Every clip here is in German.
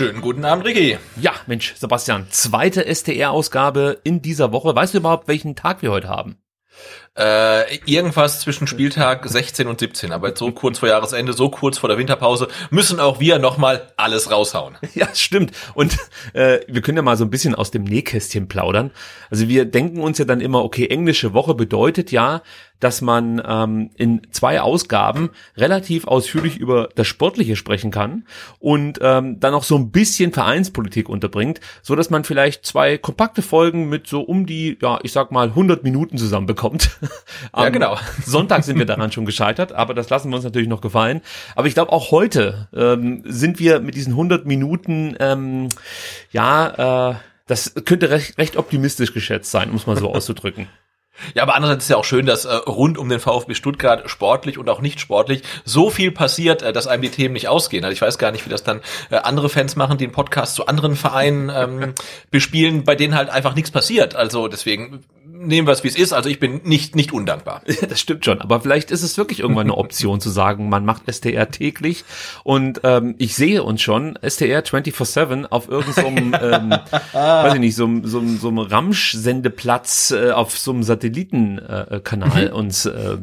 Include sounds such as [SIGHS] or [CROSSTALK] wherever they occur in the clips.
Schönen guten Abend, Ricky. Ja, Mensch, Sebastian, zweite STR-Ausgabe in dieser Woche. Weißt du überhaupt, welchen Tag wir heute haben? Äh, irgendwas zwischen Spieltag 16 und 17, aber so kurz vor Jahresende, so kurz vor der Winterpause, müssen auch wir nochmal alles raushauen. [LAUGHS] Ja, stimmt. Und äh, wir können ja mal so ein bisschen aus dem Nähkästchen plaudern. Also wir denken uns ja dann immer, okay, englische Woche bedeutet ja, dass man ähm, in zwei Ausgaben relativ ausführlich über das Sportliche sprechen kann und ähm, dann auch so ein bisschen Vereinspolitik unterbringt, so dass man vielleicht zwei kompakte Folgen mit so um die, ja, ich sag mal 100 Minuten zusammenbekommt. [LAUGHS] [LAUGHS] Ja, genau. [LAUGHS] Sonntag sind wir daran schon gescheitert, aber das lassen wir uns natürlich noch gefallen. Aber ich glaube, auch heute ähm, sind wir mit diesen 100 Minuten, ähm, ja, äh, das könnte recht, recht optimistisch geschätzt sein, um es mal so [LAUGHS] auszudrücken. Ja, aber andererseits ist ja auch schön, dass äh, rund um den VfB Stuttgart sportlich und auch nicht sportlich so viel passiert, äh, dass einem die Themen nicht ausgehen. Also ich weiß gar nicht, wie das dann äh, andere Fans machen, die einen Podcast zu anderen Vereinen ähm, bespielen, bei denen halt einfach nichts passiert. Also deswegen nehmen wir es, wie es ist. Also ich bin nicht, nicht undankbar. [LAUGHS] Das stimmt schon. Aber vielleicht ist es wirklich irgendwann eine Option zu sagen, man macht STR täglich. Und ähm, ich sehe uns schon, STR 24-7 auf irgendeinem, so [LAUGHS] ähm, weiß ich nicht, so, so, so einem Ramsch-Sendeplatz äh, auf so einem Satellitenkanal äh, uns äh,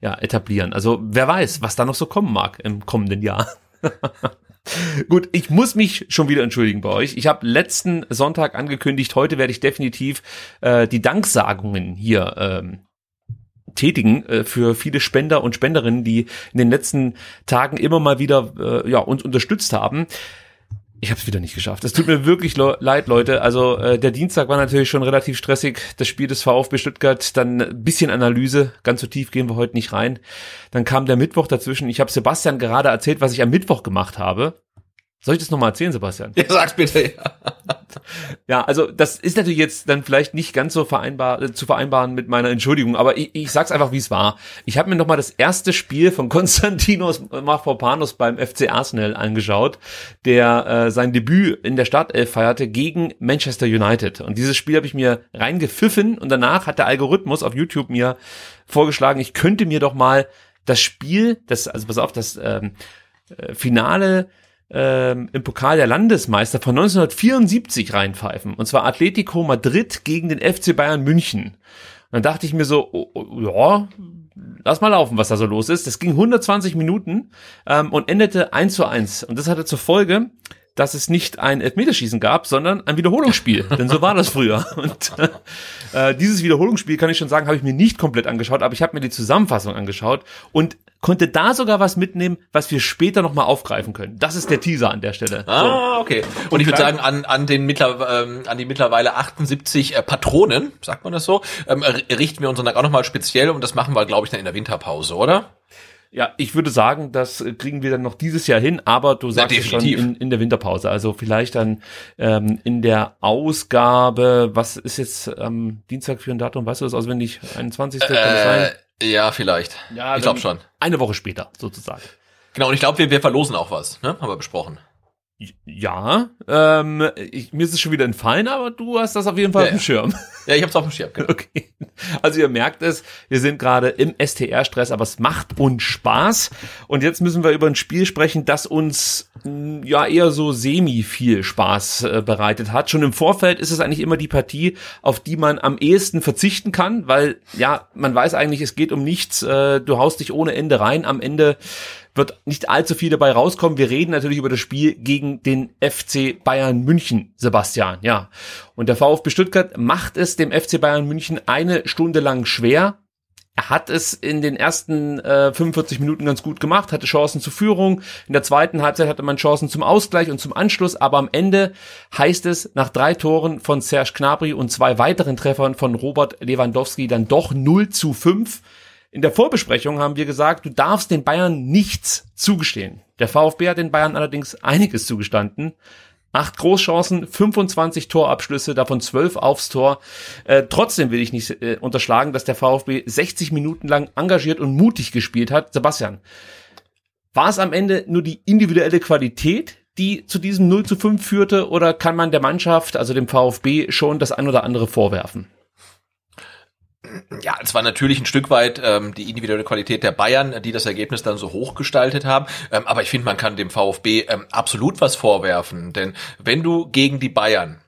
ja, etablieren. Also wer weiß, was da noch so kommen mag im kommenden Jahr. [LAUGHS] Gut, ich muss mich schon wieder entschuldigen bei euch. Ich habe letzten Sonntag angekündigt, heute werde ich definitiv äh, die Danksagungen hier ähm, tätigen äh, für viele Spender und Spenderinnen, die in den letzten Tagen immer mal wieder äh, ja, uns unterstützt haben. Ich habe es wieder nicht geschafft. Es tut mir wirklich le leid, Leute. Also äh, der Dienstag war natürlich schon relativ stressig. Das Spiel des VfB Stuttgart, dann ein bisschen Analyse. Ganz so tief gehen wir heute nicht rein. Dann kam der Mittwoch dazwischen. Ich habe Sebastian gerade erzählt, was ich am Mittwoch gemacht habe. Soll ich das nochmal erzählen, Sebastian? [LAUGHS] Ja, sag's bitte. Ja. ja, also das ist natürlich jetzt dann vielleicht nicht ganz so vereinbar äh, zu vereinbaren mit meiner Entschuldigung, aber ich, ich sag's einfach, wie es war. Ich habe mir nochmal das erste Spiel von [LAUGHS] Konstantinos Mafropanos beim FC Arsenal angeschaut, der äh, sein Debüt in der Startelf feierte gegen Manchester United. Und dieses Spiel habe ich mir reingepfiffen und danach hat der Algorithmus auf YouTube mir vorgeschlagen, ich könnte mir doch mal das Spiel, das also pass auf, das ähm, äh, Finale ähm, im Pokal der Landesmeister von 1974 reinpfeifen. Und zwar Atletico Madrid gegen den FC Bayern München. Und dann dachte ich mir so, oh, oh, ja, lass mal laufen, was da so los ist. Das ging 120 Minuten ähm, und endete 1 zu 1. Und das hatte zur Folge, dass es nicht ein Elfmeterschießen gab, sondern ein Wiederholungsspiel. [LAUGHS] Denn so war das früher. Und äh, dieses Wiederholungsspiel, kann ich schon sagen, habe ich mir nicht komplett angeschaut, aber ich habe mir die Zusammenfassung angeschaut und konnte da sogar was mitnehmen, was wir später nochmal aufgreifen können. Das ist der Teaser an der Stelle. Ah, okay. Und, und ich würde sagen, an, an, den mittler, ähm, an die mittlerweile 78 äh, Patronen, sagt man das so, ähm, richten wir uns dann auch nochmal speziell und das machen wir, glaube ich, dann in der Winterpause, oder? Ja, ich würde sagen, das kriegen wir dann noch dieses Jahr hin, aber du sagst ja, schon in, in der Winterpause. Also vielleicht dann ähm, in der Ausgabe, was ist jetzt am ähm, Dienstag für ein Datum, weißt du das auswendig? 21. Äh, kann das sein? Ja, vielleicht. Ja, ich glaube schon. Eine Woche später, sozusagen. Genau, und ich glaube, wir, wir verlosen auch was, ne? Haben wir besprochen. Ja, ähm, ich, mir ist es schon wieder entfallen, aber du hast das auf jeden Fall Ja, auf dem. Schirm. Ja, ich hab's auf dem Schirm. Genau. [LAUGHS] Okay. Also ihr merkt es, wir sind gerade im STR-Stress, aber es macht uns Spaß. Und jetzt müssen wir über ein Spiel sprechen, das uns mh, ja eher so semi viel Spaß äh, bereitet hat. Schon im Vorfeld ist es eigentlich immer die Partie, auf die man am ehesten verzichten kann, weil ja, man weiß eigentlich, es geht um nichts. Äh, du haust dich ohne Ende rein. Am Ende wird nicht allzu viel dabei rauskommen. Wir reden natürlich über das Spiel gegen den FC Bayern München, Sebastian, ja. Und der VfB Stuttgart macht es dem FC Bayern München eine Stunde lang schwer. Er hat es in den ersten äh, 45 Minuten ganz gut gemacht, hatte Chancen zur Führung. In der zweiten Halbzeit hatte man Chancen zum Ausgleich und zum Anschluss. Aber am Ende heißt es nach drei Toren von Serge Gnabry und zwei weiteren Treffern von Robert Lewandowski dann doch 0 zu 5. In der Vorbesprechung haben wir gesagt, du darfst den Bayern nichts zugestehen. Der VfB hat den Bayern allerdings einiges zugestanden. Acht Großchancen, 25 Torabschlüsse, davon 12 aufs Tor. Äh, trotzdem will ich nicht äh, unterschlagen, dass der VfB 60 Minuten lang engagiert und mutig gespielt hat. Sebastian, war es am Ende nur die individuelle Qualität, die zu diesem 0 zu 5 führte, oder kann man der Mannschaft, also dem VfB, schon das ein oder andere vorwerfen? Ja, es war natürlich ein Stück weit ähm, die individuelle Qualität der Bayern, die das Ergebnis dann so hoch gestaltet haben. Ähm, aber ich finde, man kann dem VfB ähm, absolut was vorwerfen. Denn wenn du gegen die Bayern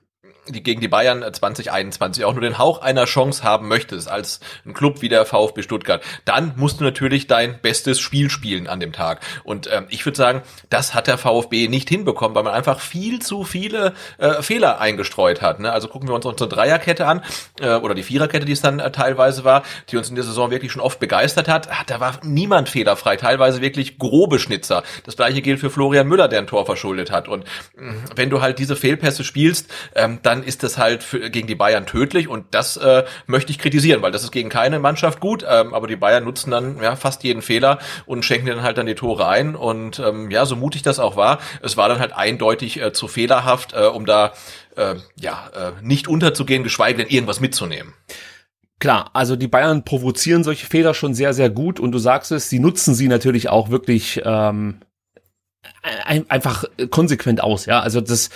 die gegen die Bayern 2021 auch nur den Hauch einer Chance haben möchtest, als ein Club wie der VfB Stuttgart, dann musst du natürlich dein bestes Spiel spielen an dem Tag. Und ähm, ich würde sagen, das hat der VfB nicht hinbekommen, weil man einfach viel zu viele äh, Fehler eingestreut hat. Ne? Also gucken wir uns unsere Dreierkette an, äh, oder die Viererkette, die es dann äh, teilweise war, die uns in der Saison wirklich schon oft begeistert hat. Ah, Da war niemand fehlerfrei, teilweise wirklich grobe Schnitzer. Das gleiche gilt für Florian Müller, der ein Tor verschuldet hat. Und mh, wenn du halt diese Fehlpässe spielst, ähm, dann ist das halt für, gegen die Bayern tödlich und das äh, möchte ich kritisieren, weil das ist gegen keine Mannschaft gut, ähm, aber die Bayern nutzen dann ja fast jeden Fehler und schenken dann halt dann die Tore ein und ähm, ja, so mutig das auch war, es war dann halt eindeutig äh, zu fehlerhaft, äh, um da äh, ja äh, nicht unterzugehen, geschweige denn irgendwas mitzunehmen. Klar, also die Bayern provozieren solche Fehler schon sehr, sehr gut und du sagst es, sie nutzen sie natürlich auch wirklich ähm, ein, einfach konsequent aus, ja. Also das,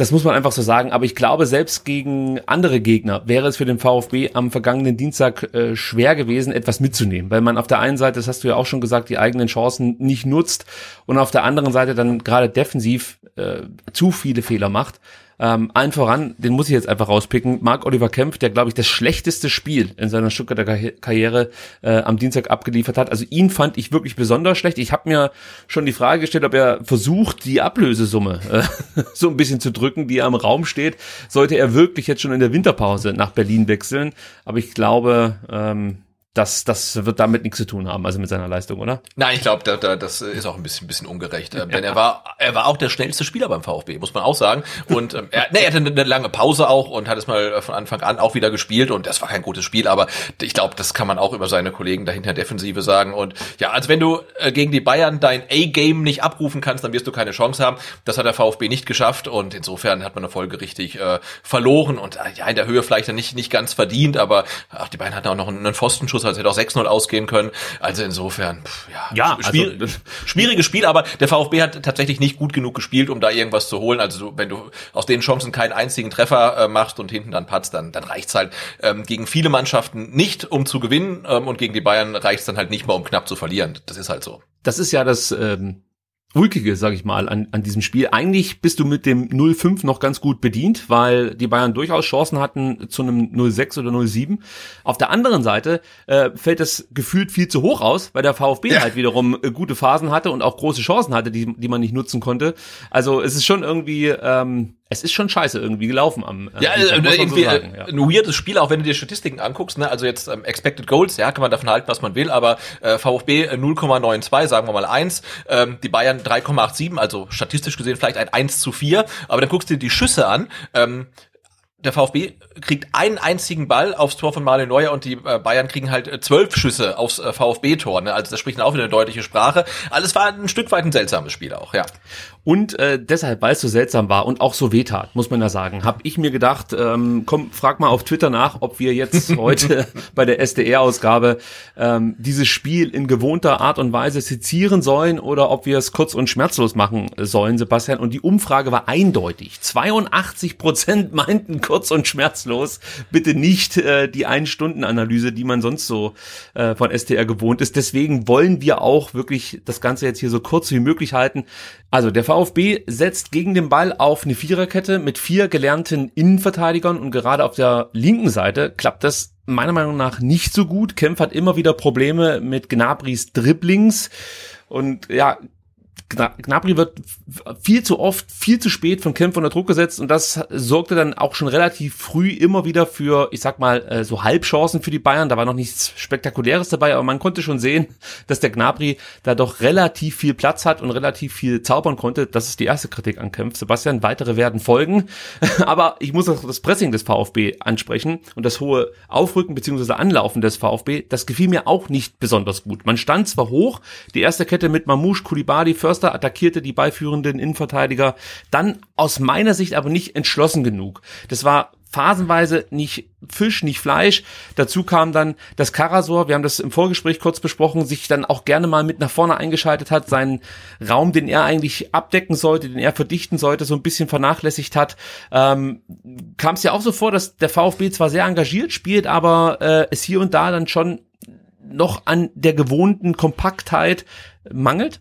das muss man einfach so sagen. Aber ich glaube, selbst gegen andere Gegner wäre es für den VfB am vergangenen Dienstag äh, schwer gewesen, etwas mitzunehmen, weil man auf der einen Seite, das hast du ja auch schon gesagt, die eigenen Chancen nicht nutzt und auf der anderen Seite dann gerade defensiv äh, zu viele Fehler macht. Ähm, allen voran, den muss ich jetzt einfach rauspicken, Marc Oliver Kempf, der, glaube ich, das schlechteste Spiel in seiner Stuttgarter Karri- Karriere äh, am Dienstag abgeliefert hat. Also ihn fand ich wirklich besonders schlecht. Ich habe mir schon die Frage gestellt, ob er versucht, die Ablösesumme äh, [LAUGHS] so ein bisschen zu drücken, die am Raum steht. Sollte er wirklich jetzt schon in der Winterpause nach Berlin wechseln. Aber ich glaube, ähm, das, das wird damit nichts zu tun haben, also mit seiner Leistung, oder? Nein, ich glaube, da, da, das ist auch ein bisschen, bisschen ungerecht. Ähm, Denn er war, er war auch der schnellste Spieler beim VfB, muss man auch sagen. Und ähm, er, nee, er hatte eine, lange Pause auch und hat es mal äh, von Anfang an auch wieder gespielt. Und das war kein gutes Spiel, aber ich glaube, das kann man auch über seine Kollegen dahinter Defensive sagen. Und ja, also wenn du äh, gegen die Bayern dein A-Game nicht abrufen kannst, dann wirst du keine Chance haben. Das hat der VfB nicht geschafft und insofern hat man eine Folge richtig äh, verloren und äh, ja, in der Höhe vielleicht dann nicht, nicht ganz verdient, aber ach, die Bayern hatten auch noch einen, einen Pfostenschuss, also hätte auch 6-0 ausgehen können. Also insofern, pff, ja, Ja, schwier also- schwieriges Spiel, aber der VfB hat tatsächlich nicht gut genug gespielt, um da irgendwas zu holen. Also wenn du aus den Chancen keinen einzigen Treffer äh, machst und hinten dann patzt, dann, dann reicht's halt ähm, gegen viele Mannschaften nicht, um zu gewinnen ähm, und gegen die Bayern reicht's dann halt nicht mal, um knapp zu verlieren. Das ist halt so. Das ist ja das ähm, Ulkige, sag ich mal, an, an diesem Spiel. Eigentlich bist du mit dem 0-5 noch ganz gut bedient, weil die Bayern durchaus Chancen hatten zu einem 0-6 oder 0-7. Auf der anderen Seite äh, fällt das gefühlt viel zu hoch aus, weil der VfB Ja. halt wiederum äh, gute Phasen hatte und auch große Chancen hatte, die, die man nicht nutzen konnte. Also es ist schon irgendwie, ähm, es ist schon scheiße irgendwie gelaufen am äh, Ja, äh, man so irgendwie sagen, äh, ja. ein weirdes Spiel, auch wenn du dir Statistiken anguckst. Ne? Also jetzt ähm, Expected Goals, ja, kann man davon halten, was man will, aber äh, VfB äh, 0,92, sagen wir mal 1, ähm, die Bayern 3,87, also statistisch gesehen vielleicht ein 1 zu 4, aber dann guckst du dir die Schüsse an, ähm, der VfB kriegt einen einzigen Ball aufs Tor von Manuel Neuer und die äh, Bayern kriegen halt äh, zwölf Schüsse aufs äh, VfB-Tor. Ne? Also das spricht dann auch wieder eine deutliche Sprache. Alles war ein Stück weit ein seltsames Spiel auch, ja. Und äh, deshalb, weil es so seltsam war und auch so wehtat, muss man ja sagen, habe ich mir gedacht, ähm, komm, frag mal auf Twitter nach, ob wir jetzt [LAUGHS] heute bei der SDR-Ausgabe ähm, dieses Spiel in gewohnter Art und Weise sezieren sollen oder ob wir es kurz und schmerzlos machen sollen, Sebastian. Und die Umfrage war eindeutig. 82 Prozent meinten kurz und schmerzlos. Bitte nicht äh, die Ein-Stunden-Analyse, die man sonst so äh, von SDR gewohnt ist. Deswegen wollen wir auch wirklich das Ganze jetzt hier so kurz wie möglich halten. Also der VfB setzt gegen den Ball auf eine Viererkette mit vier gelernten Innenverteidigern und gerade auf der linken Seite klappt das meiner Meinung nach nicht so gut. Kempf hat immer wieder Probleme mit Gnabris Dribblings und ja, Gnabry wird viel zu oft, viel zu spät von Kempf unter Druck gesetzt und das sorgte dann auch schon relativ früh immer wieder für, ich sag mal, äh, so Halbchancen für die Bayern. Da war noch nichts Spektakuläres dabei, aber man konnte schon sehen, [LAUGHS] dass der Gnabry da doch relativ viel Platz hat und relativ viel zaubern konnte. Das ist die erste Kritik an Kempf. Sebastian, weitere werden folgen. [LAUGHS] aber ich muss auch das Pressing des VfB ansprechen und das hohe Aufrücken bzw. Anlaufen des VfB, das gefiel mir auch nicht besonders gut. Man stand zwar hoch, die erste Kette mit Mamouche, Kulibadi, Förster Förster attackierte die beiführenden Innenverteidiger, dann aus meiner Sicht aber nicht entschlossen genug. Das war phasenweise nicht Fisch, nicht Fleisch. Dazu kam dann, dass Karasor, wir haben das im Vorgespräch kurz besprochen, sich dann auch gerne mal mit nach vorne eingeschaltet hat, seinen Raum, den er eigentlich abdecken sollte, den er verdichten sollte, so ein bisschen vernachlässigt hat. Ähm, kam es ja auch so vor, dass der VfB zwar sehr engagiert spielt, aber äh, es hier und da dann schon noch an der gewohnten Kompaktheit mangelt?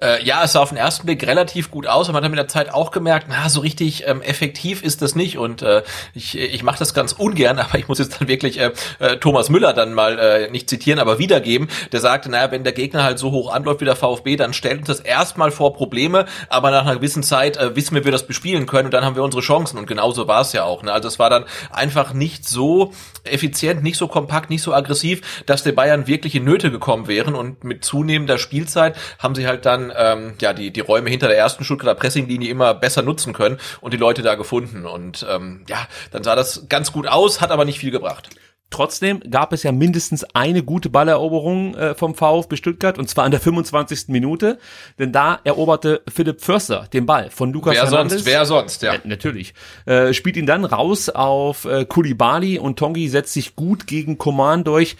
Äh, ja, es sah auf den ersten Blick relativ gut aus, aber man hat mit der Zeit auch gemerkt, na, so richtig ähm, effektiv ist das nicht. Und äh, ich, ich mache das ganz ungern, [LAUGHS] aber ich muss jetzt dann wirklich äh, äh, Thomas Müller dann mal äh, nicht zitieren, aber wiedergeben. Der sagte, naja, wenn der Gegner halt so hoch anläuft wie der VfB, dann stellt uns das erstmal vor Probleme, aber nach einer gewissen Zeit äh, wissen wir, wie wir das bespielen können und dann haben wir unsere Chancen. Und genauso war es ja auch. Ne? Also es war dann einfach nicht so effizient, nicht so kompakt, nicht so aggressiv, dass der Bayern wirklich in Nöte gekommen wären. Und mit zunehmender Spielzeit haben sie halt halt dann ähm, ja die die Räume hinter der ersten Stuttgarter Pressinglinie immer besser nutzen können und die Leute da gefunden und ähm, ja, dann sah das ganz gut aus, hat aber nicht viel gebracht. Trotzdem gab es ja mindestens eine gute Balleroberung äh, vom VfB Stuttgart und zwar an der 25. Minute, denn da eroberte Philipp Förster den Ball von Lukas Wer Hernandez. sonst? Wer sonst? Ja, ja natürlich. Äh, spielt ihn dann raus auf äh, Kulibali und Tongi setzt sich gut gegen Coman durch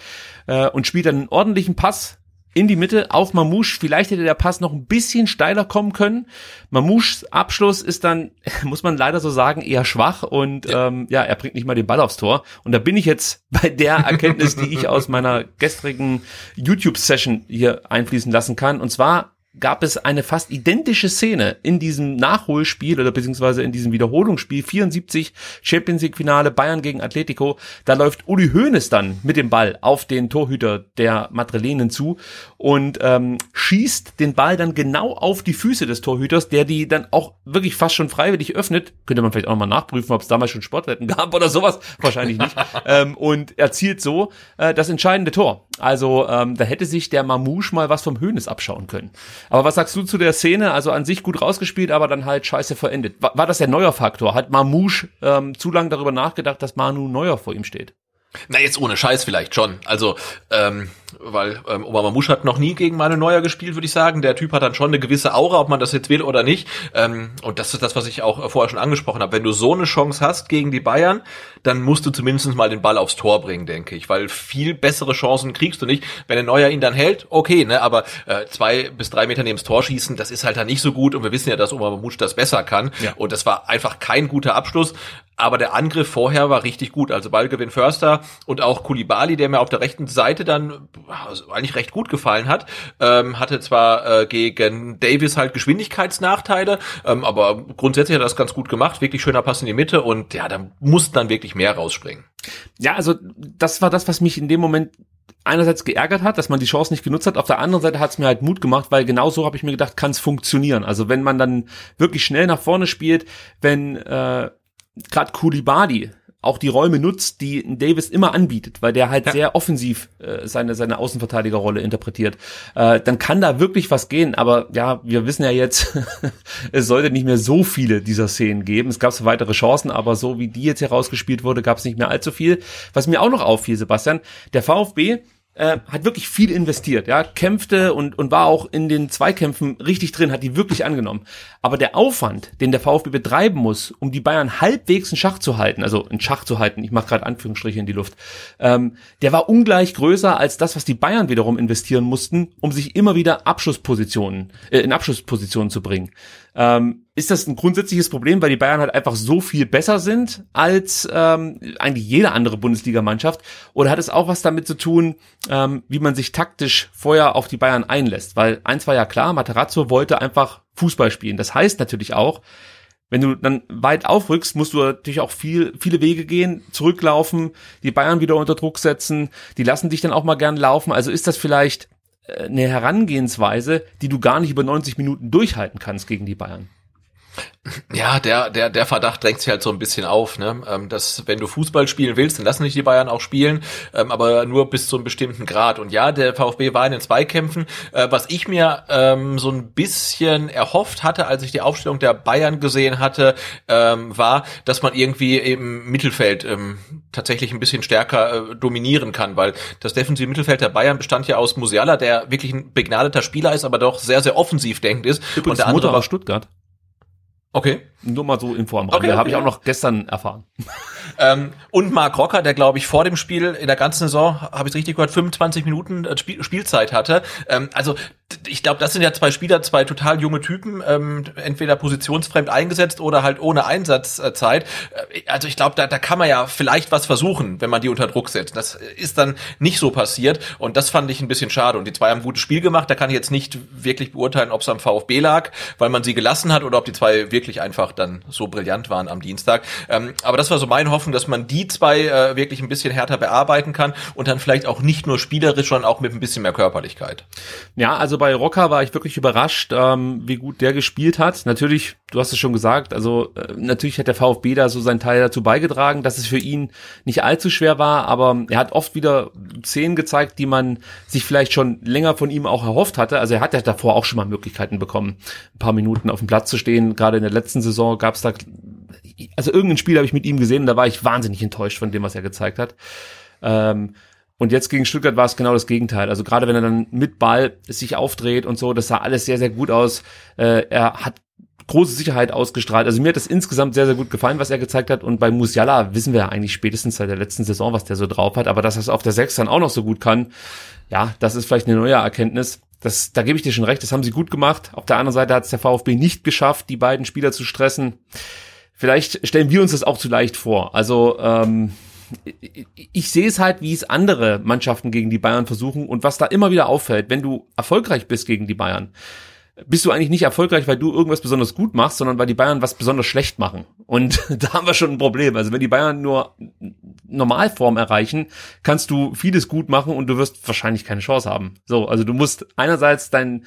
äh, und spielt dann einen ordentlichen Pass in die Mitte auf Mamouche. Vielleicht hätte der Pass noch ein bisschen steiler kommen können. Mamouches Abschluss ist dann, [LAUGHS] muss man leider so sagen, eher schwach und ja. Ähm, ja, er bringt nicht mal den Ball aufs Tor. Und da bin ich jetzt [LAUGHS] bei der Erkenntnis, die ich aus meiner gestrigen YouTube-Session hier einfließen lassen kann. Und zwar gab es eine fast identische Szene in diesem Nachholspiel oder beziehungsweise in diesem Wiederholungsspiel 74 Champions League Finale Bayern gegen Atletico. Da läuft Uli Hoeneß dann mit dem Ball auf den Torhüter der Madrilenen zu und ähm, schießt den Ball dann genau auf die Füße des Torhüters, der die dann auch wirklich fast schon freiwillig öffnet. Könnte man vielleicht auch mal nachprüfen, ob es damals schon Sportwetten gab oder sowas. Wahrscheinlich nicht. [LAUGHS] ähm, und erzielt so äh, das entscheidende Tor. Also ähm, da hätte sich der Mamouche mal was vom Hoeneß abschauen können. Aber was sagst du zu der Szene? Also an sich gut rausgespielt, aber dann halt scheiße verendet. War, war das der neuer Faktor? Hat Mamouche ähm, zu lange darüber nachgedacht, dass Manu Neuer vor ihm steht? Na, jetzt ohne Scheiß vielleicht schon. Also, ähm, weil ähm, Obama Musch hat noch nie gegen Manuel Neuer gespielt, würde ich sagen. Der Typ hat dann schon eine gewisse Aura, ob man das jetzt will oder nicht. Ähm, und das ist das, was ich auch vorher schon angesprochen habe. Wenn du so eine Chance hast gegen die Bayern, dann musst du zumindest mal den Ball aufs Tor bringen, denke ich. Weil viel bessere Chancen kriegst du nicht. Wenn der Neuer ihn dann hält, okay, ne, aber äh, zwei bis drei Meter neben das Tor schießen, das ist halt dann nicht so gut. Und wir wissen ja, dass Obama Musch das besser kann. Ja. Und das war einfach kein guter Abschluss. Aber der Angriff vorher war richtig gut. Also Ballgewinn Förster und auch Kulibali, der mir auf der rechten Seite dann also eigentlich recht gut gefallen hat. Ähm, hatte zwar äh, gegen Davis halt Geschwindigkeitsnachteile, ähm, aber grundsätzlich hat er das ganz gut gemacht. Wirklich schöner Pass in die Mitte und ja, da muss dann wirklich mehr rausspringen. Ja, also das war das, was mich in dem Moment einerseits geärgert hat, dass man die Chance nicht genutzt hat, auf der anderen Seite hat es mir halt Mut gemacht, weil genau so habe ich mir gedacht, kann es funktionieren. Also wenn man dann wirklich schnell nach vorne spielt, wenn äh, gerade Kulibadi auch die Räume nutzt, die Davis immer anbietet, weil der halt ja. sehr offensiv äh, seine seine Außenverteidigerrolle interpretiert, äh, dann kann da wirklich was gehen. Aber ja, wir wissen ja jetzt, [LAUGHS] es sollte nicht mehr so viele dieser Szenen geben. Es gab weitere Chancen, aber so wie die jetzt herausgespielt wurde, gab es nicht mehr allzu viel. Was mir auch noch auffiel, Sebastian, der VfB äh, hat wirklich viel investiert, ja, kämpfte und, und war auch in den Zweikämpfen richtig drin, hat die wirklich angenommen. Aber der Aufwand, den der VfB betreiben muss, um die Bayern halbwegs in Schach zu halten, also in Schach zu halten, ich mache gerade Anführungsstriche in die Luft, ähm, der war ungleich größer als das, was die Bayern wiederum investieren mussten, um sich immer wieder Abschusspositionen, äh, in Abschusspositionen zu bringen. Ähm, ist das ein grundsätzliches Problem, weil die Bayern halt einfach so viel besser sind als ähm, eigentlich jede andere Bundesligamannschaft? Oder hat es auch was damit zu tun, ähm, wie man sich taktisch vorher auf die Bayern einlässt? Weil eins war ja klar, Materazzo wollte einfach Fußball spielen. Das heißt natürlich auch, wenn du dann weit aufrückst, musst du natürlich auch viel, viele Wege gehen, zurücklaufen, die Bayern wieder unter Druck setzen, die lassen dich dann auch mal gern laufen. Also ist das vielleicht eine Herangehensweise, die du gar nicht über 90 Minuten durchhalten kannst gegen die Bayern. Ja, der, der, der Verdacht drängt sich halt so ein bisschen auf, ne? Ähm, dass wenn du Fußball spielen willst, dann lassen dich die Bayern auch spielen, ähm, aber nur bis zu einem bestimmten Grad. Und ja, der VfB war in den Zweikämpfen. Äh, was ich mir ähm, so ein bisschen erhofft hatte, als ich die Aufstellung der Bayern gesehen hatte, ähm, war, dass man irgendwie im Mittelfeld ähm, tatsächlich ein bisschen stärker äh, dominieren kann, weil das defensive Mittelfeld der Bayern bestand ja aus Musiala, der wirklich ein begnadeter Spieler ist, aber doch sehr, sehr offensiv denkend ist. Übrigens und der andere war Stuttgart. Okay. Nur mal so in Form. Okay, okay, habe ich auch noch gestern erfahren. Ähm, und Marc Rocker, der glaube ich vor dem Spiel in der ganzen Saison, habe ich richtig gehört, 25 Minuten äh, Spiel Spielzeit hatte. Ähm, also ich glaube, das sind ja zwei Spieler, zwei total junge Typen, ähm, entweder positionsfremd eingesetzt oder halt ohne Einsatzzeit. Äh, also ich glaube, da, da kann man ja vielleicht was versuchen, wenn man die unter Druck setzt. Das ist dann nicht so passiert und das fand ich ein bisschen schade. Und die zwei haben ein gutes Spiel gemacht. Da kann ich jetzt nicht wirklich beurteilen, ob es am VfB lag, weil man sie gelassen hat oder ob die zwei wirklich einfach dann so brillant waren am Dienstag. Ähm, aber das war so mein Hoffnung, dass man die zwei äh, wirklich ein bisschen härter bearbeiten kann und dann vielleicht auch nicht nur spielerisch, sondern auch mit ein bisschen mehr Körperlichkeit. Ja, also bei Rocker war ich wirklich überrascht, ähm, wie gut der gespielt hat. Natürlich, du hast es schon gesagt, also äh, natürlich hat der VfB da so seinen Teil dazu beigetragen, dass es für ihn nicht allzu schwer war, aber er hat oft wieder Szenen gezeigt, die man sich vielleicht schon länger von ihm auch erhofft hatte. Also er hat ja davor auch schon mal Möglichkeiten bekommen, ein paar Minuten auf dem Platz zu stehen. Gerade in der letzten Saison gab es da also irgendein Spiel habe ich mit ihm gesehen, da war ich wahnsinnig enttäuscht von dem, was er gezeigt hat. Ähm, und jetzt gegen Stuttgart war es genau das Gegenteil. Also gerade wenn er dann mit Ball sich aufdreht und so, das sah alles sehr, sehr gut aus. Äh, er hat große Sicherheit ausgestrahlt. Also mir hat das insgesamt sehr, sehr gut gefallen, was er gezeigt hat. Und bei Musiala wissen wir ja eigentlich spätestens seit der letzten Saison, was der so drauf hat. Aber dass er es auf der Sechs dann auch noch so gut kann, ja, das ist vielleicht eine neue Erkenntnis. Das, da gebe ich dir schon recht, das haben sie gut gemacht. Auf der anderen Seite hat es der VfB nicht geschafft, die beiden Spieler zu stressen. Vielleicht stellen wir uns das auch zu leicht vor. Also ähm, ich, ich sehe es halt, wie es andere Mannschaften gegen die Bayern versuchen und was da immer wieder auffällt, wenn du erfolgreich bist gegen die Bayern, bist du eigentlich nicht erfolgreich, weil du irgendwas besonders gut machst, sondern weil die Bayern was besonders schlecht machen. Und [LAUGHS] da haben wir schon ein Problem. Also wenn die Bayern nur Normalform erreichen, kannst du vieles gut machen und du wirst wahrscheinlich keine Chance haben. So, also du musst einerseits dein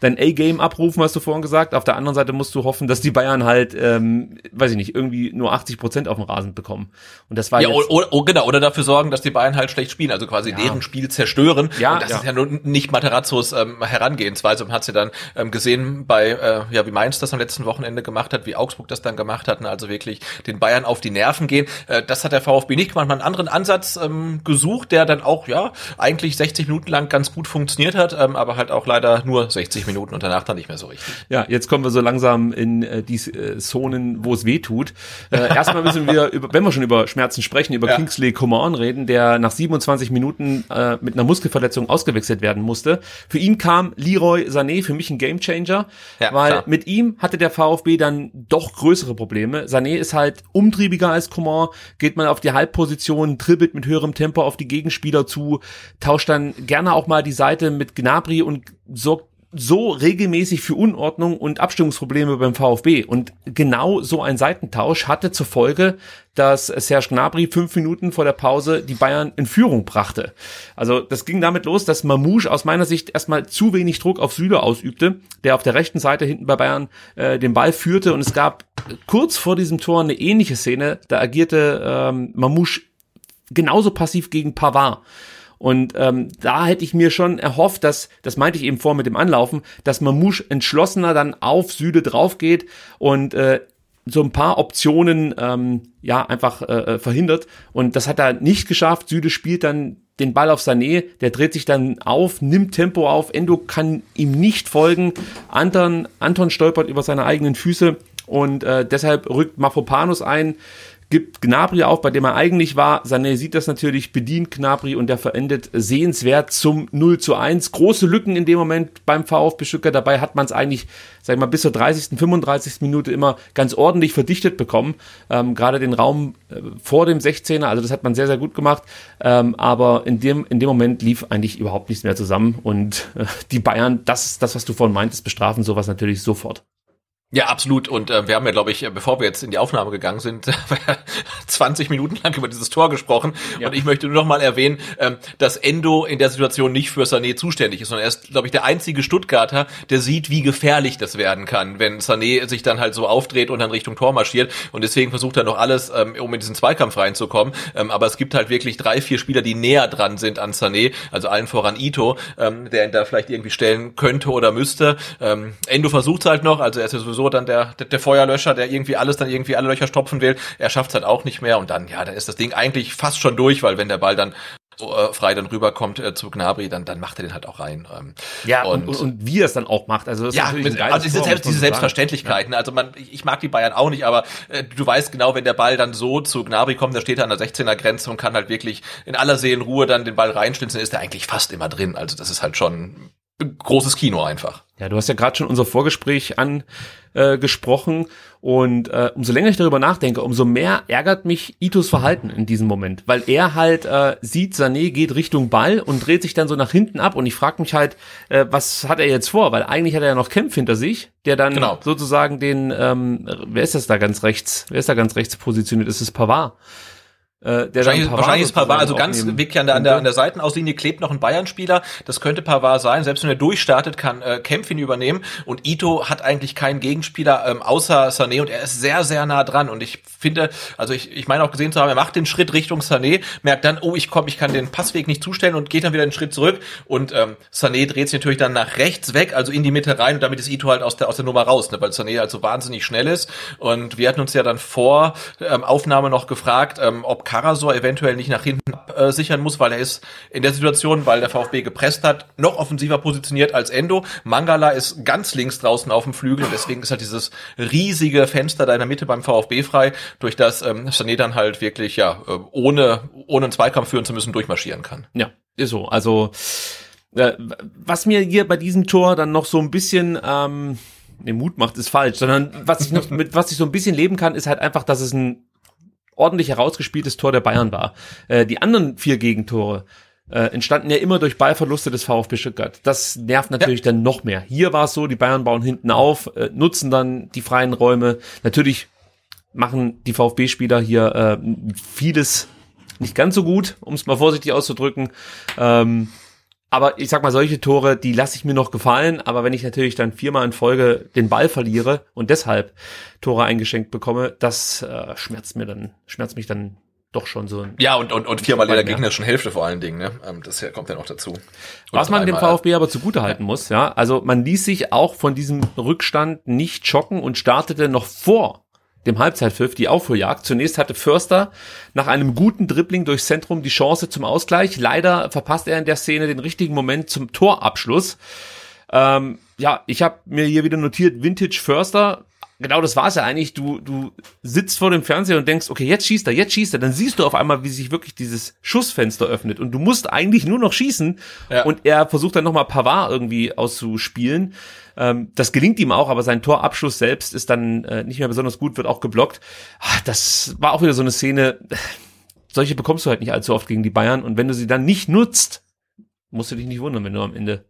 dein A-Game abrufen, hast du vorhin gesagt. Auf der anderen Seite musst du hoffen, dass die Bayern halt, ähm, weiß ich nicht, irgendwie nur 80 Prozent auf dem Rasen bekommen. Und das war ja, jetzt oder, oder, genau, oder dafür sorgen, dass die Bayern halt schlecht spielen, also quasi ja. deren Spiel zerstören. Ja, und das ja. ist ja nur nicht Materazzos ähm, Herangehensweise. Man hat sie dann ähm, gesehen bei, äh, ja, wie Mainz das am letzten Wochenende gemacht hat, wie Augsburg das dann gemacht hat, also wirklich den Bayern auf die Nerven gehen. Äh, das hat der VfB nicht gemacht. Man einen anderen Ansatz ähm, gesucht, der dann auch, ja, eigentlich 60 Minuten lang ganz gut funktioniert hat, ähm, aber halt auch leider nur 60 Minuten und danach dann nicht mehr so richtig. Ja, jetzt kommen wir so langsam in äh, die äh, Zonen, wo es weh tut. Äh, [LAUGHS] erstmal müssen wir, über, wenn wir schon über Schmerzen sprechen, über ja. Kingsley Coman reden, der nach 27 Minuten äh, mit einer Muskelverletzung ausgewechselt werden musste. Für ihn kam Leroy Sané, für mich ein Gamechanger, ja, weil klar. mit ihm hatte der VfB dann doch größere Probleme. Sané ist halt umtriebiger als Coman, geht man auf die Halbposition, dribbelt mit höherem Tempo auf die Gegenspieler zu, tauscht dann gerne auch mal die Seite mit Gnabry und sorgt so regelmäßig für Unordnung und Abstimmungsprobleme beim VfB. Und genau so ein Seitentausch hatte zur Folge, dass Serge Gnabry fünf Minuten vor der Pause die Bayern in Führung brachte. Also das ging damit los, dass Mamouche aus meiner Sicht erstmal zu wenig Druck auf Süle ausübte, der auf der rechten Seite hinten bei Bayern äh, den Ball führte. Und es gab kurz vor diesem Tor eine ähnliche Szene. Da agierte ähm, Mamouche genauso passiv gegen Pavard. Und ähm, da hätte ich mir schon erhofft, dass, das meinte ich eben vor mit dem Anlaufen, dass Mamouche entschlossener dann auf Süde drauf geht und äh, so ein paar Optionen ähm, ja einfach äh, äh, verhindert. Und das hat er nicht geschafft. Süde spielt dann den Ball auf Sané, der dreht sich dann auf, nimmt Tempo auf, Endo kann ihm nicht folgen, Anton, Anton stolpert über seine eigenen Füße. Und äh, deshalb rückt Mafropanus ein, gibt Gnabry auf, bei dem er eigentlich war. Sané sieht das natürlich, bedient Gnabry und der verendet sehenswert zum 0 zu 1. Große Lücken in dem Moment beim VfB Stuttgart. Dabei hat man es eigentlich, sag ich mal, bis zur 30., 35. Minute immer ganz ordentlich verdichtet bekommen. Ähm, Gerade den Raum äh, vor dem 16er, also das hat man sehr, sehr gut gemacht. Ähm, aber in dem, in dem Moment lief eigentlich überhaupt nichts mehr zusammen und äh, die Bayern, das, das, was du vorhin meintest, bestrafen sowas natürlich sofort. Ja, absolut. Und äh, wir haben ja, glaube ich, bevor wir jetzt in die Aufnahme gegangen sind, [LAUGHS] 20 Minuten lang über dieses Tor gesprochen. Ja. Und ich möchte nur noch mal erwähnen, ähm, dass Endo in der Situation nicht für Sané zuständig ist, sondern er ist, glaube ich, der einzige Stuttgarter, der sieht, wie gefährlich das werden kann, wenn Sané sich dann halt so aufdreht und dann Richtung Tor marschiert. Und deswegen versucht er noch alles, ähm, um in diesen Zweikampf reinzukommen. Ähm, aber es gibt halt wirklich drei, vier Spieler, die näher dran sind an Sané, also allen voran Ito, ähm, der ihn da vielleicht irgendwie stellen könnte oder müsste. Ähm, Endo versucht es halt noch, also er ist ja sowieso sowieso dann der, der, der Feuerlöscher, der irgendwie alles dann irgendwie alle Löcher stopfen will. Er schafft es halt auch nicht mehr und dann, ja, dann ist das Ding eigentlich fast schon durch, weil wenn der Ball dann so, äh, frei dann rüberkommt äh, zu Gnabry, dann, dann macht er den halt auch rein. Ähm, ja, und, und, und wie er es dann auch macht. Also, das ja, ist mit, also diese, Selbst, diese Selbstverständlichkeiten. Ja. Also man, ich, ich mag die Bayern auch nicht, aber äh, du weißt genau, wenn der Ball dann so zu Gnabry kommt, da steht er an der 16er Grenze und kann halt wirklich in aller Seelenruhe dann den Ball reinschnitzen, ist er eigentlich fast immer drin. Also das ist halt schon großes Kino einfach. Ja, du hast ja gerade schon unser Vorgespräch angesprochen äh, und äh, umso länger ich darüber nachdenke, umso mehr ärgert mich Itos Verhalten in diesem Moment, weil er halt äh, sieht, Sané geht Richtung Ball und dreht sich dann so nach hinten ab und ich frage mich halt, äh, was hat er jetzt vor? Weil eigentlich hat er ja noch Kempf hinter sich, der dann genau. sozusagen den, ähm, wer ist das da ganz rechts? Wer ist da ganz rechts positioniert? Ist es Pavard? Äh, der wahrscheinlich, wahrscheinlich ist Pavard, also ganz wirklich an der, an der, an der Seitenauslinie klebt noch ein Bayern-Spieler. Das könnte Pavard sein. Selbst wenn er durchstartet, kann äh, Kempf ihn übernehmen. Und Ito hat eigentlich keinen Gegenspieler ähm, außer Sané und er ist sehr, sehr nah dran. Und ich finde, also ich, ich meine auch gesehen zu haben, er macht den Schritt Richtung Sané, merkt dann, oh, ich komme, ich kann den Passweg nicht zustellen und geht dann wieder einen Schritt zurück. Und ähm, Sané dreht sich natürlich dann nach rechts weg, also in die Mitte rein und damit ist Ito halt aus der, aus der Nummer raus, ne, weil Sané halt so wahnsinnig schnell ist. Und wir hatten uns ja dann vor ähm, Aufnahme noch gefragt, ähm, ob Karasor eventuell nicht nach hinten äh, sichern muss, weil er ist in der Situation, weil der VfB gepresst hat, noch offensiver positioniert als Endo. Mangala ist ganz links draußen auf dem Flügel und deswegen ist halt dieses riesige Fenster da in der Mitte beim VfB frei, durch das ähm, Sané dann halt wirklich ja äh, ohne ohne einen Zweikampf führen zu müssen durchmarschieren kann. Ja, ist so. Also äh, was mir hier bei diesem Tor dann noch so ein bisschen ähm, ne, Mut macht, ist falsch, sondern was ich noch [LAUGHS] mit was ich so ein bisschen leben kann, ist halt einfach, dass es ein ordentlich herausgespieltes Tor der Bayern war. Äh, die anderen vier Gegentore äh, entstanden ja immer durch Ballverluste des VfB Stuttgart. Das nervt natürlich ja. dann noch mehr. Hier war es so, die Bayern bauen hinten auf, äh, nutzen dann die freien Räume. Natürlich machen die VfB-Spieler hier äh, vieles nicht ganz so gut, um es mal vorsichtig auszudrücken. Ähm, aber ich sag mal, solche Tore, die lasse ich mir noch gefallen. Aber wenn ich natürlich dann viermal in Folge den Ball verliere und deshalb Tore eingeschenkt bekomme, das äh, schmerzt mir dann, schmerzt mich dann doch schon so. Ja, und, und, und viermal in der Gegner schon Hälfte vor allen Dingen, ne? Ähm, das kommt ja noch dazu. Und Was man dem VfB aber zugute halten ja. muss, ja. Also man ließ sich auch von diesem Rückstand nicht schocken und startete noch vor dem Halbzeitpfiff, die Aufholjagd. Zunächst hatte Förster nach einem guten Dribbling durchs Zentrum die Chance zum Ausgleich. Leider verpasst er in der Szene den richtigen Moment zum Torabschluss. Ähm, ja, ich habe mir hier wieder notiert, Vintage Förster. Genau das war es ja eigentlich. Du, du sitzt vor dem Fernseher und denkst, okay, jetzt schießt er, jetzt schießt er. Dann siehst du auf einmal, wie sich wirklich dieses Schussfenster öffnet und du musst eigentlich nur noch schießen. Ja. Und er versucht dann nochmal Pavard irgendwie auszuspielen. Ähm, das gelingt ihm auch, aber sein Torabschluss selbst ist dann äh, nicht mehr besonders gut, wird auch geblockt. Ach, das war auch wieder so eine Szene. [SIGHS] Solche bekommst du halt nicht allzu oft gegen die Bayern. Und wenn du sie dann nicht nutzt, musst du dich nicht wundern, wenn du am Ende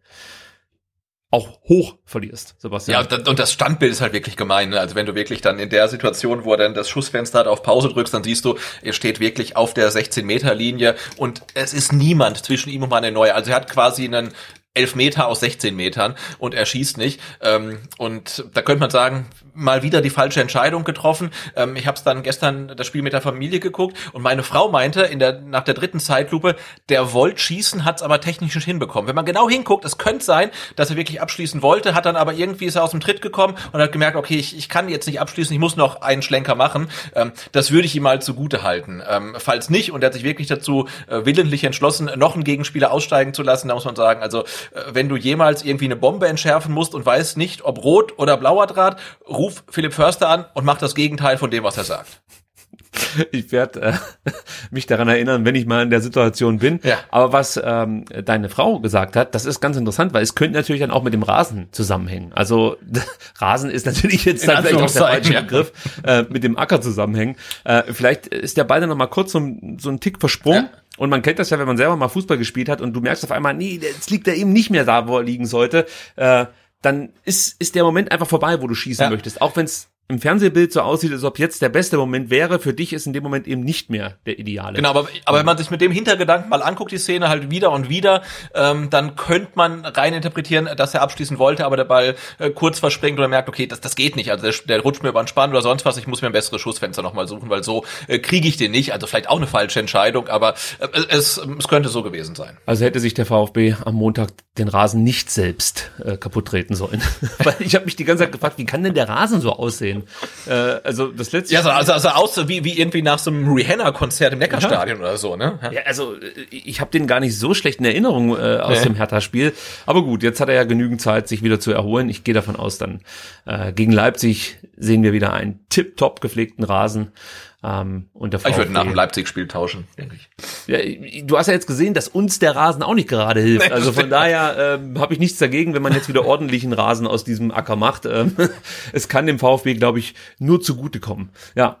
auch hoch verlierst, Sebastian. Ja, und das Standbild ist halt wirklich gemein. Ne? Also wenn du wirklich dann in der Situation, wo er dann das Schussfenster hat, auf Pause drückst, dann siehst du, er steht wirklich auf der 16-Meter-Linie und es ist niemand zwischen ihm und Manuel Neuer. Also er hat quasi einen elf Meter aus 16 Metern und er schießt nicht. Ähm, und da könnte man sagen, mal wieder die falsche Entscheidung getroffen. Ähm, ich habe es dann gestern das Spiel mit der Familie geguckt und meine Frau meinte in der nach der dritten Zeitlupe, der wollte schießen, hat es aber technisch nicht hinbekommen. Wenn man genau hinguckt, es könnte sein, dass er wirklich abschließen wollte, hat dann aber irgendwie ist er aus dem Tritt gekommen und hat gemerkt, okay, ich, ich kann jetzt nicht abschließen, ich muss noch einen Schlenker machen. Ähm, das würde ich ihm mal zugute halten. Ähm, falls nicht und er hat sich wirklich dazu äh, willentlich entschlossen, noch einen Gegenspieler aussteigen zu lassen, da muss man sagen, also äh, wenn du jemals irgendwie eine Bombe entschärfen musst und weißt nicht, ob rot oder blauer Draht, ruf Philipp Förster an und mach das Gegenteil von dem, was er sagt. Ich werde äh, [LAUGHS] mich daran erinnern, wenn ich mal in der Situation bin. Ja. Aber was ähm, deine Frau gesagt hat, das ist ganz interessant, weil es könnte natürlich dann auch mit dem Rasen zusammenhängen. Also [LAUGHS] Rasen ist natürlich jetzt dann vielleicht auch der falsche ja. Begriff, äh, mit dem Acker zusammenhängen. Äh, vielleicht ist der Ball dann noch mal kurz so, ein- so ein Tick versprungen. Ja. Und man kennt das ja, wenn man selber mal Fußball gespielt hat und du merkst auf einmal, nee, jetzt liegt er eben nicht mehr da, wo er liegen sollte. Äh, dann ist, ist der Moment einfach vorbei, wo du schießen Ja. möchtest. Auch wenn es im Fernsehbild so aussieht, als ob jetzt der beste Moment wäre, für dich ist in dem Moment eben nicht mehr der ideale. Genau, aber, aber wenn man sich mit dem Hintergedanken mal anguckt, die Szene halt wieder und wieder, ähm, dann könnte man rein interpretieren, dass er abschließen wollte, aber der Ball äh, kurz verspringt oder merkt, okay, das, das geht nicht. Also der, der rutscht mir über den Spann oder sonst was, ich muss mir ein besseres Schussfenster nochmal suchen, weil so äh, kriege ich den nicht. Also vielleicht auch eine falsche Entscheidung, aber äh, es, es könnte so gewesen sein. Also hätte sich der VfB am Montag den Rasen nicht selbst äh, kaputt treten sollen. [LAUGHS] Weil ich habe mich die ganze Zeit gefragt, wie kann denn der Rasen so aussehen? Äh, also das letzte Ja, so, also, also aus wie, wie irgendwie nach so einem Rihanna-Konzert im Neckarstadion oder so, ne? Ja. Ja, also äh, ich habe den gar nicht so schlecht in Erinnerung äh, aus Nee. dem Hertha-Spiel. Aber gut, jetzt hat er ja genügend Zeit, sich wieder zu erholen. Ich gehe davon aus, dann äh, gegen Leipzig sehen wir wieder einen tipptopp gepflegten Rasen. Ähm, und der Ich würde VfB nach dem Leipzig-Spiel tauschen, denke ich. Ja, du hast ja jetzt gesehen, dass uns der Rasen auch nicht gerade hilft. Also von daher ähm, habe ich nichts dagegen, wenn man jetzt wieder ordentlichen Rasen aus diesem Acker macht. Ähm, [LAUGHS] es kann dem VfB, glaube ich, nur zugutekommen. Ja,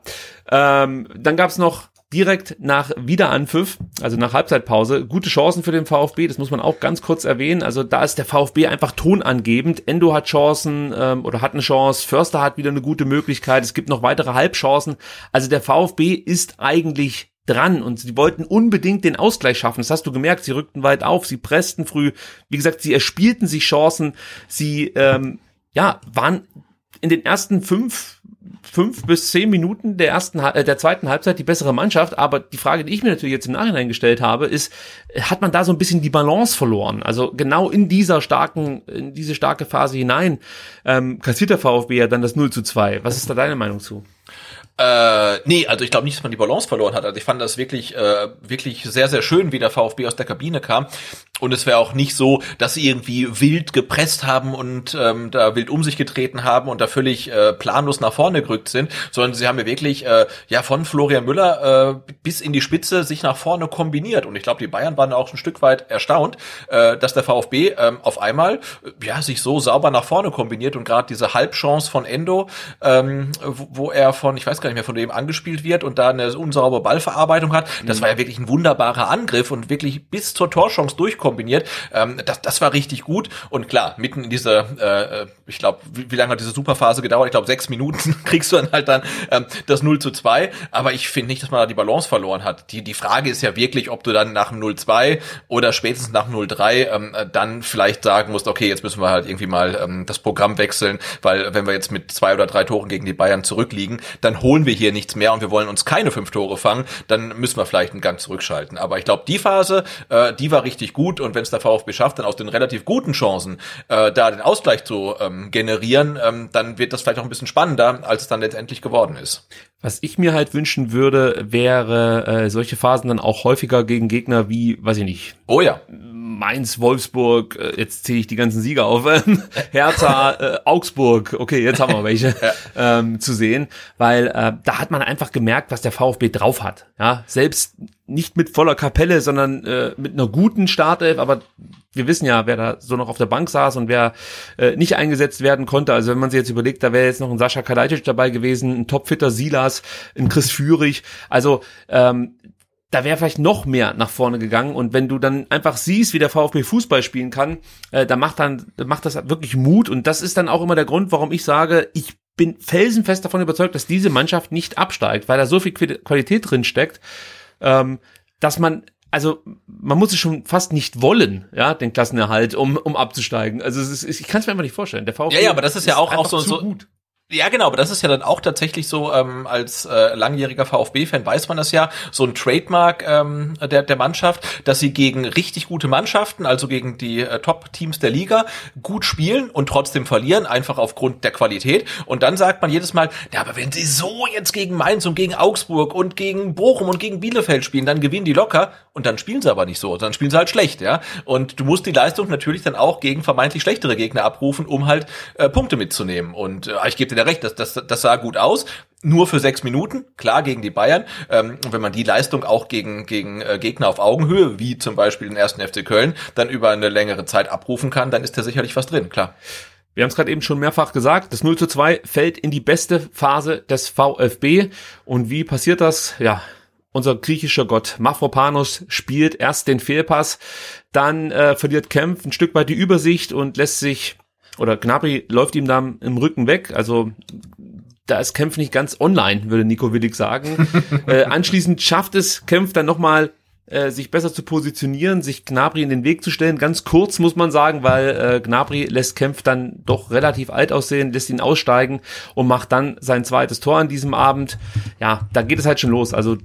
ähm, dann gab's noch direkt nach Wiederanpfiff, also nach Halbzeitpause, gute Chancen für den VfB. Das muss man auch ganz kurz erwähnen. Also da ist der VfB einfach tonangebend. Endo hat Chancen ähm, oder hat eine Chance. Förster hat wieder eine gute Möglichkeit. Es gibt noch weitere Halbchancen. Also der VfB ist eigentlich dran und sie wollten unbedingt den Ausgleich schaffen. Das hast du gemerkt. Sie rückten weit auf, sie pressten früh. Wie gesagt, sie erspielten sich Chancen. Sie ähm, ja waren in den ersten fünf fünf bis zehn Minuten der ersten äh, der zweiten Halbzeit die bessere Mannschaft. Aber die Frage, die ich mir natürlich jetzt im Nachhinein gestellt habe, ist, hat man da so ein bisschen die Balance verloren? Also genau in dieser starken, in diese starke Phase hinein ähm, kassiert der VfB ja dann das 0 zu 2. Was ist da deine Meinung zu? Äh, nee, also ich glaube nicht, dass man die Balance verloren hat. Also ich fand das wirklich, äh, wirklich sehr, sehr schön, wie der VfB aus der Kabine kam. Und es wäre auch nicht so, dass sie irgendwie wild gepresst haben und ähm, da wild um sich getreten haben und da völlig äh, planlos nach vorne gerückt sind, sondern sie haben ja wirklich äh, ja von Florian Müller äh, bis in die Spitze sich nach vorne kombiniert. Und ich glaube, die Bayern waren auch ein Stück weit erstaunt, äh, dass der VfB ähm, auf einmal äh, ja sich so sauber nach vorne kombiniert und gerade diese Halbchance von Endo, ähm, wo, wo er von, ich weiß gar nicht mehr, von dem angespielt wird und da eine unsaubere Ballverarbeitung hat, das war ja wirklich ein wunderbarer Angriff und wirklich bis zur Torchance durchkombiniert. Ähm, das, das war richtig gut und klar, mitten in dieser, äh, äh, ich glaube, wie, wie lange hat diese Superphase gedauert? Ich glaube, sechs Minuten [LAUGHS] kriegst du dann halt dann ähm, das 0 zu 2, aber ich finde nicht, dass man da die Balance verloren hat. Die, die Frage ist ja wirklich, ob du dann nach dem 0-2 oder spätestens nach dem 0-3 ähm, äh, dann vielleicht sagen musst, okay, jetzt müssen wir halt irgendwie mal ähm, das Programm wechseln, weil wenn wir jetzt mit zwei oder drei Toren gegen die Bayern zurückliegen, dann holen wir hier nichts mehr und wir wollen uns keine fünf Tore fangen, dann müssen wir vielleicht einen Gang zurückschalten. Aber ich glaube, die Phase, äh, die war richtig gut und wenn es der VfB schafft, dann aus den relativ guten Chancen äh, da den Ausgleich zu ähm, generieren, ähm, dann wird das vielleicht auch ein bisschen spannender, als es dann letztendlich geworden ist. Was ich mir halt wünschen würde, wäre äh, solche Phasen dann auch häufiger gegen Gegner wie, weiß ich nicht, Oh ja. Mainz, Wolfsburg, äh, jetzt zähle ich die ganzen Sieger auf, [LAUGHS] Hertha, äh, Augsburg, okay, jetzt haben wir welche [LAUGHS] ähm, zu sehen, weil äh, da hat man einfach gemerkt, was der VfB drauf hat. Ja, selbst nicht mit voller Kapelle, sondern äh, mit einer guten Startelf, aber wir wissen ja, wer da so noch auf der Bank saß und wer äh, nicht eingesetzt werden konnte. Also wenn man sich jetzt überlegt, da wäre jetzt noch ein Sascha Kalajdzic dabei gewesen, ein topfitter Silas, ein Chris Führig. Also ähm, da wäre vielleicht noch mehr nach vorne gegangen. Und wenn du dann einfach siehst, wie der VfB Fußball spielen kann, äh, da macht dann macht das wirklich Mut. Und das ist dann auch immer der Grund, warum ich sage, ich bin felsenfest davon überzeugt, dass diese Mannschaft nicht absteigt, weil da so viel Qualität drin steckt, ähm, dass man also man muss es schon fast nicht wollen, ja, den Klassenerhalt, um um abzusteigen. Also es ist, ich kann es mir einfach nicht vorstellen. Der VfB ja, ja, aber das ist, ist ja auch, auch so, so gut. Ja, genau, aber das ist ja dann auch tatsächlich so, ähm, als äh, langjähriger VfB-Fan weiß man das ja, so ein Trademark ähm, der, der Mannschaft, dass sie gegen richtig gute Mannschaften, also gegen die äh, Top-Teams der Liga, gut spielen und trotzdem verlieren, einfach aufgrund der Qualität. Und dann sagt man jedes Mal, ja, aber wenn sie so jetzt gegen Mainz und gegen Augsburg und gegen Bochum und gegen Bielefeld spielen, dann gewinnen die locker und dann spielen sie aber nicht so, dann spielen sie halt schlecht, ja. Und du musst die Leistung natürlich dann auch gegen vermeintlich schlechtere Gegner abrufen, um halt äh, Punkte mitzunehmen. Und äh, ich gebe dir recht, das, das, das sah gut aus. Nur für sechs Minuten, klar gegen die Bayern. Ähm, wenn man die Leistung auch gegen, gegen äh, Gegner auf Augenhöhe, wie zum Beispiel den ersten FC Köln, dann über eine längere Zeit abrufen kann, dann ist da sicherlich was drin, klar. Wir haben es gerade eben schon mehrfach gesagt, das 0 zu 2 fällt in die beste Phase des VfB. Und wie passiert das? Ja, unser griechischer Gott Mafropanos spielt erst den Fehlpass, dann äh, verliert Kempf ein Stück weit die Übersicht und lässt sich oder Gnabry läuft ihm dann im Rücken weg. Also da ist Kempf nicht ganz online, würde Nico Willig sagen. [LAUGHS] äh, anschließend schafft es Kempf dann nochmal äh, sich besser zu positionieren, sich Gnabry in den Weg zu stellen. Ganz kurz muss man sagen, weil äh, Gnabry lässt Kempf dann doch relativ alt aussehen, lässt ihn aussteigen und macht dann sein zweites Tor an diesem Abend. Ja, da geht es halt schon los. Also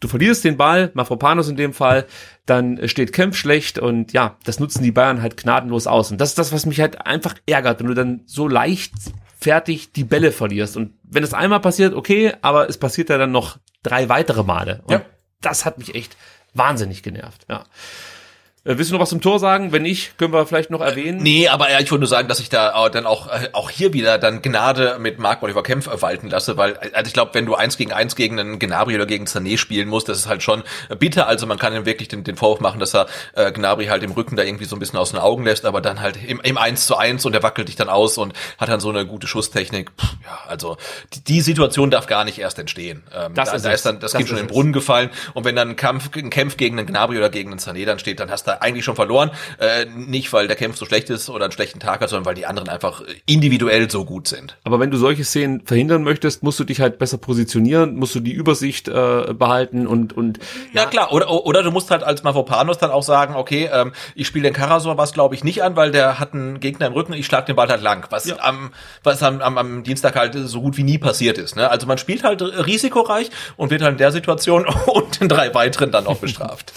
du verlierst den Ball, Mafropanos in dem Fall, dann steht Kempf schlecht und ja, das nutzen die Bayern halt gnadenlos aus. Und das ist das, was mich halt einfach ärgert, wenn du dann so leicht fertig die Bälle verlierst. Und wenn es einmal passiert, okay, aber es passiert ja dann noch drei weitere Male. Und ja. das hat mich echt wahnsinnig genervt, ja. Äh, willst du noch was zum Tor sagen? Wenn nicht, können wir vielleicht noch erwähnen. Nee, aber ja, ich wollte nur sagen, dass ich da dann auch, äh, auch hier wieder dann Gnade mit Marc Oliver Kempf walten lasse, weil also ich glaube, wenn du eins gegen eins gegen einen Gnabry oder gegen Sané spielen musst, das ist halt schon bitter. Also man kann ihm wirklich den, den Vorwurf machen, dass er äh, Gnabry halt im Rücken da irgendwie so ein bisschen aus den Augen lässt, aber dann halt im, im 1 zu 1 und er wackelt dich dann aus und hat dann so eine gute Schusstechnik. Puh, ja, also die, die Situation darf gar nicht erst entstehen. Ähm, das da, ist da ist dann das, das Kind schon in den Brunnen gefallen und wenn dann ein Kampf, ein Kampf gegen einen Gnabry oder gegen einen Sané dann steht, dann hast du eigentlich schon verloren. Äh, nicht, weil der Kampf so schlecht ist oder einen schlechten Tag hat, sondern weil die anderen einfach individuell so gut sind. Aber wenn du solche Szenen verhindern möchtest, musst du dich halt besser positionieren, musst du die Übersicht äh, behalten und und ja. ja klar oder oder du musst halt als Mavropanos dann auch sagen, okay, ähm, ich spiele den Karasor was glaube ich nicht an, weil der hat einen Gegner im Rücken, ich schlag den Ball halt lang, was ja. am was am, am, am Dienstag halt so gut wie nie passiert ist. Ne? Also man spielt halt risikoreich und wird halt in der Situation [LAUGHS] und in drei weiteren dann auch bestraft.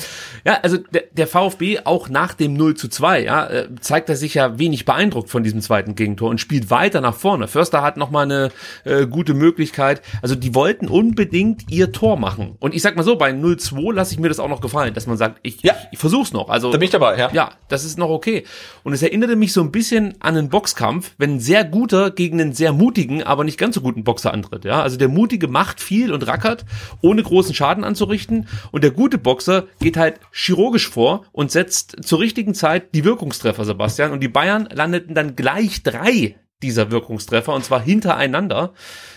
ja, also der, der VfB auch nach dem dem 0 zu 2, ja, äh, zeigt er sich ja wenig beeindruckt von diesem zweiten Gegentor und spielt weiter nach vorne. Förster hat nochmal eine äh, gute Möglichkeit. Also die wollten unbedingt ihr Tor machen. Und ich sag mal so, bei 0-2 lasse ich mir das auch noch gefallen, dass man sagt, ich, ja. ich, ich versuch's noch. Also, da bin ich dabei, ja. Ja, das ist noch okay. Und es erinnerte mich so ein bisschen an einen Boxkampf, wenn ein sehr guter gegen einen sehr mutigen, aber nicht ganz so guten Boxer antritt. Ja, also der mutige macht viel und rackert, ohne großen Schaden anzurichten. Und der gute Boxer geht halt chirurgisch vor und setzt zur richtigen Zeit die Wirkungstreffer, Sebastian. Und die Bayern landeten dann gleich drei dieser Wirkungstreffer und zwar hintereinander.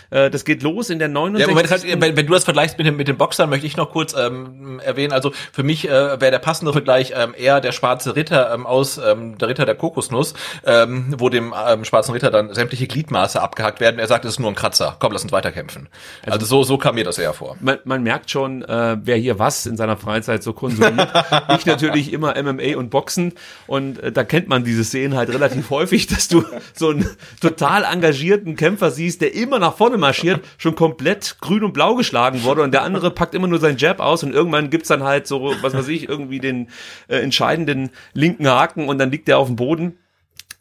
Äh, das geht los in der 69. Ja, Moment, wenn, wenn, du das vergleichst mit dem, mit dem Boxern, möchte ich noch kurz ähm, erwähnen. Also für mich äh, wäre der passende Vergleich ähm, eher der schwarze Ritter ähm, aus ähm, der Ritter der Kokosnuss, ähm, wo dem ähm, schwarzen Ritter dann sämtliche Gliedmaße abgehakt werden. Er sagt, es ist nur ein Kratzer. Komm, lass uns weiterkämpfen. Also, also so, so kam mir das eher vor. Man, man merkt schon, äh, wer hier was in seiner Freizeit so konsumiert. [LAUGHS] ich natürlich immer MMA und Boxen und äh, da kennt man diese Szenen halt relativ häufig, dass du so einen total engagierten Kämpfer siehst, der immer nach vorne marschiert, schon komplett grün und blau geschlagen wurde und der andere packt immer nur seinen Jab aus und irgendwann gibt's dann halt so, was weiß ich, irgendwie den äh, entscheidenden linken Haken und dann liegt der auf dem Boden.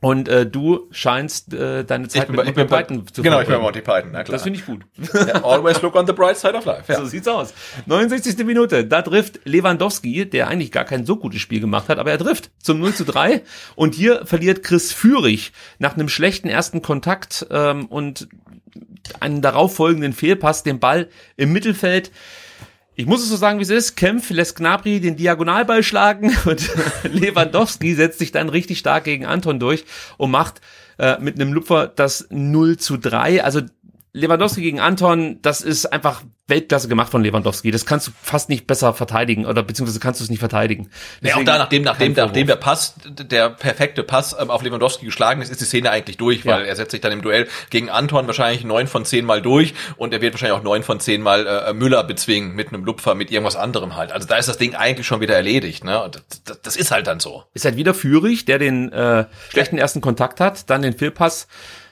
Und äh, du scheinst äh, deine Zeit mit Monty Python zu Genau, ich bin Monty Python, na klar. Das finde ich gut. Yeah, always look on the bright side of life. Ja. So sieht's aus. 69. Minute, da trifft Lewandowski, der eigentlich gar kein so gutes Spiel gemacht hat, aber er trifft zum 0 zu 3. Und hier verliert Chris Führig nach einem schlechten ersten Kontakt ähm, und einen darauffolgenden Fehlpass den Ball im Mittelfeld. Ich muss es so sagen, wie es ist. Kempf lässt Gnabry den Diagonalball schlagen [LAUGHS] und Lewandowski setzt sich dann richtig stark gegen Anton durch und macht äh, mit einem Lupfer das 0 zu 3. Also Lewandowski gegen Anton, das ist einfach Weltklasse gemacht von Lewandowski. Das kannst du fast nicht besser verteidigen oder beziehungsweise kannst du es nicht verteidigen. Ja, auch da, nachdem, nachdem, nachdem der Pass, der perfekte Pass ähm, auf Lewandowski geschlagen ist, ist die Szene eigentlich durch, weil ja. er setzt sich dann im Duell gegen Anton wahrscheinlich neun von zehn Mal durch und er wird wahrscheinlich auch neun von zehn Mal äh, Müller bezwingen mit einem Lupfer, mit irgendwas anderem halt. Also da ist das Ding eigentlich schon wieder erledigt. Ne? Das, das, das ist halt dann so. Ist halt wieder Führig, der den äh, schlechten ersten Kontakt hat, dann den Fehlpass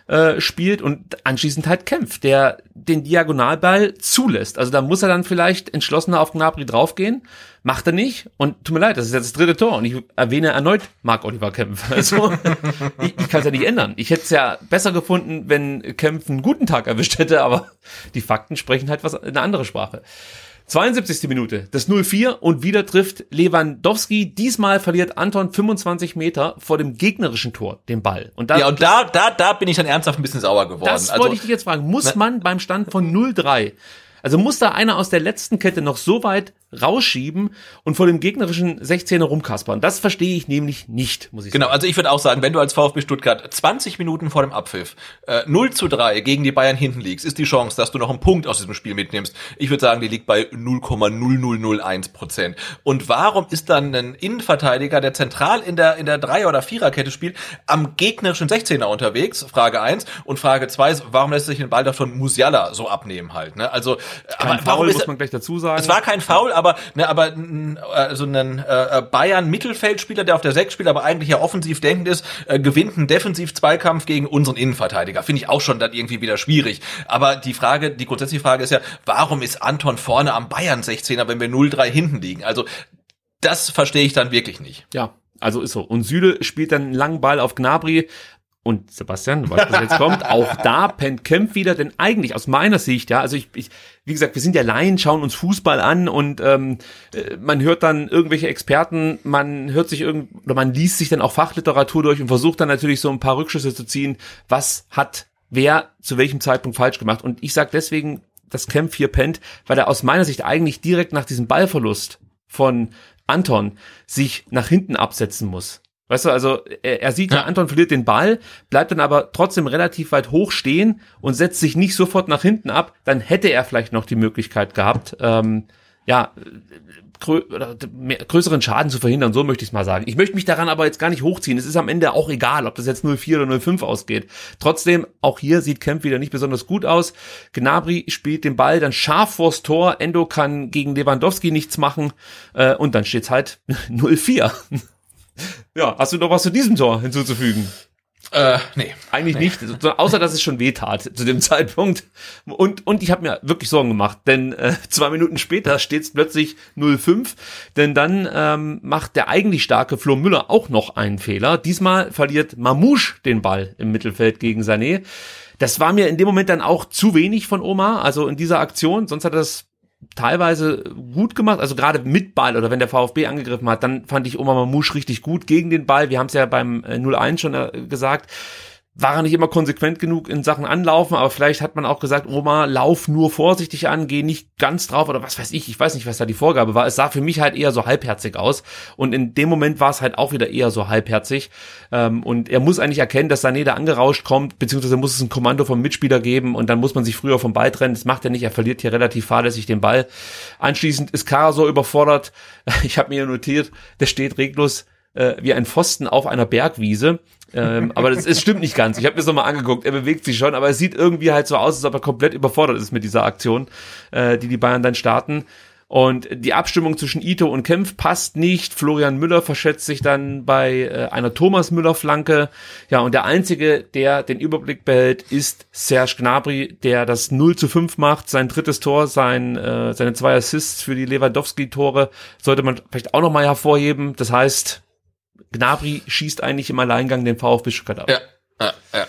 äh, spielt und anschließend halt kämpft, der den Diagonalball zulässt. Also da muss er dann vielleicht entschlossener auf Gnabry draufgehen, macht er nicht und tut mir leid, das ist jetzt das dritte Tor und ich erwähne erneut Marc Oliver Kempf. [LAUGHS] Also ich, ich kann es ja nicht ändern. Ich hätte es ja besser gefunden, wenn Kempf einen guten Tag erwischt hätte, aber die Fakten sprechen halt was eine andere Sprache. 72. Minute, das 0-4 und wieder trifft Lewandowski. Diesmal verliert Anton 25 Meter vor dem gegnerischen Tor den Ball. Und da, ja, und da, da, da bin ich dann ernsthaft ein bisschen sauer geworden. Das also, wollte ich dich jetzt fragen. Muss man beim Stand von 0-3 also muss da einer aus der letzten Kette noch so weit rausschieben und vor dem gegnerischen 16er rumkaspern. Das verstehe ich nämlich nicht, muss ich genau, sagen. Genau, also ich würde auch sagen, wenn du als VfB Stuttgart 20 Minuten vor dem Abpfiff äh, 0 zu 3 gegen die Bayern hinten liegst, ist die Chance, dass du noch einen Punkt aus diesem Spiel mitnimmst. Ich würde sagen, die liegt bei 0,0001 Prozent. Und warum ist dann ein Innenverteidiger, der zentral in der, in der Dreier- oder Viererkette spielt, am gegnerischen 16er unterwegs? Frage 1. Und Frage 2 ist, warum lässt sich den Ball davon Musiala so abnehmen halt? Ne? Also, kein aber Foul, warum ist, muss man gleich dazu sagen. Es war kein Foul, aber aber, ne, aber also äh, Bayern Mittelfeldspieler, der auf der 6 spielt, aber eigentlich ja offensiv denkend ist, äh, gewinnt einen Defensiv-Zweikampf gegen unseren Innenverteidiger. Finde ich auch schon dann irgendwie wieder schwierig. Aber die Frage, die grundsätzliche Frage ist ja, warum ist Anton vorne am Bayern 16er, wenn wir 0-3 hinten liegen? Also das verstehe ich dann wirklich nicht. Ja, also ist so. Und Süle spielt dann einen langen Ball auf Gnabry. Und Sebastian, was jetzt kommt, auch da pennt Kempf wieder, denn eigentlich aus meiner Sicht, ja, also ich, ich wie gesagt, wir sind ja Laien, schauen uns Fußball an und ähm, äh, man hört dann irgendwelche Experten, man hört sich irgend oder man liest sich dann auch Fachliteratur durch und versucht dann natürlich so ein paar Rückschlüsse zu ziehen, was hat wer zu welchem Zeitpunkt falsch gemacht. Und ich sag deswegen, dass Kempf hier pennt, weil er aus meiner Sicht eigentlich direkt nach diesem Ballverlust von Anton sich nach hinten absetzen muss. Weißt du, also er, er sieht, ja. Anton verliert den Ball, bleibt dann aber trotzdem relativ weit hoch stehen und setzt sich nicht sofort nach hinten ab. Dann hätte er vielleicht noch die Möglichkeit gehabt, ähm, ja, grö mehr, größeren Schaden zu verhindern, so möchte ich es mal sagen. Ich möchte mich daran aber jetzt gar nicht hochziehen. Es ist am Ende auch egal, ob das jetzt 04 oder 05 ausgeht. Trotzdem, auch hier sieht Kemp wieder nicht besonders gut aus. Gnabry spielt den Ball dann scharf vors Tor. Endo kann gegen Lewandowski nichts machen. Äh, und dann steht's halt [LAUGHS] 04. Ja, hast du noch was zu diesem Tor hinzuzufügen? Äh, nee. Eigentlich nee. nicht, außer dass es schon weh tat zu dem [LAUGHS] Zeitpunkt. Und, und ich habe mir wirklich Sorgen gemacht, denn äh, [LAUGHS] zwei Minuten später steht es plötzlich 0-5, denn dann ähm, macht der eigentlich starke Flo Müller auch noch einen Fehler. Diesmal verliert Mamouche den Ball im Mittelfeld gegen Sané. Das war mir in dem Moment dann auch zu wenig von Oma, also in dieser Aktion, sonst hat er das teilweise gut gemacht, also gerade mit Ball oder wenn der VfB angegriffen hat, dann fand ich Oma Mamouche richtig gut gegen den Ball. Wir haben es ja beim 0-1 äh, schon äh, gesagt war er nicht immer konsequent genug in Sachen Anlaufen, aber vielleicht hat man auch gesagt, Oma, lauf nur vorsichtig an, geh nicht ganz drauf oder was weiß ich, ich weiß nicht, was da die Vorgabe war. Es sah für mich halt eher so halbherzig aus und in dem Moment war es halt auch wieder eher so halbherzig ähm, und er muss eigentlich erkennen, dass Sané da angerauscht kommt, beziehungsweise muss es ein Kommando vom Mitspieler geben und dann muss man sich früher vom Ball trennen. Das macht er nicht, er verliert hier relativ fahrlässig den Ball. Anschließend ist Karasor überfordert. [LAUGHS] Ich habe mir notiert, der steht reglos äh, wie ein Pfosten auf einer Bergwiese ähm, aber das, das stimmt nicht ganz. Ich habe mir das nochmal angeguckt. Er bewegt sich schon, aber es sieht irgendwie halt so aus, als ob er komplett überfordert ist mit dieser Aktion, äh, die die Bayern dann starten. Und die Abstimmung zwischen Ito und Kempf passt nicht. Florian Müller verschätzt sich dann bei äh, einer Thomas Müller Flanke. Ja, und der einzige, der den Überblick behält, ist Serge Gnabry, der das 0 zu 5 macht, sein drittes Tor, sein, äh, seine zwei Assists für die Lewandowski-Tore sollte man vielleicht auch nochmal hervorheben. Das heißt, Gnabry schießt eigentlich im Alleingang den VfB Stuttgart ab. Ja, ja, ja.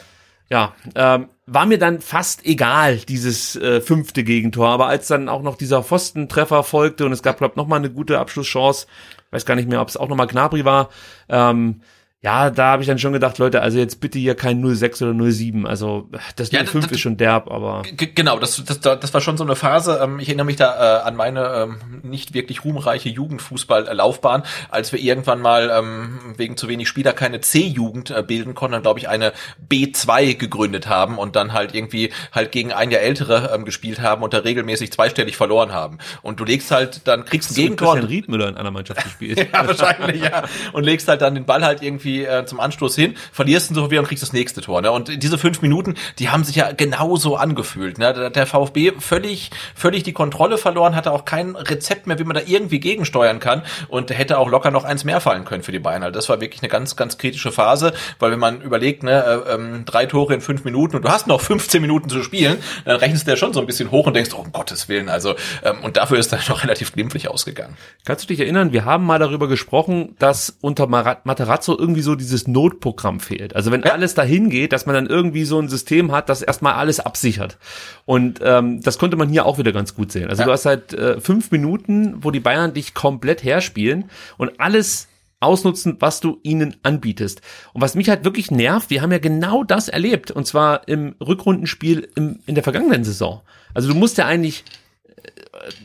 Ja, ähm, war mir dann fast egal, dieses äh, fünfte Gegentor. Aber als dann auch noch dieser Pfostentreffer folgte und es gab, glaube ich, nochmal eine gute Abschlusschance, weiß gar nicht mehr, ob es auch nochmal Gnabry war, ähm, ja, da habe ich dann schon gedacht, Leute, also jetzt bitte hier kein 06 oder 07. Also das Ja, 05 das- ist schon derb, aber genau, das, das, das war schon so eine Phase. Ähm, ich erinnere mich da äh, an meine ähm, nicht wirklich ruhmreiche Jugendfußballlaufbahn, als wir irgendwann mal ähm, wegen zu wenig Spieler keine C-Jugend äh, bilden konnten, dann glaube ich eine B2 gegründet haben und dann halt irgendwie halt gegen ein Jahr ältere ähm, gespielt haben und da regelmäßig zweistellig verloren haben. Und du legst halt, dann kriegst ein Gegentor. Christian Riedmüller in einer Mannschaft gespielt. [LAUGHS] Ja, wahrscheinlich, ja. Und legst halt dann den Ball halt irgendwie äh, zum Anstoß hin, verlierst ihn so wieder und kriegst das nächste Tor. Ne? Und diese fünf Minuten, die haben sich ja genauso angefühlt. Ne? Der- VfB völlig, völlig die Kontrolle verloren, hatte auch kein Rezept mehr, wie man da irgendwie gegensteuern kann und hätte auch locker noch eins mehr fallen können für die Bayern. Also das war wirklich eine ganz, ganz kritische Phase, weil wenn man überlegt, ne, äh, ähm, drei Tore in fünf Minuten und du hast noch 15 Minuten zu spielen, dann rechnest du ja schon so ein bisschen hoch und denkst, oh, um Gottes Willen, also ähm, und dafür ist dann [LAUGHS] noch relativ glimpflich ausgegangen. Kannst du dich erinnern, wir haben mal darüber gesprochen, dass unter Materazzo irgendwie so dieses Notprogramm fehlt. Also wenn Ja. alles dahin geht, dass man dann irgendwie so ein System hat, das erstmal alles absichert. Und ähm, das konnte man hier auch wieder ganz gut sehen. Also Ja. du hast halt äh, fünf Minuten, wo die Bayern dich komplett herspielen und alles ausnutzen, was du ihnen anbietest. Und was mich halt wirklich nervt, wir haben ja genau das erlebt. Und zwar im Rückrundenspiel im, in der vergangenen Saison. Also du musst ja eigentlich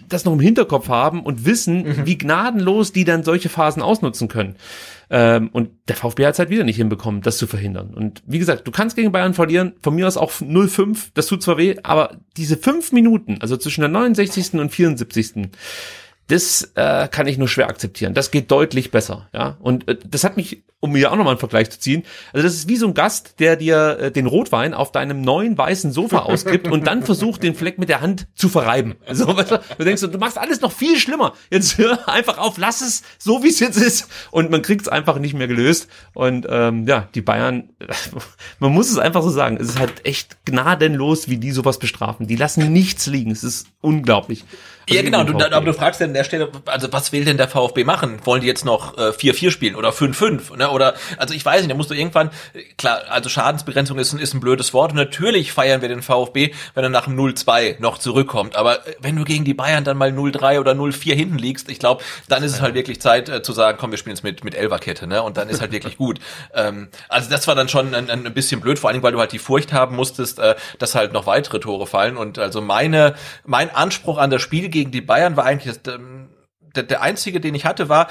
das noch im Hinterkopf haben und wissen, wie gnadenlos die dann solche Phasen ausnutzen können. Ähm, und der VfB hat es halt wieder nicht hinbekommen, das zu verhindern. Und wie gesagt, du kannst gegen Bayern verlieren, von mir aus auch 0-5, das tut zwar weh, aber diese fünf Minuten, also zwischen der 69. und 74. Das äh, kann ich nur schwer akzeptieren. Das geht deutlich besser, ja. Und äh, das hat mich, um mir auch nochmal einen Vergleich zu ziehen, also das ist wie so ein Gast, der dir äh, den Rotwein auf deinem neuen weißen Sofa [LAUGHS] ausgibt und dann versucht, den Fleck mit der Hand zu verreiben. [LAUGHS] Also weißt du, du denkst, du machst alles noch viel schlimmer. Jetzt hör einfach auf, lass es so, wie es jetzt ist. Und man kriegt es einfach nicht mehr gelöst. Und ähm, ja, die Bayern, [LAUGHS] man muss es einfach so sagen, es ist halt echt gnadenlos, wie die sowas bestrafen. Die lassen nichts liegen. Es ist unglaublich. Ja, genau. Du, aber du fragst ja an der Stelle, also was will denn der VfB machen? Wollen die jetzt noch äh, 4-4 spielen oder 5-5? Ne? Oder, also ich weiß nicht, da musst du irgendwann, äh, klar, also Schadensbegrenzung ist, ein- ist ein blödes Wort. Und natürlich feiern wir den VfB, wenn er nach dem 0-2 noch zurückkommt. Aber äh, wenn du gegen die Bayern dann mal 0-3 oder 0-4 hinten liegst, ich glaube, dann ist es halt wirklich Zeit äh, zu sagen, komm, wir spielen jetzt mit, mit Elferkette, ne? Und dann ist halt wirklich gut. Ähm, also das war dann schon ein, ein bisschen blöd, vor allem, weil du halt die Furcht haben musstest, äh, dass halt noch weitere Tore fallen. Und also meine, mein Anspruch an das Spiel gegen die Bayern war eigentlich, das, ähm, der, der einzige, den ich hatte, war,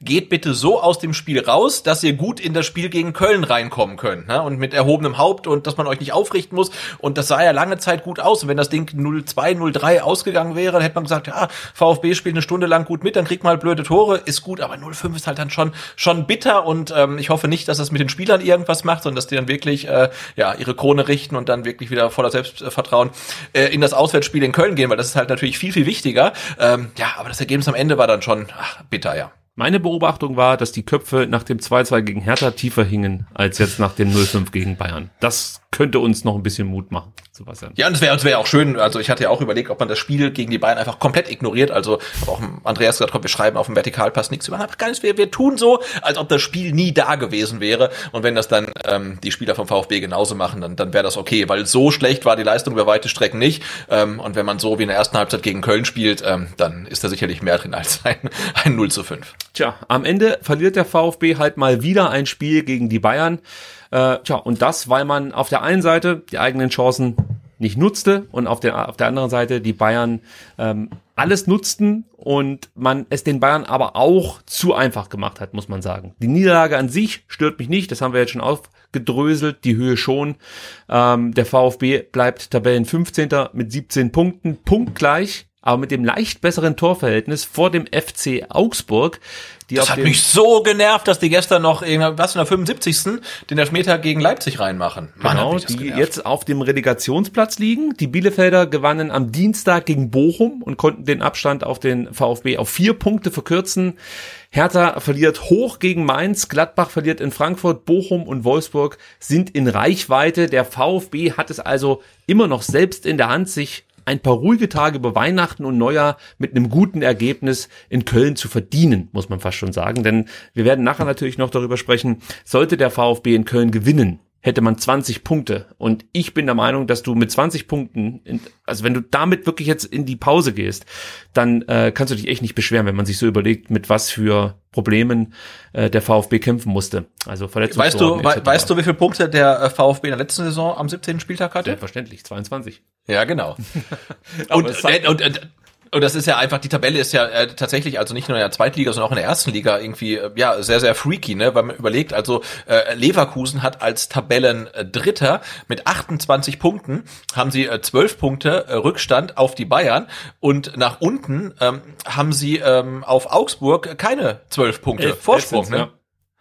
geht bitte so aus dem Spiel raus, dass ihr gut in das Spiel gegen Köln reinkommen könnt. Ne? Und mit erhobenem Haupt und dass man euch nicht aufrichten muss. Und das sah ja lange Zeit gut aus. Und wenn das Ding 0-2, 0-3 ausgegangen wäre, dann hätte man gesagt, ja, VfB spielt eine Stunde lang gut mit, dann kriegt mal blöde Tore, ist gut, aber 0-5 ist halt dann schon, schon bitter und ähm, ich hoffe nicht, dass es mit den Spielern irgendwas macht, sondern dass die dann wirklich äh, ja, ihre Krone richten und dann wirklich wieder voller Selbstvertrauen äh, in das Auswärtsspiel in Köln gehen, weil das ist halt natürlich viel, viel wichtiger. Ähm, ja, aber das Ergebnis am Ende war dann schon ach, bitter, ja. Meine Beobachtung war, dass die Köpfe nach dem 2-2 gegen Hertha tiefer hingen als jetzt nach dem 0-5 gegen Bayern. Das könnte uns noch ein bisschen Mut machen, Sebastian. Ja, und es wäre es wäre auch schön, also ich hatte ja auch überlegt, ob man das Spiel gegen die Bayern einfach komplett ignoriert. Also auch Andreas gesagt, komm, wir schreiben auf dem Vertikalpass nichts über. Gar nichts, wir, wir tun so, als ob das Spiel nie da gewesen wäre. Und wenn das dann ähm, die Spieler vom VfB genauso machen, dann, dann wäre das okay, weil so schlecht war die Leistung über weite Strecken nicht. Ähm, und wenn man so wie in der ersten Halbzeit gegen Köln spielt, ähm, dann ist da sicherlich mehr drin als ein, [LAUGHS] ein 0 zu 5. Tja, am Ende verliert der VfB halt mal wieder ein Spiel gegen die Bayern. Äh, tja, und das, weil man auf der einen Seite die eigenen Chancen nicht nutzte und auf der, auf der anderen Seite die Bayern ähm, alles nutzten und man es den Bayern aber auch zu einfach gemacht hat, muss man sagen. Die Niederlage an sich stört mich nicht, das haben wir jetzt schon aufgedröselt, die Höhe schon. Ähm, der VfB bleibt Tabellen 15. mit 17 Punkten, punktgleich, aber mit dem leicht besseren Torverhältnis vor dem FC Augsburg. Die Das hat mich so genervt, dass die gestern noch, in, was in der 75. den Elfmeter gegen Leipzig reinmachen. Mann, Genau, die genervt. jetzt auf dem Relegationsplatz liegen. Die Bielefelder gewannen am Dienstag gegen Bochum und konnten den Abstand auf den VfB auf vier Punkte verkürzen. Hertha verliert hoch gegen Mainz, Gladbach verliert in Frankfurt, Bochum und Wolfsburg sind in Reichweite. Der VfB hat es also immer noch selbst in der Hand, sich ein paar ruhige Tage über Weihnachten und Neujahr mit einem guten Ergebnis in Köln zu verdienen, muss man fast schon sagen. Denn wir werden nachher natürlich noch darüber sprechen, sollte der VfB in Köln gewinnen, hätte man 20 Punkte. Und ich bin der Meinung, dass du mit 20 Punkten, in, also wenn du damit wirklich jetzt in die Pause gehst, dann äh, kannst du dich echt nicht beschweren, wenn man sich so überlegt, mit was für Problemen äh, der VfB kämpfen musste. Also Verletzungen. Weißt du, we weißt du, wie viele Punkte der äh, VfB in der letzten Saison am 17. Spieltag hatte? Selbstverständlich, 22. Ja, genau. [LAUGHS] und, und, und, und und das ist ja einfach, die Tabelle ist ja äh, tatsächlich, also nicht nur in der Zweitliga, sondern auch in der ersten Liga irgendwie, äh, ja, sehr, sehr freaky, ne? Weil man überlegt, also äh, Leverkusen hat als Tabellen äh, Dritter mit 28 Punkten, haben sie äh, 12 Punkte äh, Rückstand auf die Bayern und nach unten ähm, haben sie ähm, auf Augsburg keine 12 Punkte Elf, Vorsprung, ne? Ja.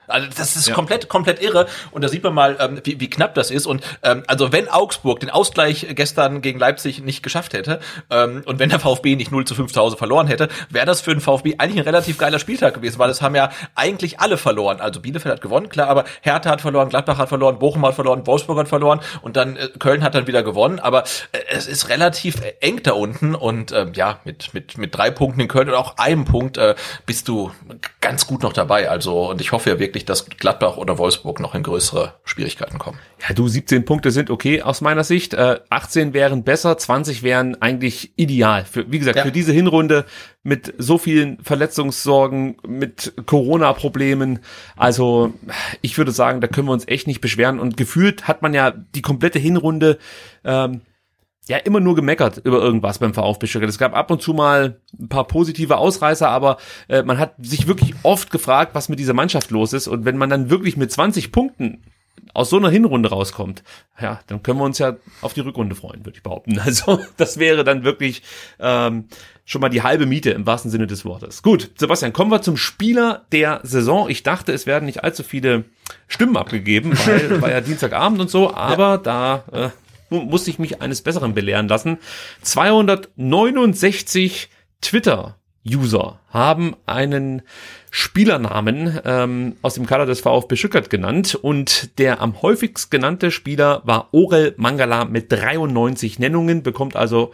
Also das ist ja. komplett, komplett irre. Und da sieht man mal, ähm, wie, wie knapp das ist. Und ähm, also wenn Augsburg den Ausgleich gestern gegen Leipzig nicht geschafft hätte ähm, und wenn der VfB nicht 0 zu 5 zu Hause verloren hätte, wäre das für den VfB eigentlich ein relativ geiler Spieltag gewesen, weil es haben ja eigentlich alle verloren. Also Bielefeld hat gewonnen, klar, aber Hertha hat verloren, Gladbach hat verloren, Bochum hat verloren, Wolfsburg hat verloren und dann äh, Köln hat dann wieder gewonnen. Aber äh, es ist relativ eng da unten und äh, ja, mit, mit, mit drei Punkten in Köln und auch einem Punkt äh, bist du ganz gut noch dabei. Also und ich hoffe ja wirklich, dass Gladbach oder Wolfsburg noch in größere Schwierigkeiten kommen. Ja, du, 17 Punkte sind okay aus meiner Sicht. Äh, 18 wären besser, 20 wären eigentlich ideal. Für, wie gesagt, ja. für diese Hinrunde mit so vielen Verletzungssorgen, mit Corona-Problemen. Also ich würde sagen, da können wir uns echt nicht beschweren. Und gefühlt hat man ja die komplette Hinrunde ähm, ja immer nur gemeckert über irgendwas beim VfB Stuttgart. Es gab ab und zu mal ein paar positive Ausreißer, aber äh, man hat sich wirklich oft gefragt, was mit dieser Mannschaft los ist. Und wenn man dann wirklich mit 20 Punkten aus so einer Hinrunde rauskommt, ja, dann können wir uns ja auf die Rückrunde freuen, würde ich behaupten. [LAUGHS] Also das wäre dann wirklich ähm, schon mal die halbe Miete im wahrsten Sinne des Wortes. Gut, Sebastian, kommen wir zum Spieler der Saison. Ich dachte, es werden nicht allzu viele Stimmen abgegeben, weil [LAUGHS] war ja Dienstagabend und so, aber ja. da äh, musste ich mich eines Besseren belehren lassen. 269 Twitter-User haben einen Spielernamen ähm, aus dem Kader des VfB Stuttgart genannt und der am häufigst genannte Spieler war Orel Mangala mit 93 Nennungen, bekommt also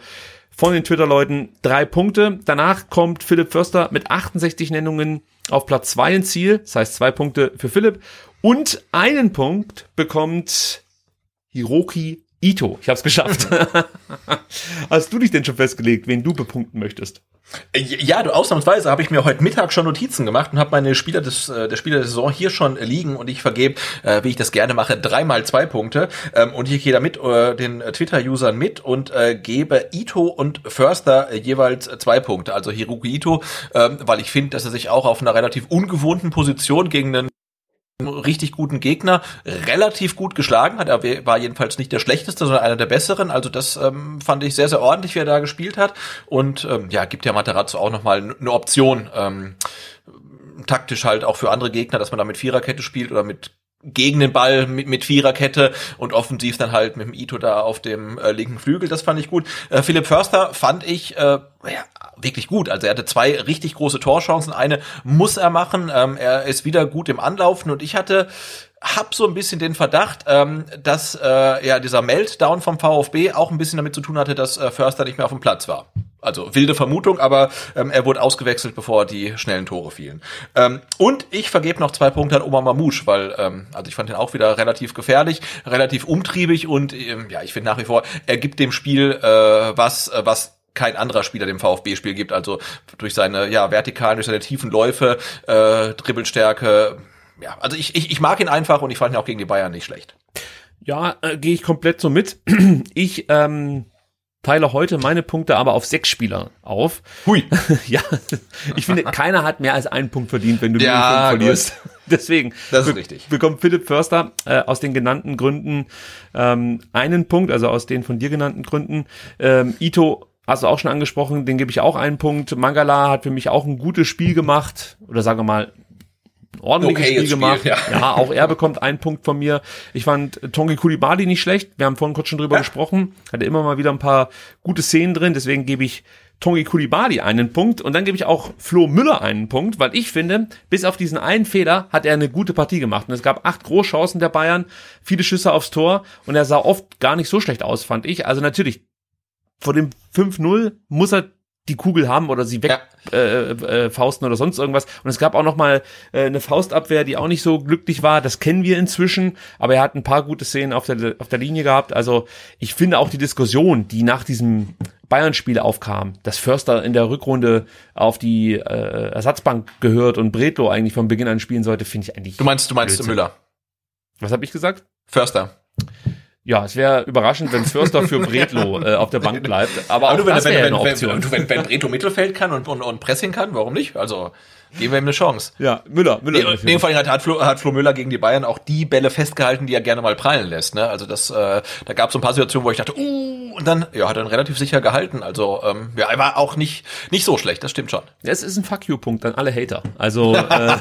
von den Twitter-Leuten drei Punkte. Danach kommt Philipp Förster mit 68 Nennungen auf Platz zwei ins Ziel, das heißt zwei Punkte für Philipp und einen Punkt bekommt Hiroki Ito, ich hab's geschafft. [LAUGHS] Hast du dich denn schon festgelegt, wen du bepunkten möchtest? Ja, du ausnahmsweise habe ich mir heute Mittag schon Notizen gemacht und habe meine Spieler des äh, der Spieler der Saison hier schon liegen und ich vergebe, äh, wie ich das gerne mache, dreimal zwei Punkte ähm, und ich gehe da mit äh, den Twitter-Usern mit und äh, gebe Ito und Förster jeweils zwei Punkte. Also Hiroki Ito, äh, weil ich finde, dass er sich auch auf einer relativ ungewohnten Position gegen einen richtig guten Gegner relativ gut geschlagen hat. Er war jedenfalls nicht der schlechteste, sondern einer der besseren. Also das ähm, fand ich sehr, sehr ordentlich, wie er da gespielt hat. Und ähm, ja, gibt ja Materazzo auch nochmal eine Option. Ähm, taktisch halt auch für andere Gegner, dass man da mit Viererkette spielt oder mit gegen den Ball mit, mit Viererkette und offensiv dann halt mit dem Ito da auf dem äh, linken Flügel. Das fand ich gut. Äh, Philipp Förster fand ich äh, ja, wirklich gut. Also er hatte zwei richtig große Torchancen. Eine muss er machen. Ähm, er ist wieder gut im Anlaufen und ich hatte hab so ein bisschen den Verdacht, ähm, dass äh, ja dieser Meltdown vom VfB auch ein bisschen damit zu tun hatte, dass äh, Förster nicht mehr auf dem Platz war. Also wilde Vermutung, aber ähm, er wurde ausgewechselt, bevor die schnellen Tore fielen. Ähm, und ich vergebe noch zwei Punkte an Omar Mamouche, weil ähm, also ich fand ihn auch wieder relativ gefährlich, relativ umtriebig und ähm, ja, ich finde nach wie vor, er gibt dem Spiel äh, was, äh, was kein anderer Spieler dem VfB-Spiel gibt. Also durch seine ja vertikalen, durch seine tiefen Läufe, äh, Dribbelstärke, ja, also ich, ich, ich mag ihn einfach und ich fand ihn auch gegen die Bayern nicht schlecht. Ja, äh, gehe ich komplett so mit. [CLEARS THROAT] Ich ähm, teile heute meine Punkte aber auf sechs Spieler auf. Hui. [LAUGHS] ja, ich finde, keiner hat mehr als einen Punkt verdient, wenn du ja, einen Punkt verlierst. [LAUGHS] Deswegen das ist richtig. bekommt Philipp Förster äh, aus den genannten Gründen ähm, einen Punkt, also aus den von dir genannten Gründen. Ähm, Ito hast du auch schon angesprochen, den gebe ich auch einen Punkt. Mangala hat für mich auch ein gutes Spiel gemacht, oder sagen wir mal, ordentliches okay, Spiel gemacht. Spiel, ja. ja. auch er bekommt einen Punkt von mir. Ich fand Tongi Kulibali nicht schlecht. Wir haben vorhin kurz schon drüber ja. gesprochen. Hatte immer mal wieder ein paar gute Szenen drin. Deswegen gebe ich Tongi Kulibali einen Punkt und dann gebe ich auch Flo Müller einen Punkt, weil ich finde, bis auf diesen einen Fehler hat er eine gute Partie gemacht. Und es gab acht Großchancen der Bayern, viele Schüsse aufs Tor und er sah oft gar nicht so schlecht aus, fand ich. Also natürlich, vor dem 5-0 muss er die Kugel haben oder sie weg ja. äh, äh, fausten oder sonst irgendwas. Und es gab auch noch mal äh, eine Faustabwehr, die auch nicht so glücklich war. Das kennen wir inzwischen, aber er hat ein paar gute Szenen auf der auf der Linie gehabt. Also ich finde auch die Diskussion, die nach diesem Bayern-Spiel aufkam, dass Förster in der Rückrunde auf die äh, Ersatzbank gehört und Bretlo eigentlich von Beginn an spielen sollte, finde ich eigentlich. Du meinst, du meinst Blödsinn. Müller? Was habe ich gesagt? Förster. Ja, es wäre überraschend, wenn Förster für Bredlo [LAUGHS] äh, auf der Bank bleibt. Aber, aber auch wenn, das wenn, wäre wenn, eine Option. Wenn, wenn, wenn Bredlo Mittelfeld kann und, und, und Pressing kann, warum nicht? Also geben wir ihm eine Chance. Ja, Müller. Müller in dem Fall hat Flo, hat Flo Müller gegen die Bayern auch die Bälle festgehalten, die er gerne mal prallen lässt. Ne? Also das, äh, da gab es so ein paar Situationen, wo ich dachte, uh, und dann ja, hat er dann relativ sicher gehalten. Also ähm, ja, er war auch nicht nicht so schlecht. Das stimmt schon. Ja, es ist ein Fuck you Punkt an alle Hater. Also [LAUGHS] äh,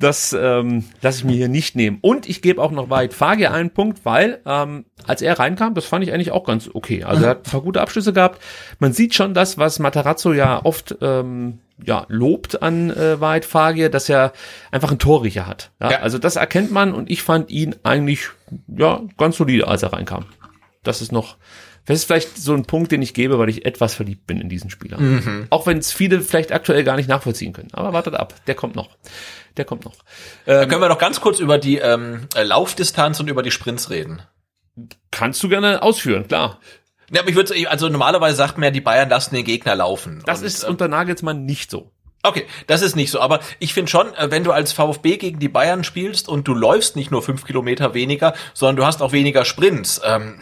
Das ähm, lasse ich mir hier nicht nehmen. Und ich gebe auch noch weit Fagir einen Punkt, weil ähm, als er reinkam, das fand ich eigentlich auch ganz okay. Also er hat ein paar gute Abschlüsse gehabt. Man sieht schon das, was Matarazzo ja oft ähm, ja, lobt an äh, Wahrheit Fagir, dass er einfach einen Torriecher hat. Ja? ja? Also das erkennt man und ich fand ihn eigentlich ja ganz solide, als er reinkam. Das ist noch das ist vielleicht so ein Punkt, den ich gebe, weil ich etwas verliebt bin in diesen Spieler. Mhm. Auch wenn es viele vielleicht aktuell gar nicht nachvollziehen können. Aber wartet ab, der kommt noch. Der kommt noch. Ähm, da können wir noch ganz kurz über die ähm, Laufdistanz und über die Sprints reden. Kannst du gerne ausführen, klar. Ja, aber ich würde also normalerweise sagt man ja, die Bayern lassen den Gegner laufen. Das und, ist ähm, unter Nagelsmann nicht so. Okay, das ist nicht so. Aber ich finde schon, äh, wenn du als VfB gegen die Bayern spielst und du läufst nicht nur fünf Kilometer weniger, sondern du hast auch weniger Sprints. Ähm,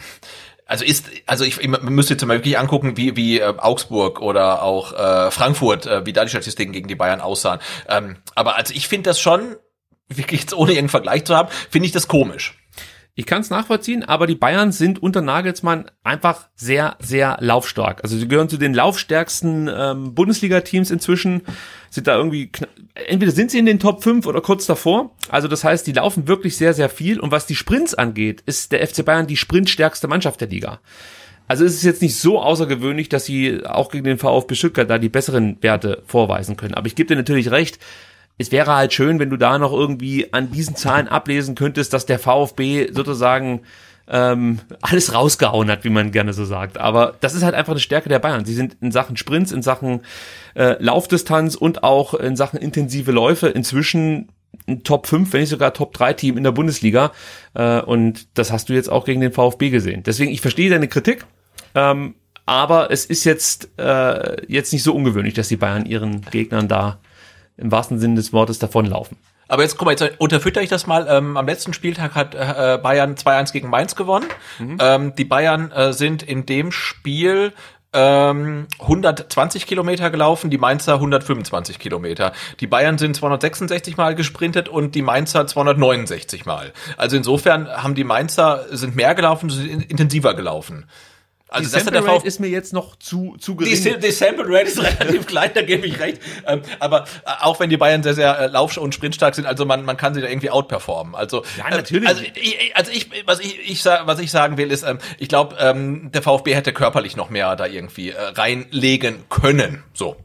also ist, also ich, ich müsste jetzt mal wirklich angucken, wie, wie äh, Augsburg oder auch äh, Frankfurt, äh, wie da die Statistiken gegen die Bayern aussahen. Ähm, aber also ich finde das schon, [LAUGHS] wirklich jetzt ohne irgendeinen Vergleich zu haben, finde ich das komisch. Ich kann es nachvollziehen, aber die Bayern sind unter Nagelsmann einfach sehr, sehr laufstark. Also sie gehören zu den laufstärksten ähm, Bundesliga-Teams inzwischen. Sind da irgendwie, entweder sind sie in den Top 5 oder kurz davor. Also das heißt, die laufen wirklich sehr, sehr viel. Und was die Sprints angeht, ist der FC Bayern die sprintstärkste Mannschaft der Liga. Also es ist jetzt nicht so außergewöhnlich, dass sie auch gegen den VfB Stuttgart da die besseren Werte vorweisen können. Aber ich gebe dir natürlich recht, es wäre halt schön, wenn du da noch irgendwie an diesen Zahlen ablesen könntest, dass der VfB sozusagen ähm, alles rausgehauen hat, wie man gerne so sagt. Aber das ist halt einfach eine Stärke der Bayern. Sie sind in Sachen Sprints, in Sachen äh, Laufdistanz und auch in Sachen intensive Läufe inzwischen ein Top 5, wenn nicht sogar Top 3 Team in der Bundesliga. Äh, und das hast du jetzt auch gegen den VfB gesehen. Deswegen, ich verstehe deine Kritik. Ähm, aber es ist jetzt, äh, jetzt nicht so ungewöhnlich, dass die Bayern ihren Gegnern da im wahrsten Sinne des Wortes davonlaufen. Aber jetzt guck mal, jetzt unterfütter ich das mal. Ähm, am letzten Spieltag hat äh, Bayern 2-1 gegen Mainz gewonnen. Mhm. Ähm, die Bayern äh, sind in dem Spiel ähm, 120 Kilometer gelaufen, die Mainzer 125 Kilometer. Die Bayern sind 266 Mal gesprintet und die Mainzer 269 Mal. Also insofern haben die Mainzer sind mehr gelaufen, sind intensiver gelaufen. Also die das Sample Rate ist mir jetzt noch zu, zu gering. Die, die Sample Rate ist [LAUGHS] relativ klein, da gebe ich recht. Ähm, aber äh, auch wenn die Bayern sehr, sehr äh, lauf- und sprintstark sind, also man, man kann sie da irgendwie outperformen. Also, ja, natürlich. also, ich, also ich, was ich, ich, was ich sagen will, ist, ähm, ich glaube, ähm, der VfB hätte körperlich noch mehr da irgendwie äh, reinlegen können. So.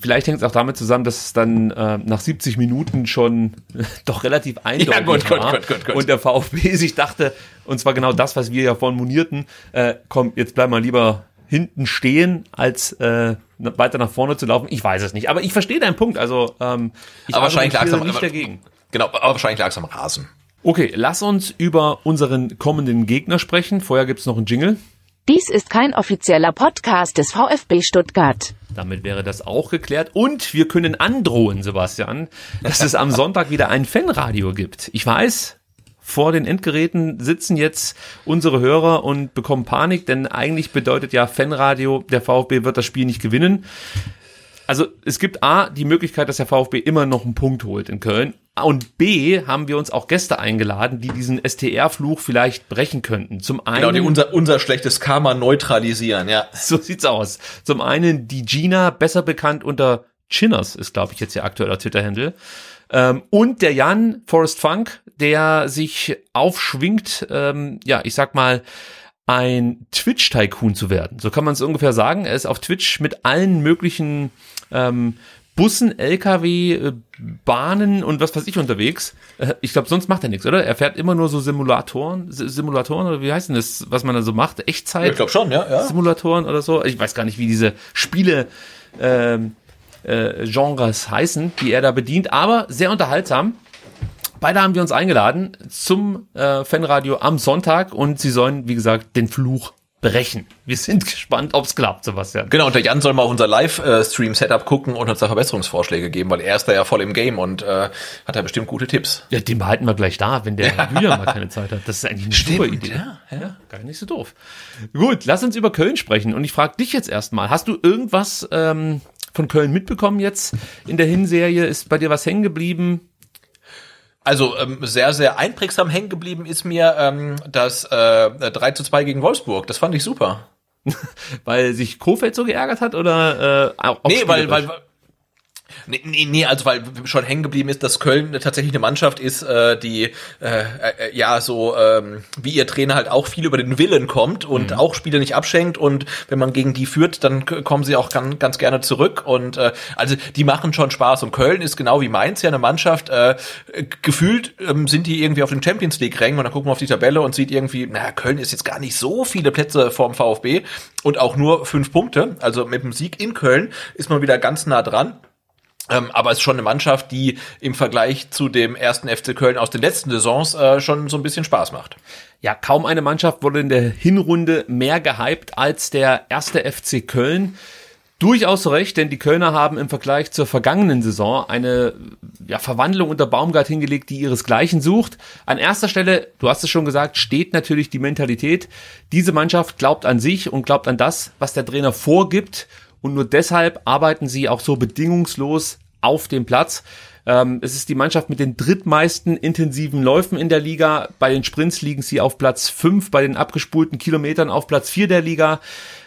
Vielleicht hängt es auch damit zusammen, dass es dann äh, nach 70 Minuten schon [LAUGHS] doch relativ eindeutig ja, gut, war gut, gut, gut, und der VfB sich dachte, und zwar genau das, was wir ja vorhin monierten, äh, komm, jetzt bleib mal lieber hinten stehen, als äh, weiter nach vorne zu laufen. Ich weiß es nicht, aber ich verstehe deinen Punkt. Also ähm, ich aber wahrscheinlich nicht aber, dagegen. Genau, aber wahrscheinlich lag es am Rasen. Okay, lass uns über unseren kommenden Gegner sprechen. Vorher gibt's noch einen Jingle. Dies ist kein offizieller Podcast des VfB Stuttgart. Damit wäre das auch geklärt. Und wir können androhen, Sebastian, dass es am Sonntag wieder ein Fanradio gibt. Ich weiß, vor den Endgeräten sitzen jetzt unsere Hörer und bekommen Panik, denn eigentlich bedeutet ja Fanradio, der VfB wird das Spiel nicht gewinnen. Also es gibt A, die Möglichkeit, dass der VfB immer noch einen Punkt holt in Köln. Und B, haben wir uns auch Gäste eingeladen, die diesen STR-Fluch vielleicht brechen könnten. Zum einen. Genau, die unser, unser schlechtes Karma neutralisieren, ja. [LAUGHS] So sieht's aus. Zum einen die Gina, besser bekannt unter Chinners, ist glaube ich jetzt ihr aktueller Twitter-Handle. Ähm, und der Jan, Forest Funk, der sich aufschwingt, ähm, ja, ich sag mal, ein Twitch-Tycoon zu werden. So kann man es ungefähr sagen. Er ist auf Twitch mit allen möglichen ähm, Bussen, LKW, äh, Bahnen und was weiß ich unterwegs. Äh, Ich glaube, sonst macht er nichts, oder? Er fährt immer nur so Simulatoren, Simulatoren oder wie heißt denn das, was man da so macht? Echtzeit? Ich glaube schon, ja, ja. Simulatoren oder so. Ich weiß gar nicht, wie diese Spiele ähm, äh, Genres heißen, die er da bedient, aber sehr unterhaltsam. Beide haben wir uns eingeladen zum äh, Fanradio am Sonntag und sie sollen, wie gesagt, den Fluch brechen. Wir sind [LAUGHS] gespannt, ob's klappt, Sebastian. Genau, und der Jan soll mal auf unser Live-Stream-Setup gucken und uns da Verbesserungsvorschläge geben, weil er ist da ja voll im Game und äh, hat da bestimmt gute Tipps. Ja, den behalten wir gleich da, wenn der [LAUGHS] Julian mal keine Zeit hat. Das ist eigentlich eine super Idee. ja, ja. gar nicht so doof. Gut, lass uns über Köln sprechen. Und ich frage dich jetzt erstmal, hast du irgendwas ähm, von Köln mitbekommen jetzt in der Hinserie? Ist bei dir was hängen geblieben? Also ähm, sehr, sehr einprägsam hängen geblieben ist mir ähm, das äh, 3 zu 2 gegen Wolfsburg. Das fand ich super. [LAUGHS] Weil sich Kofeld so geärgert hat oder äh, auch Nee, weil, weil, Nee, nee, nee, also weil schon hängen geblieben ist, dass Köln tatsächlich eine Mannschaft ist, äh, die äh, äh, ja so ähm, wie ihr Trainer halt auch viel über den Willen kommt und Mhm. auch Spiele nicht abschenkt und wenn man gegen die führt, dann kommen sie auch ganz, ganz gerne zurück und äh, also die machen schon Spaß und Köln ist genau wie Mainz ja eine Mannschaft, äh, gefühlt ähm, sind die irgendwie auf den Champions League Rängen und dann gucken wir auf die Tabelle und sieht irgendwie, naja, Köln ist jetzt gar nicht so viele Plätze vorm VfB und auch nur fünf Punkte, also mit dem Sieg in Köln ist man wieder ganz nah dran. Ähm, aber es ist schon eine Mannschaft, die im Vergleich zu dem ersten FC Köln aus den letzten Saisons äh, schon so ein bisschen Spaß macht. Ja, kaum eine Mannschaft wurde in der Hinrunde mehr gehypt als der erste FC Köln. Durchaus recht, denn die Kölner haben im Vergleich zur vergangenen Saison eine ja, Verwandlung unter Baumgart hingelegt, die ihresgleichen sucht. An erster Stelle, du hast es schon gesagt, steht natürlich die Mentalität. Diese Mannschaft glaubt an sich und glaubt an das, was der Trainer vorgibt. Und nur deshalb arbeiten sie auch so bedingungslos auf dem Platz. Ähm, es ist die Mannschaft mit den drittmeisten intensiven Läufen in der Liga. Bei den Sprints liegen sie auf Platz 5, bei den abgespulten Kilometern auf Platz 4 der Liga.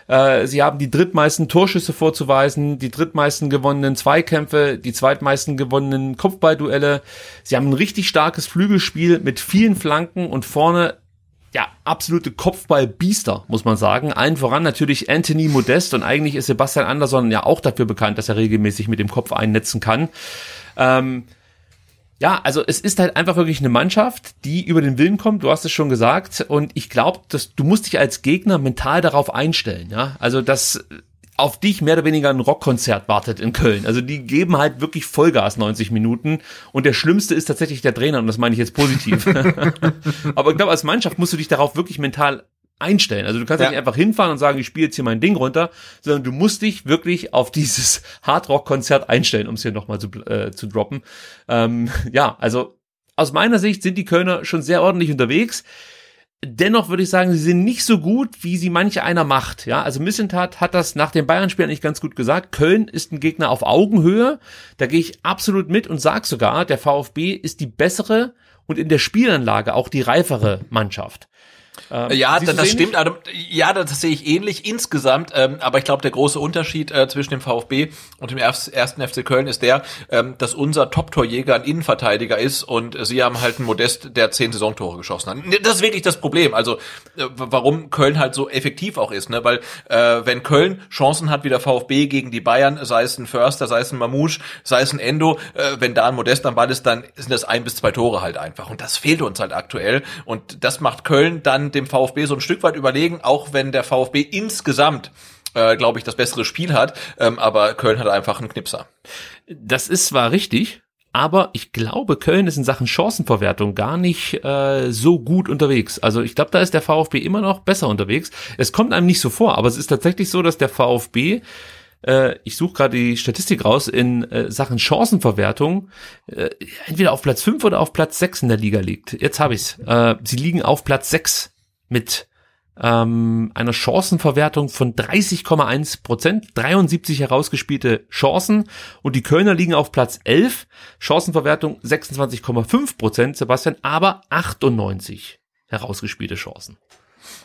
Äh, sie haben die drittmeisten Torschüsse vorzuweisen, die drittmeisten gewonnenen Zweikämpfe, die zweitmeisten gewonnenen Kopfballduelle. Sie haben ein richtig starkes Flügelspiel mit vielen Flanken und vorne ja, absolute Kopfballbiester, muss man sagen. Allen voran natürlich Anthony Modest und eigentlich ist Sebastian Andersson ja auch dafür bekannt, dass er regelmäßig mit dem Kopf einnetzen kann. Ähm, ja, also es ist halt einfach wirklich eine Mannschaft, die über den Willen kommt, du hast es schon gesagt, und ich glaube, dass du musst dich als Gegner mental darauf einstellen, ja. Also dass auf dich mehr oder weniger ein Rockkonzert wartet in Köln. Also die geben halt wirklich Vollgas 90 Minuten und der Schlimmste ist tatsächlich der Trainer und das meine ich jetzt positiv. [LAUGHS] Aber ich glaube, als Mannschaft musst du dich darauf wirklich mental einstellen. Also du kannst ja. Nicht einfach hinfahren und sagen, ich spiele jetzt hier mein Ding runter, sondern du musst dich wirklich auf dieses [LAUGHS] Hardrock-Konzert einstellen, um es hier nochmal zu, äh, zu droppen. Ähm, ja, also aus meiner Sicht sind die Kölner schon sehr ordentlich unterwegs. Dennoch würde ich sagen, sie sind nicht so gut, wie sie manche einer macht. Ja, also Missentat hat das nach dem Bayern-Spiel nicht ganz gut gesagt. Köln ist ein Gegner auf Augenhöhe. Da gehe ich absolut mit und sag sogar, der VfB ist die bessere und in der Spielanlage auch die reifere Mannschaft. Ähm, Ja, das, das stimmt. Also, ja, das sehe ich ähnlich insgesamt. Ähm, aber ich glaube, der große Unterschied äh, zwischen dem VfB und dem erst- ersten FC Köln ist der, ähm, dass unser Top-Torjäger ein Innenverteidiger ist und sie haben halt einen Modest, der zehn Saisontore geschossen hat. Das ist wirklich das Problem. Also äh, warum Köln halt so effektiv auch ist, ne? Weil äh, wenn Köln Chancen hat wie der VfB gegen die Bayern, sei es ein Förster, sei es ein Mamouche, sei es ein Endo, äh, wenn da ein Modest am Ball ist, dann sind das ein bis zwei Tore halt einfach. Und das fehlt uns halt aktuell. Und das macht Köln dann dem VfB so ein Stück weit überlegen, auch wenn der VfB insgesamt äh, glaube ich, das bessere Spiel hat, ähm, aber Köln hat einfach einen Knipser. Das ist zwar richtig, aber ich glaube, Köln ist in Sachen Chancenverwertung gar nicht äh, so gut unterwegs. Also ich glaube, da ist der VfB immer noch besser unterwegs. Es kommt einem nicht so vor, aber es ist tatsächlich so, dass der VfB äh, ich suche gerade die Statistik raus, in äh, Sachen Chancenverwertung äh, entweder auf Platz 5 oder auf Platz 6 in der Liga liegt. Jetzt habe ich's. Äh, sie liegen auf Platz 6 mit ähm, einer Chancenverwertung von 30,1 Prozent, 73 herausgespielte Chancen und die Kölner liegen auf Platz 11, Chancenverwertung 26,5 Prozent, Sebastian, aber 98 herausgespielte Chancen.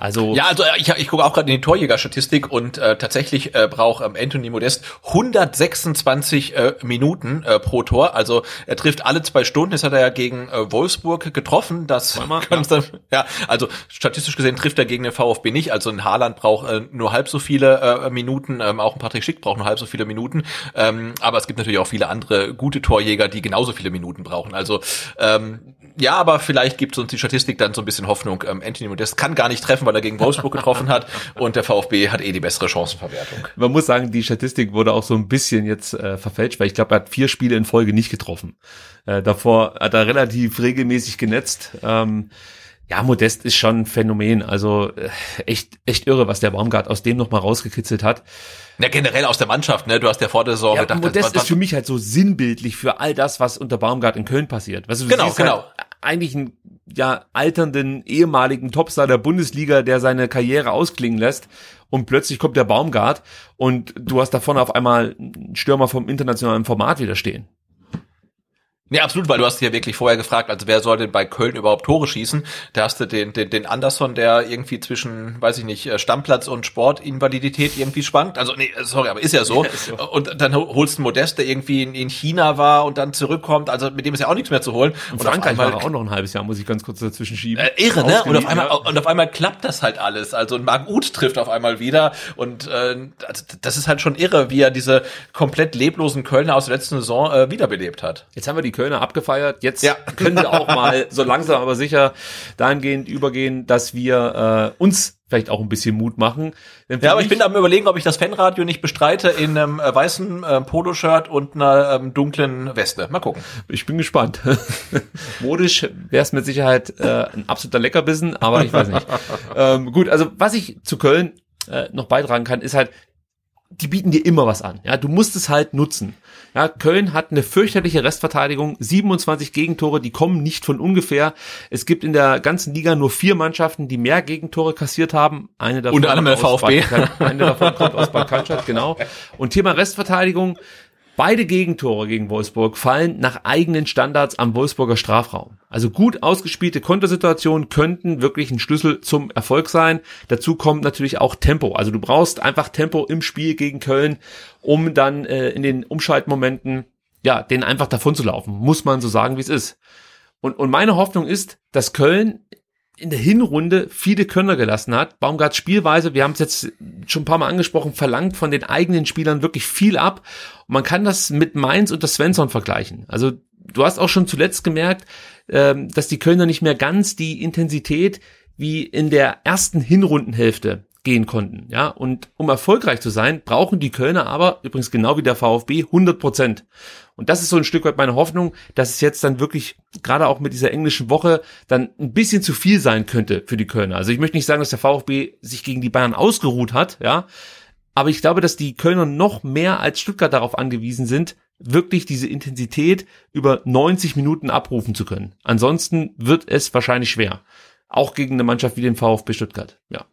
Also ja, also äh, ich, ich gucke auch gerade in die Torjägerstatistik und äh, tatsächlich äh, braucht ähm, Anthony Modest 126 äh, Minuten äh, pro Tor. Also er trifft alle zwei Stunden. Das hat er ja gegen äh, Wolfsburg getroffen. Das [LAUGHS] kann ja. dann, ja, also statistisch gesehen trifft er gegen den VfB nicht. Also ein Haaland braucht äh, nur halb so viele äh, Minuten. Ähm, auch ein Patrick Schick braucht nur halb so viele Minuten. Ähm, aber es gibt natürlich auch viele andere gute Torjäger, die genauso viele Minuten brauchen. Also ähm, ja, aber vielleicht gibt uns die Statistik dann so ein bisschen Hoffnung. Ähm, Anthony Modest kann gar nicht treffen, weil er gegen Wolfsburg getroffen hat und der VfB hat eh die bessere Chancenverwertung. man muss sagen, die Statistik wurde auch so ein bisschen jetzt äh, verfälscht, weil ich glaube, er hat vier Spiele in Folge nicht getroffen. Äh, davor hat er relativ regelmäßig genetzt. Ähm, ja, Modest ist schon ein Phänomen. Also äh, echt, echt irre, was der Baumgart aus dem nochmal rausgekitzelt hat. Ja, generell aus der Mannschaft, ne? Du hast ja vor der Saison Ja, gedacht, Modest was- ist für mich halt so sinnbildlich für all das, was unter Baumgart in Köln passiert. Weißt du, du Genau, siehst genau. Halt eigentlich einen ja, alternden ehemaligen Topstar der Bundesliga, der seine Karriere ausklingen lässt und plötzlich kommt der Baumgart und du hast da vorne auf einmal einen Stürmer vom internationalen Format wieder stehen. Nee, absolut, weil du hast ja wirklich vorher gefragt, also wer soll denn bei Köln überhaupt Tore schießen? Da hast du den, den, den Anderson, der irgendwie zwischen, weiß ich nicht, äh, Stammplatz und Sportinvalidität irgendwie schwankt. Also, nee, sorry, aber ist ja so. [LAUGHS] Ja, ist so. Und dann holst du einen Modest, der irgendwie in, in China war und dann zurückkommt. Also mit dem ist ja auch nichts mehr zu holen. Und auf Frankreich war einmal- er auch noch ein halbes Jahr, muss ich ganz kurz dazwischen schieben. Äh, irre, ne? Und auf einmal ja. und auf einmal klappt das halt alles. Also ein Marc Uth trifft auf einmal wieder und äh, also das ist halt schon irre, wie er diese komplett leblosen Kölner aus der letzten Saison äh, wiederbelebt hat. Jetzt haben wir die Kölner abgefeiert. Jetzt Ja. [LAUGHS] können wir auch mal so langsam aber sicher dahingehend übergehen, dass wir äh, uns vielleicht auch ein bisschen Mut machen. Ja, aber ich bin am überlegen, ob ich das Fanradio nicht bestreite in einem äh, weißen äh, Poloshirt und einer ähm, dunklen Weste. Mal gucken. Ich bin gespannt. [LAUGHS] Modisch wäre es mit Sicherheit äh, ein absoluter Leckerbissen, aber ich weiß nicht. [LAUGHS] ähm, gut, also was ich zu Köln äh, noch beitragen kann, ist halt, die bieten dir immer was an. Ja, du musst es halt nutzen. Ja, Köln hat eine fürchterliche Restverteidigung, 27 Gegentore, die kommen nicht von ungefähr. Es gibt in der ganzen Liga nur vier Mannschaften, die mehr Gegentore kassiert haben. Eine davon Unter anderem der aus VfB. Bad- eine davon kommt aus Bad Cannstatt, genau. [LAUGHS] Und Thema Restverteidigung, Beide Gegentore gegen Wolfsburg fallen nach eigenen Standards am Wolfsburger Strafraum. Also gut ausgespielte Kontersituationen könnten wirklich ein Schlüssel zum Erfolg sein. Dazu kommt natürlich auch Tempo. Also du brauchst einfach Tempo im Spiel gegen Köln, um dann äh, in den Umschaltmomenten ja, den einfach davon zu laufen. Muss man so sagen, wie es ist. Und, und meine Hoffnung ist, dass Köln in der Hinrunde viele Könner gelassen hat. Baumgarts Spielweise, wir haben es jetzt schon ein paar Mal angesprochen, verlangt von den eigenen Spielern wirklich viel ab. Und man kann das mit Mainz und das Svensson vergleichen. Also du hast auch schon zuletzt gemerkt, ähm, dass die Kölner nicht mehr ganz die Intensität wie in der ersten Hinrundenhälfte gehen konnten. Ja, und um erfolgreich zu sein, brauchen die Kölner aber, übrigens genau wie der VfB, 100 Prozent. Und das ist so ein Stück weit meine Hoffnung, dass es jetzt dann wirklich, gerade auch mit dieser englischen Woche, dann ein bisschen zu viel sein könnte für die Kölner. Also ich möchte nicht sagen, dass der VfB sich gegen die Bayern ausgeruht hat, ja. Aber ich glaube, dass die Kölner noch mehr als Stuttgart darauf angewiesen sind, wirklich diese Intensität über 90 Minuten abrufen zu können. Ansonsten wird es wahrscheinlich schwer. Auch gegen eine Mannschaft wie den VfB Stuttgart, ja.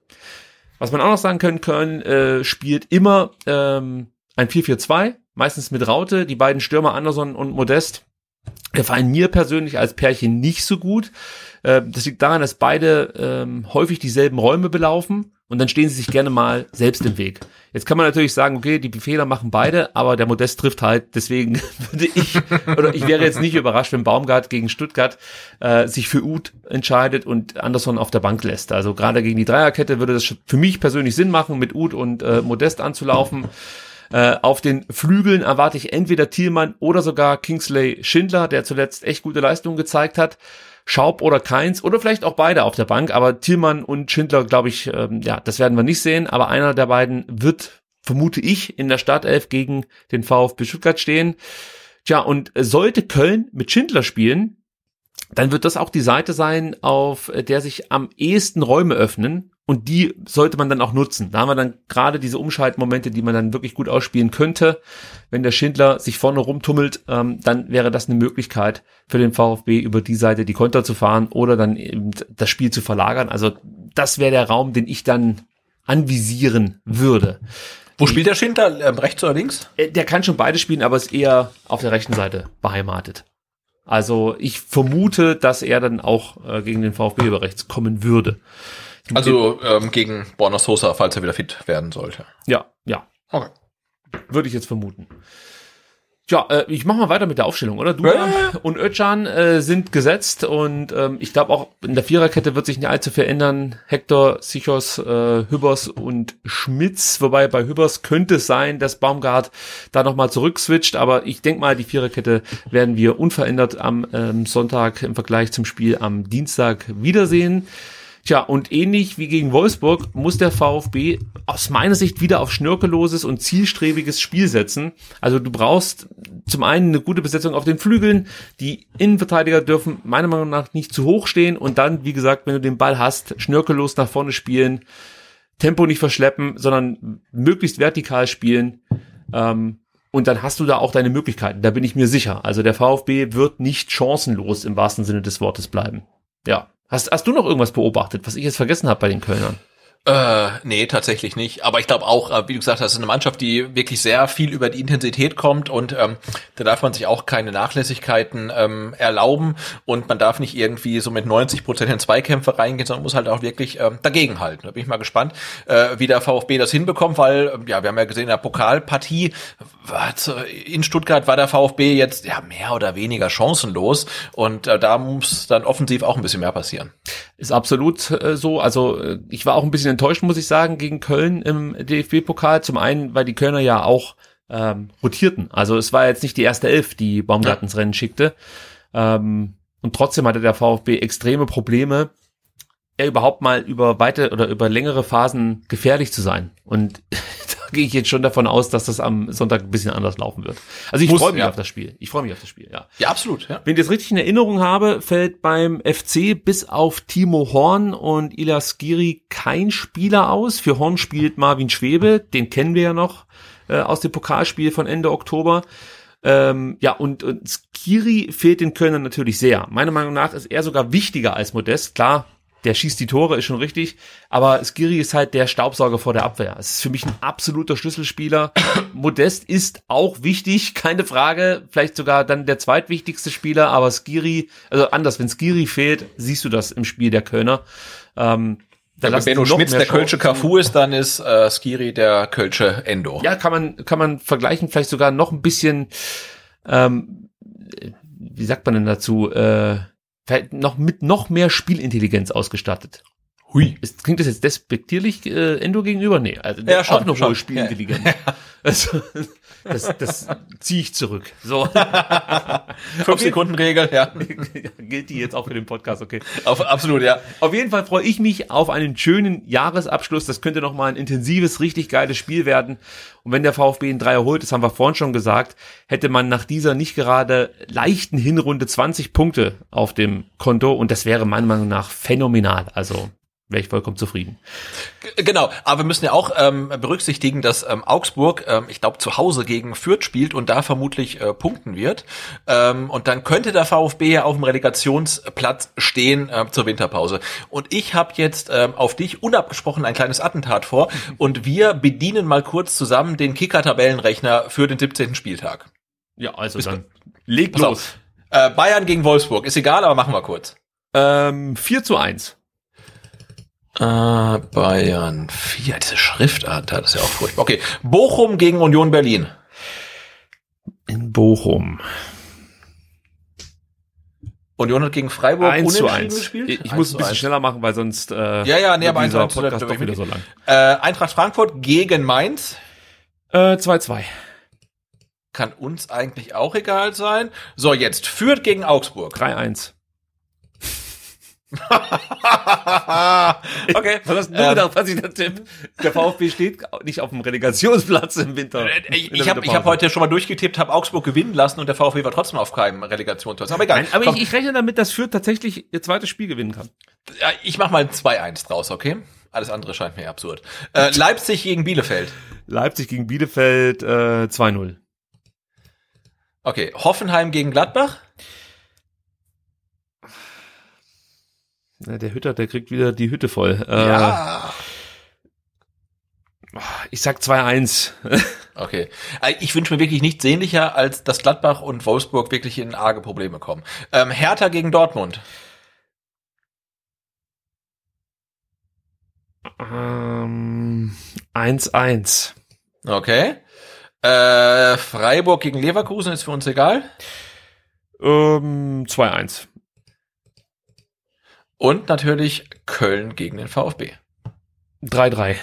Was man auch noch sagen können, Köln äh, spielt immer ähm, ein 4-4-2, meistens mit Raute. Die beiden Stürmer Anderson und Modest gefallen mir persönlich als Pärchen nicht so gut. Äh, das liegt daran, dass beide ähm, häufig dieselben Räume belaufen und dann stehen sie sich gerne mal selbst im Weg. Jetzt kann man natürlich sagen, okay, die Fehler machen beide, aber der Modest trifft halt. Deswegen [LAUGHS] würde ich, oder ich wäre jetzt nicht überrascht, wenn Baumgart gegen Stuttgart äh, sich für Uth entscheidet und Anderson auf der Bank lässt. Also gerade gegen die Dreierkette würde das für mich persönlich Sinn machen, mit Uth und äh, Modest anzulaufen. Äh, auf den Flügeln erwarte ich entweder Thielmann oder sogar Kingsley Schindler, der zuletzt echt gute Leistungen gezeigt hat. Schaub oder Keins oder vielleicht auch beide auf der Bank, aber Thielmann und Schindler, glaube ich, ähm, ja, das werden wir nicht sehen, aber einer der beiden wird, vermute ich, in der Startelf gegen den VfB Stuttgart stehen. Tja, und sollte Köln mit Schindler spielen, dann wird das auch die Seite sein, auf der sich am ehesten Räume öffnen. Und die sollte man dann auch nutzen. Da haben wir dann gerade diese Umschaltmomente, die man dann wirklich gut ausspielen könnte. Wenn der Schindler sich vorne rumtummelt, ähm, dann wäre das eine Möglichkeit für den VfB über die Seite die Konter zu fahren oder dann eben das Spiel zu verlagern. Also das wäre der Raum, den ich dann anvisieren würde. Wo spielt der Schindler? Ähm, rechts oder links? Äh, Der kann schon beide spielen, aber ist eher auf der rechten Seite beheimatet. Also ich vermute, dass er dann auch äh, gegen den VfB über rechts kommen würde. Also ähm, gegen Borna Sosa, falls er wieder fit werden sollte. Ja, ja. Okay. Würde ich jetzt vermuten. Tja, äh, ich mach mal weiter mit der Aufstellung, oder? Du Ja. und Özcan äh, sind gesetzt und ähm, ich glaube auch in der Viererkette wird sich nicht allzu viel ändern. Hector, Sichos, äh, Hübbers und Schmitz, wobei bei Hübbers könnte es sein, dass Baumgart da nochmal zurückswitcht, aber ich denke mal, die Viererkette werden wir unverändert am ähm, Sonntag im Vergleich zum Spiel am Dienstag wiedersehen. Tja, und ähnlich wie gegen Wolfsburg muss der VfB aus meiner Sicht wieder auf schnörkelloses und zielstrebiges Spiel setzen. Also du brauchst zum einen eine gute Besetzung auf den Flügeln. Die Innenverteidiger dürfen meiner Meinung nach nicht zu hoch stehen und dann, wie gesagt, wenn du den Ball hast, schnörkellos nach vorne spielen, Tempo nicht verschleppen, sondern möglichst vertikal spielen. Ähm, und dann hast du da auch deine Möglichkeiten, da bin ich mir sicher. Also der VfB wird nicht chancenlos im wahrsten Sinne des Wortes bleiben. Ja. Hast, hast du noch irgendwas beobachtet, was ich jetzt vergessen habe bei den Kölnern? Äh, nee, tatsächlich nicht. Aber ich glaube auch, äh, wie du gesagt hast, ist eine Mannschaft, die wirklich sehr viel über die Intensität kommt und ähm, da darf man sich auch keine Nachlässigkeiten ähm, erlauben und man darf nicht irgendwie so mit 90 Prozent in Zweikämpfe reingehen, sondern muss halt auch wirklich ähm, dagegenhalten. Da bin ich mal gespannt, äh, wie der VfB das hinbekommt, weil, ähm, ja, wir haben ja gesehen, in der Pokalpartie zu- in Stuttgart war der VfB jetzt ja mehr oder weniger chancenlos und äh, da muss dann offensiv auch ein bisschen mehr passieren. Ist absolut äh, so. Also äh, ich war auch ein bisschen enttäuscht, muss ich sagen, gegen Köln im DFB-Pokal. Zum einen, weil die Kölner ja auch ähm, rotierten. Also es war jetzt nicht die erste Elf, die Baumgart ins Rennen schickte. Ähm, und trotzdem hatte der VfB extreme Probleme, ja überhaupt mal über weite oder über längere Phasen gefährlich zu sein. Und [LAUGHS] da gehe ich jetzt schon davon aus, dass das am Sonntag ein bisschen anders laufen wird. Also ich freue mich ja. auf das Spiel. Ich freue mich auf das Spiel, ja. Ja, absolut. Ja. Wenn ich das richtig in Erinnerung habe, fällt beim FC bis auf Timo Horn und Ilas Skiri kein Spieler aus. Für Horn spielt Marvin Schwebe, den kennen wir ja noch äh, aus dem Pokalspiel von Ende Oktober. Ähm, ja, und, und Skiri fehlt den Kölnern natürlich sehr. Meiner Meinung nach ist er sogar wichtiger als Modest. Klar, der schießt die Tore, ist schon richtig, aber Skiri ist halt der Staubsauger vor der Abwehr. Es ist für mich ein absoluter Schlüsselspieler. [CLEARS THROAT] Modest ist auch wichtig, keine Frage, vielleicht sogar dann der zweitwichtigste Spieler, aber Skiri, also anders, wenn Skiri fehlt, siehst du das im Spiel der Kölner. Ähm, da Wenn Benno Schmitz der Kölsche. Cafu ist, dann ist äh, Skiri der Kölsche Endo. Ja, kann man, kann man vergleichen, vielleicht sogar noch ein bisschen, ähm, wie sagt man denn dazu, äh, noch mit noch mehr Spielintelligenz ausgestattet. Hui. Ist, klingt das jetzt despektierlich äh, Endo gegenüber? Nee, also Ja, auch schon, eine hohe schon. Spielintelligenz. [LAUGHS] Also, das das ziehe ich zurück. So. [LAUGHS] Fünf Sekunden Regel, ja. [LAUGHS] Gilt die jetzt auch für den Podcast, okay. Auf, absolut, ja. Auf jeden Fall freue ich mich auf einen schönen Jahresabschluss. Das könnte noch mal ein intensives, richtig geiles Spiel werden. Und wenn der VfB einen Dreier holt, das haben wir vorhin schon gesagt, hätte man nach dieser nicht gerade leichten Hinrunde 20 Punkte auf dem Konto und das wäre meiner Meinung nach phänomenal. Also wäre ich vollkommen zufrieden. Genau, aber wir müssen ja auch ähm, berücksichtigen, dass ähm, Augsburg, ähm, ich glaube, zu Hause gegen Fürth spielt und da vermutlich äh, punkten wird. Ähm, und dann könnte der VfB ja auf dem Relegationsplatz stehen äh, zur Winterpause. Und ich habe jetzt ähm, auf dich unabgesprochen ein kleines Attentat vor [LAUGHS] und wir bedienen mal kurz zusammen den Kicker-Tabellenrechner für den 17. Spieltag. Ja, also dann leg los. auf. Äh, Bayern gegen Wolfsburg, ist egal, aber machen wir kurz. Ähm, 4 zu 1. Äh, Bayern 4, diese Schriftart, da, das ist ja auch furchtbar. Okay, Bochum gegen Union Berlin. In Bochum. Union hat gegen Freiburg 1 zu unentschieden 1. gespielt. Ich, ich 1 muss ein bisschen 1. schneller machen, weil sonst äh, Ja, ja, nee, aber 1 zu dieser 1 Podcast wird doch wieder so lang. Äh, Eintracht Frankfurt gegen Mainz. Äh, 2-2. Kann uns eigentlich auch egal sein. So, jetzt Fürth gegen Augsburg. 3-1. [LAUGHS] okay. Was hast du Ähm, gedacht, was ich da tipp? Der VfB steht nicht auf dem Relegationsplatz im Winter. Äh, Ich, In der ich habe ich hab heute schon mal durchgetippt, habe Augsburg gewinnen lassen und der VfB war trotzdem auf keinem Relegationsplatz. Aber egal. Nein, aber ich, ich rechne damit, dass Fürth tatsächlich ihr zweites Spiel gewinnen kann. ja, ich mach mal ein 2-1 draus, okay? Alles andere scheint mir absurd. Äh, Leipzig gegen Bielefeld. Leipzig gegen Bielefeld äh, 2-0. Okay, Hoffenheim gegen Gladbach. Der Hütter, der kriegt wieder die Hütte voll. Äh, Ja. Ich sag 2-1. [LAUGHS] Okay. Äh, Ich wünsche mir wirklich nichts sehnlicher, als dass Gladbach und Wolfsburg wirklich in arge Probleme kommen. Ähm, Hertha gegen Dortmund. Ähm, 1-1. Okay. Äh, Freiburg gegen Leverkusen ist für uns egal. Ähm, 2-1. Und natürlich Köln gegen den VfB. 3-3.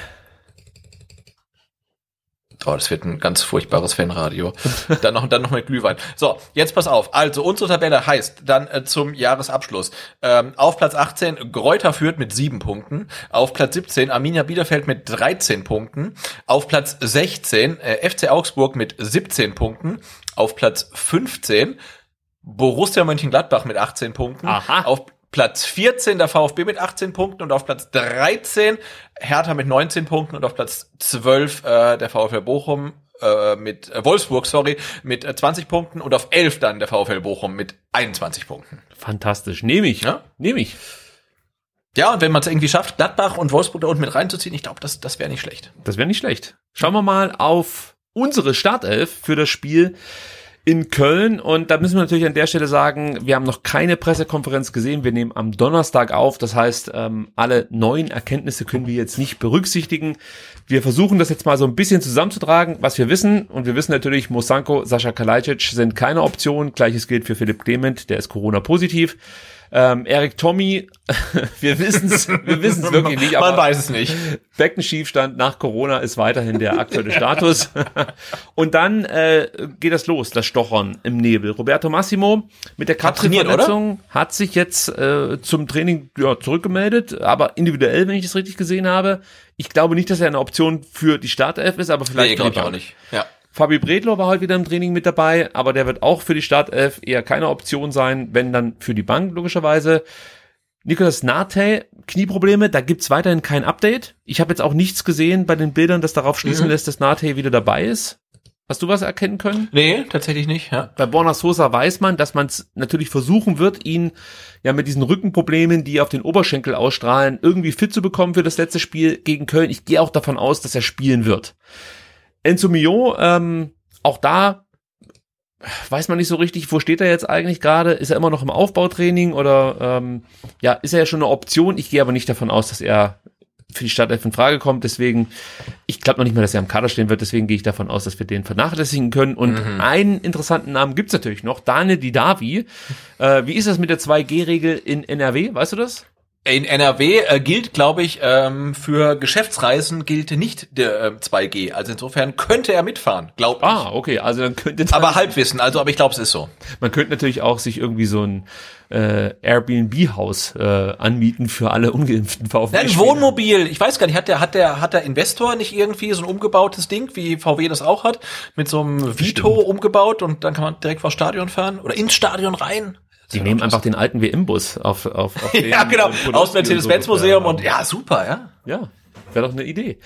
Oh, das wird ein ganz furchtbares Fanradio. [LAUGHS] dann noch, dann noch mit Glühwein. So, jetzt pass auf. Also, unsere Tabelle heißt dann äh, zum Jahresabschluss. Ähm, auf Platz 18 Gräuter führt mit sieben Punkten. Auf Platz 17 Arminia Bielefeld mit 13 Punkten. Auf Platz 16 äh, FC Augsburg mit 17 Punkten. Auf Platz 15 Borussia Mönchengladbach mit 18 Punkten. Aha. Auf Platz 14 der VfB mit 18 Punkten und auf Platz 13 Hertha mit 19 Punkten und auf Platz 12 äh, der VfL Bochum äh, mit äh, Wolfsburg, sorry, mit äh, 20 Punkten und auf 11 dann der VfL Bochum mit 21 Punkten. Fantastisch. Nehme ich. Ja? Nehme ich. Ja, und wenn man es irgendwie schafft, Gladbach und Wolfsburg da unten mit reinzuziehen, ich glaube, das, das wäre nicht schlecht. Das wäre nicht schlecht. Schauen wir mal auf unsere Startelf für das Spiel in Köln. Und da müssen wir natürlich an der Stelle sagen, wir haben noch keine Pressekonferenz gesehen. Wir nehmen am Donnerstag auf. Das heißt, ähm, alle neuen Erkenntnisse können wir jetzt nicht berücksichtigen. Wir versuchen das jetzt mal so ein bisschen zusammenzutragen, was wir wissen. Und wir wissen natürlich, Mosanko, Sascha Kalajdzic sind keine Option. Gleiches gilt für Philipp Clement, der ist Corona-positiv. Ähm, Erik Tommy, [LAUGHS] wir wissen es wir wissen's wirklich nicht. Man weiß es nicht. Beckenschiefstand nach Corona ist weiterhin der aktuelle Status. [LAUGHS] Und dann äh, geht das los, das Stochern im Nebel. Roberto Massimo mit der Kapselverletzung hat sich jetzt äh, zum Training ja, zurückgemeldet, aber individuell, wenn ich das richtig gesehen habe. Ich glaube nicht, dass er eine Option für die Startelf ist, aber vielleicht Nee, glaube ich auch nicht. Ja. Fabi Bredlo war heute wieder im Training mit dabei, aber der wird auch für die Startelf eher keine Option sein, wenn dann für die Bank logischerweise. Nicolas Nate, Knieprobleme, da gibt's weiterhin kein Update. Ich habe jetzt auch nichts gesehen bei den Bildern, das darauf schließen Mhm. lässt, dass Nate wieder dabei ist. Hast du was erkennen können? Nee, tatsächlich nicht, ja. Bei Borna Sosa weiß man, dass man es natürlich versuchen wird, ihn ja mit diesen Rückenproblemen, die auf den Oberschenkel ausstrahlen, irgendwie fit zu bekommen für das letzte Spiel gegen Köln. Ich gehe auch davon aus, dass er spielen wird. Enzo Mio, ähm, auch da weiß man nicht so richtig, wo steht er jetzt eigentlich gerade? Ist er immer noch im Aufbautraining oder ähm, ja, ist er ja schon eine Option? Ich gehe aber nicht davon aus, dass er für die Startelf in Frage kommt. Deswegen, ich glaube noch nicht mal, dass er am Kader stehen wird. Deswegen gehe ich davon aus, dass wir den vernachlässigen können. Und einen interessanten Namen gibt's natürlich noch, Daniel Didavi. Äh, wie ist das mit der 2G-Regel in NRW? Weißt du das? In NRW äh, gilt, glaube ich, ähm, für Geschäftsreisen gilt nicht der äh, 2G. Also insofern könnte er mitfahren, glaube ich. Ah, okay. Also dann könnte dann, Aber Halbwissen, also aber ich glaube, es ist so. man könnte natürlich auch sich irgendwie so ein äh, Airbnb-Haus äh, anmieten für alle ungeimpften VfB. Ja, ein Wohnmobil, ich weiß gar nicht, hat der, hat der, hat der Investor nicht irgendwie so ein umgebautes Ding, wie VW das auch hat, mit so einem Vito umgebaut und dann kann man direkt vor Stadion fahren oder ins Stadion rein? Die nehmen einfach den alten WM-Bus auf, auf, auf [LAUGHS] den, Ja, genau, ähm, Podolski aus und Mercedes-Benz-Museum so. und ja, super, ja. Ja, wäre doch eine Idee.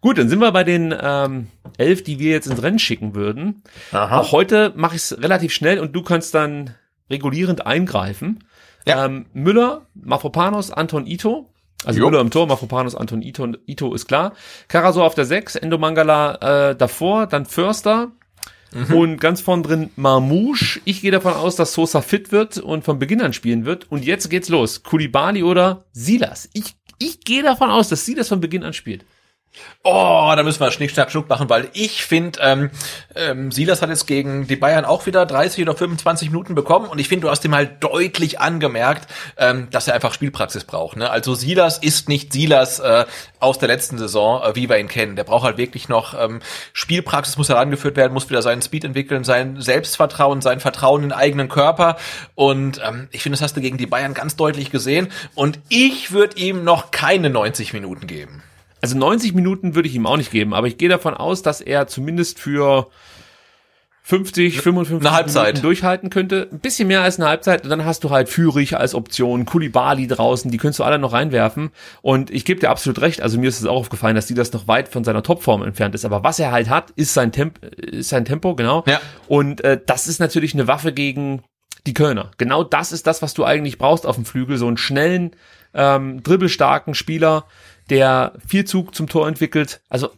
Gut, dann sind wir bei den ähm, elf, die wir jetzt ins Rennen schicken würden. Aha. Auch heute mache ich es relativ schnell und du kannst dann regulierend eingreifen. Ja. Ähm, Müller, Mafropanos, Anton Ito. Also Jo. Müller im Tor, Mafropanos, Anton Ito, Ito ist klar. Karasor auf der 6, Endo Mangala äh, davor, dann Förster. Mhm. Und ganz vorn drin Marmouche. Ich gehe davon aus, dass Sosa fit wird und von Beginn an spielen wird. Und jetzt geht's los. Kulibali oder Silas. Ich, ich gehe davon aus, dass Silas von Beginn an spielt. Oh, da müssen wir Schnick, Schnack, Schnuck machen, weil ich finde, ähm, ähm, Silas hat jetzt gegen die Bayern auch wieder 30 oder 25 Minuten bekommen und ich finde, du hast ihm halt deutlich angemerkt, ähm, dass er einfach Spielpraxis braucht. Ne? Also Silas ist nicht Silas äh, aus der letzten Saison, äh, wie wir ihn kennen. Der braucht halt wirklich noch ähm, Spielpraxis, muss herangeführt werden, muss wieder seinen Speed entwickeln, sein Selbstvertrauen, sein Vertrauen in den eigenen Körper und ähm, ich finde, das hast du gegen die Bayern ganz deutlich gesehen und ich würde ihm noch keine 90 Minuten geben. Also 90 Minuten würde ich ihm auch nicht geben, aber ich gehe davon aus, dass er zumindest für 50, 55 Eine Halbzeit. Minuten durchhalten könnte. Ein bisschen mehr als eine Halbzeit. Und dann hast du halt Führig als Option, Kulibali draußen, die könntest du alle noch reinwerfen. Und ich gebe dir absolut recht. Also mir ist es auch aufgefallen, dass die das noch weit von seiner Topform entfernt ist. Aber was er halt hat, ist sein, Temp ist sein Tempo, genau. Ja. Und äh, das ist natürlich eine Waffe gegen die Kölner. Genau das ist das, was du eigentlich brauchst auf dem Flügel. So einen schnellen, ähm, dribbelstarken Spieler, der viel Zug zum Tor entwickelt. Also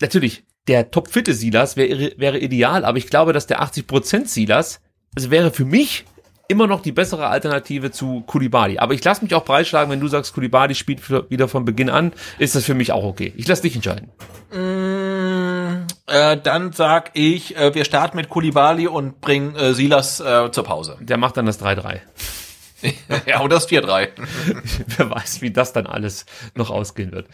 natürlich, der topfitte Silas wäre wäre ideal, aber ich glaube, dass der 80% Silas, also wäre für mich immer noch die bessere Alternative zu Kulibali. Aber ich lasse mich auch breitschlagen, wenn du sagst, Kulibali spielt wieder von Beginn an, ist das für mich auch okay. Ich lasse dich entscheiden. Mm, äh, dann sag ich, äh, wir starten mit Kulibali und bringen äh, Silas äh, zur Pause. Der macht dann das 3-3. [LAUGHS] ja, und das 4-3. [LAUGHS] Wer weiß, wie das dann alles noch ausgehen wird.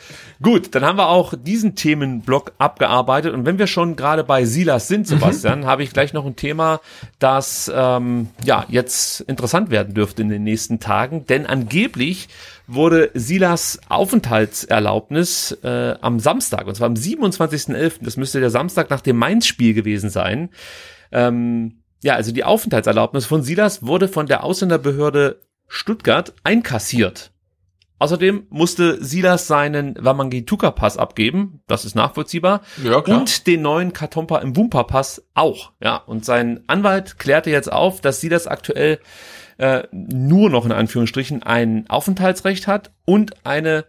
Gut, dann haben wir auch diesen Themenblock abgearbeitet. Und wenn wir schon gerade bei Silas sind, Sebastian, mhm. habe ich gleich noch ein Thema, das ähm, ja jetzt interessant werden dürfte in den nächsten Tagen. Denn angeblich wurde Silas Aufenthaltserlaubnis äh, am Samstag, und zwar am 27.11., das müsste der Samstag nach dem Mainz-Spiel gewesen sein, ähm, ja, also die Aufenthaltserlaubnis von Silas wurde von der Ausländerbehörde Stuttgart einkassiert. Außerdem musste Silas seinen Wamangituka-Pass abgeben, das ist nachvollziehbar, ja, klar. und den neuen Katompa im Wumpa-Pass auch. Ja, und sein Anwalt klärte jetzt auf, dass Silas aktuell äh, nur noch in Anführungsstrichen ein Aufenthaltsrecht hat und eine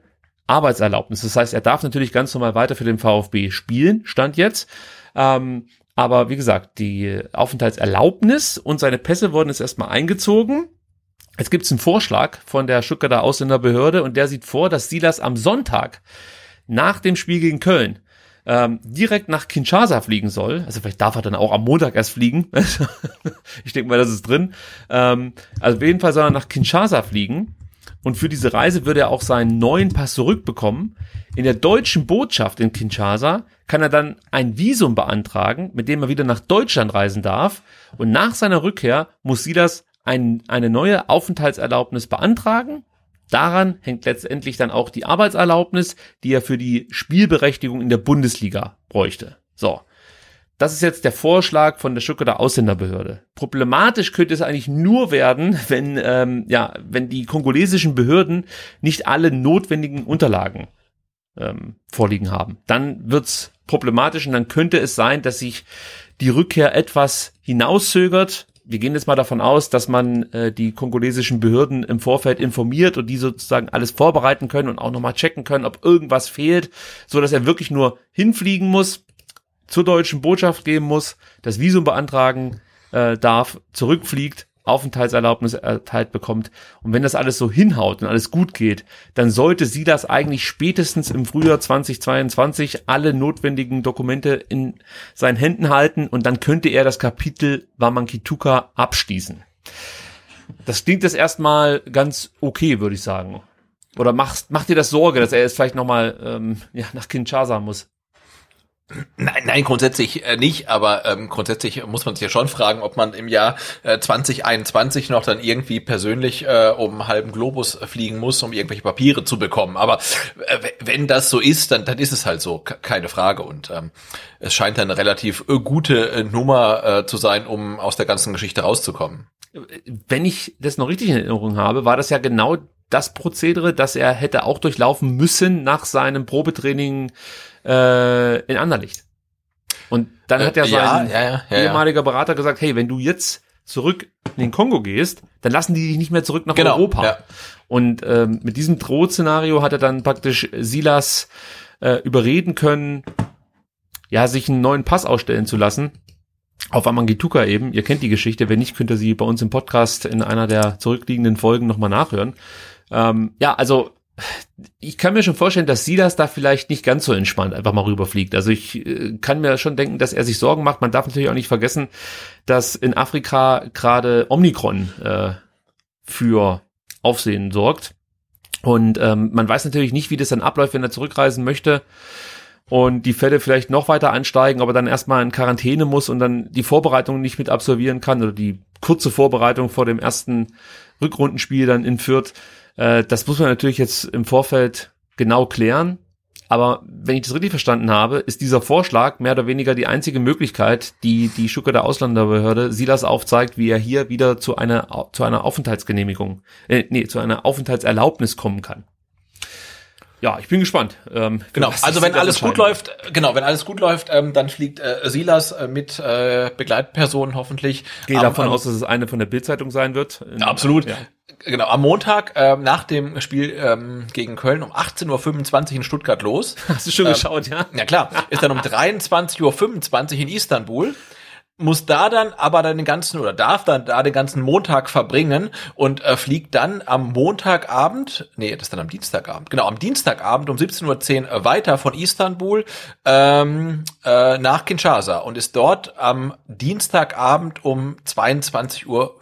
Arbeitserlaubnis. Das heißt, er darf natürlich ganz normal weiter für den VfB spielen, stand jetzt. Ähm, aber wie gesagt, die Aufenthaltserlaubnis und seine Pässe wurden jetzt erstmal eingezogen. Jetzt gibt es einen Vorschlag von der Stuttgarter Ausländerbehörde und der sieht vor, dass Silas am Sonntag nach dem Spiel gegen Köln ähm, direkt nach Kinshasa fliegen soll. Also vielleicht darf er dann auch am Montag erst fliegen. [LAUGHS] ich denke mal, das ist drin. Ähm, also auf jeden Fall soll er nach Kinshasa fliegen. Und für diese Reise würde er auch seinen neuen Pass zurückbekommen. In der deutschen Botschaft in Kinshasa kann er dann ein Visum beantragen, mit dem er wieder nach Deutschland reisen darf. Und nach seiner Rückkehr muss Silas ein, eine neue Aufenthaltserlaubnis beantragen. Daran hängt letztendlich dann auch die Arbeitserlaubnis, die er für die Spielberechtigung in der Bundesliga bräuchte. So. Das ist jetzt der Vorschlag von der Stuttgarter Ausländerbehörde. Problematisch könnte es eigentlich nur werden, [LAUGHS] wenn, ähm, ja, wenn die kongolesischen Behörden nicht alle notwendigen Unterlagen ähm, vorliegen haben. Dann wird's problematisch und dann könnte es sein, dass sich die Rückkehr etwas hinauszögert. Wir gehen jetzt mal davon aus, dass man äh, die kongolesischen Behörden im Vorfeld informiert und die sozusagen alles vorbereiten können und auch nochmal checken können, ob irgendwas fehlt, so dass er wirklich nur hinfliegen muss zur deutschen Botschaft gehen muss, das Visum beantragen äh, darf, zurückfliegt, Aufenthaltserlaubnis erteilt bekommt. Und wenn das alles so hinhaut und alles gut geht, dann sollte sie das eigentlich spätestens im Frühjahr 2022 alle notwendigen Dokumente in seinen Händen halten und dann könnte er das Kapitel Wamankituka abschließen. Das klingt jetzt erstmal ganz okay, würde ich sagen. Oder macht, macht dir das Sorge, dass er jetzt vielleicht nochmal ähm, ja, nach Kinshasa muss? Nein, nein, grundsätzlich äh, nicht, aber ähm, grundsätzlich muss man sich ja schon fragen, ob man im Jahr äh, 2021 noch dann irgendwie persönlich äh, um halben Globus fliegen muss, um irgendwelche Papiere zu bekommen. Aber äh, wenn das so ist, dann, dann ist es halt so, keine Frage. Und ähm, es scheint eine relativ äh, gute äh, Nummer äh, zu sein, um aus der ganzen Geschichte rauszukommen. Wenn ich das noch richtig in Erinnerung habe, war das ja genau das Prozedere, das er hätte auch durchlaufen müssen nach seinem Probetraining äh, in Anderlicht. Und dann äh, hat ja sein ja, ja, ja, ehemaliger Berater gesagt, hey, wenn du jetzt zurück in den Kongo gehst, dann lassen die dich nicht mehr zurück nach genau, Europa. Und ähm, mit diesem Drohszenario hat er dann praktisch Silas äh, überreden können, ja, sich einen neuen Pass ausstellen zu lassen. Auf Amangituka eben. Ihr kennt die Geschichte. Wenn nicht, könnt ihr sie bei uns im Podcast in einer der zurückliegenden Folgen nochmal nachhören. Ähm, ja, also ich kann mir schon vorstellen, dass Silas da vielleicht nicht ganz so entspannt einfach mal rüberfliegt. Also ich äh, kann mir schon denken, dass er sich Sorgen macht. Man darf natürlich auch nicht vergessen, dass in Afrika gerade Omikron äh, für Aufsehen sorgt. Und ähm, man weiß natürlich nicht, wie das dann abläuft, wenn er zurückreisen möchte und die Fälle vielleicht noch weiter ansteigen, aber dann erstmal in Quarantäne muss und dann die Vorbereitung nicht mit absolvieren kann oder die kurze Vorbereitung vor dem ersten Rückrundenspiel dann in Fürth. Äh, das muss man natürlich jetzt im Vorfeld genau klären. Aber wenn ich das richtig verstanden habe, ist dieser Vorschlag mehr oder weniger die einzige Möglichkeit, die die Stuttgarter Ausländerbehörde Silas aufzeigt, wie er hier wieder zu einer, zu einer Aufenthaltsgenehmigung, äh, nee, zu einer Aufenthaltserlaubnis kommen kann. Ja, ich bin gespannt. Ähm, genau, also wenn alles gut läuft, genau, wenn alles gut läuft, ähm, dann fliegt äh, Silas äh, mit äh, Begleitpersonen hoffentlich. Gehe davon aus, dass es eine von der Bildzeitung sein wird. Ja, absolut. Ja. Genau, am Montag äh, nach dem Spiel ähm, gegen Köln um 18.25 Uhr in Stuttgart los. Hast du schon ähm, geschaut, ja? Ja klar, ist dann um [LAUGHS] 23.25 Uhr in Istanbul muss da dann aber dann den ganzen oder darf dann da den ganzen Montag verbringen und äh, fliegt dann am Montagabend, nee, das ist dann am Dienstagabend, genau, am Dienstagabend um 17.10 Uhr weiter von Istanbul ähm, äh, nach Kinshasa und ist dort am Dienstagabend um 22.50 Uhr.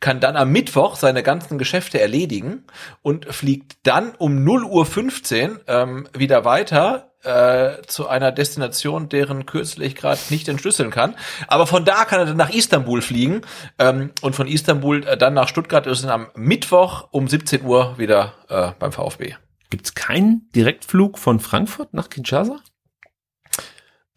Kann dann am Mittwoch seine ganzen Geschäfte erledigen und fliegt dann um 0.15 Uhr ähm, wieder weiter äh, zu einer Destination, deren Kürzel ich gerade nicht entschlüsseln kann. Aber von da kann er dann nach Istanbul fliegen ähm, und von Istanbul äh, dann nach Stuttgart ist er am Mittwoch um 17 Uhr wieder äh, beim VfB. Gibt es keinen Direktflug von Frankfurt nach Kinshasa?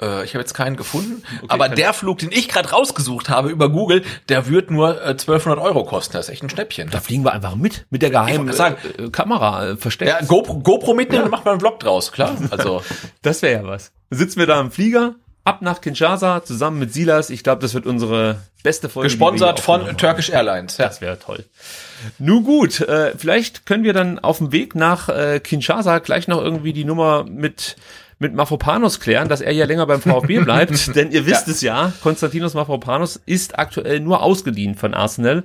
Äh, ich habe jetzt keinen gefunden, okay, aber der Flug, den ich gerade rausgesucht habe über Google, der wird nur äh, 1200 Euro kosten. Das ist echt ein Schnäppchen. Da fliegen wir einfach mit, mit der geheimen sagen, äh, Kamera äh, versteckt. Ja, GoPro, GoPro mitnehmen, ja. dann macht man einen Vlog draus, klar. Also [LAUGHS] das wäre ja was. Sitzen wir da im Flieger, ab nach Kinshasa zusammen mit Silas. Ich glaube, das wird unsere beste Folge. Gesponsert von Turkish Airlines. Ja. Das wäre toll. Nun gut, äh, vielleicht können wir dann auf dem Weg nach äh, Kinshasa gleich noch irgendwie die Nummer mit mit Mafropanos klären, dass er ja länger beim VfB [LAUGHS] bleibt, denn ihr wisst ja. es ja, Konstantinos Mafropanos ist aktuell nur ausgeliehen von Arsenal,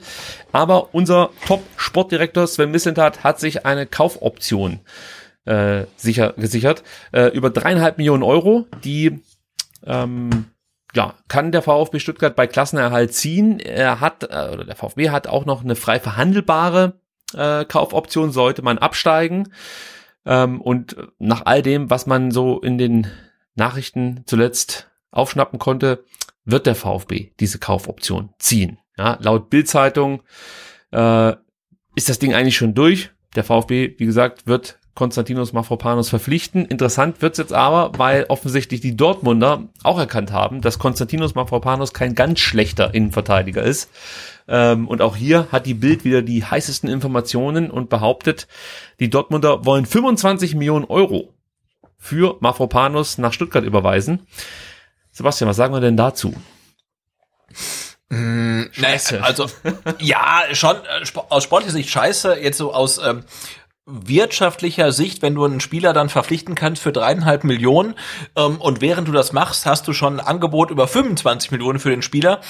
aber unser Top-Sportdirektor Sven Missentat hat sich eine Kaufoption äh, sicher, gesichert äh, über dreieinhalb Millionen Euro, die ähm, ja, kann der VfB Stuttgart bei Klassenerhalt ziehen. Er hat, äh, oder der VfB hat auch noch eine frei verhandelbare äh, Kaufoption, sollte man absteigen. Ähm, und nach all dem, was man so in den Nachrichten zuletzt aufschnappen konnte, wird der VfB diese Kaufoption ziehen. Ja, laut Bildzeitung äh, ist das Ding eigentlich schon durch. Der VfB, wie gesagt, wird Konstantinos Mafropanos verpflichten. Interessant wird's jetzt aber, weil offensichtlich die Dortmunder auch erkannt haben, dass Konstantinos Mafropanos kein ganz schlechter Innenverteidiger ist. Ähm, und auch hier hat die Bild wieder die heißesten Informationen und behauptet, die Dortmunder wollen 25 Millionen Euro für Mafropanos nach Stuttgart überweisen. Sebastian, was sagen wir denn dazu? Mmh, scheiße. also ja, schon äh, aus sportlicher Sicht scheiße. Jetzt so aus ähm, wirtschaftlicher Sicht, wenn du einen Spieler dann verpflichten kannst für dreieinhalb Millionen ähm, und während du das machst, hast du schon ein Angebot über 25 Millionen für den Spieler,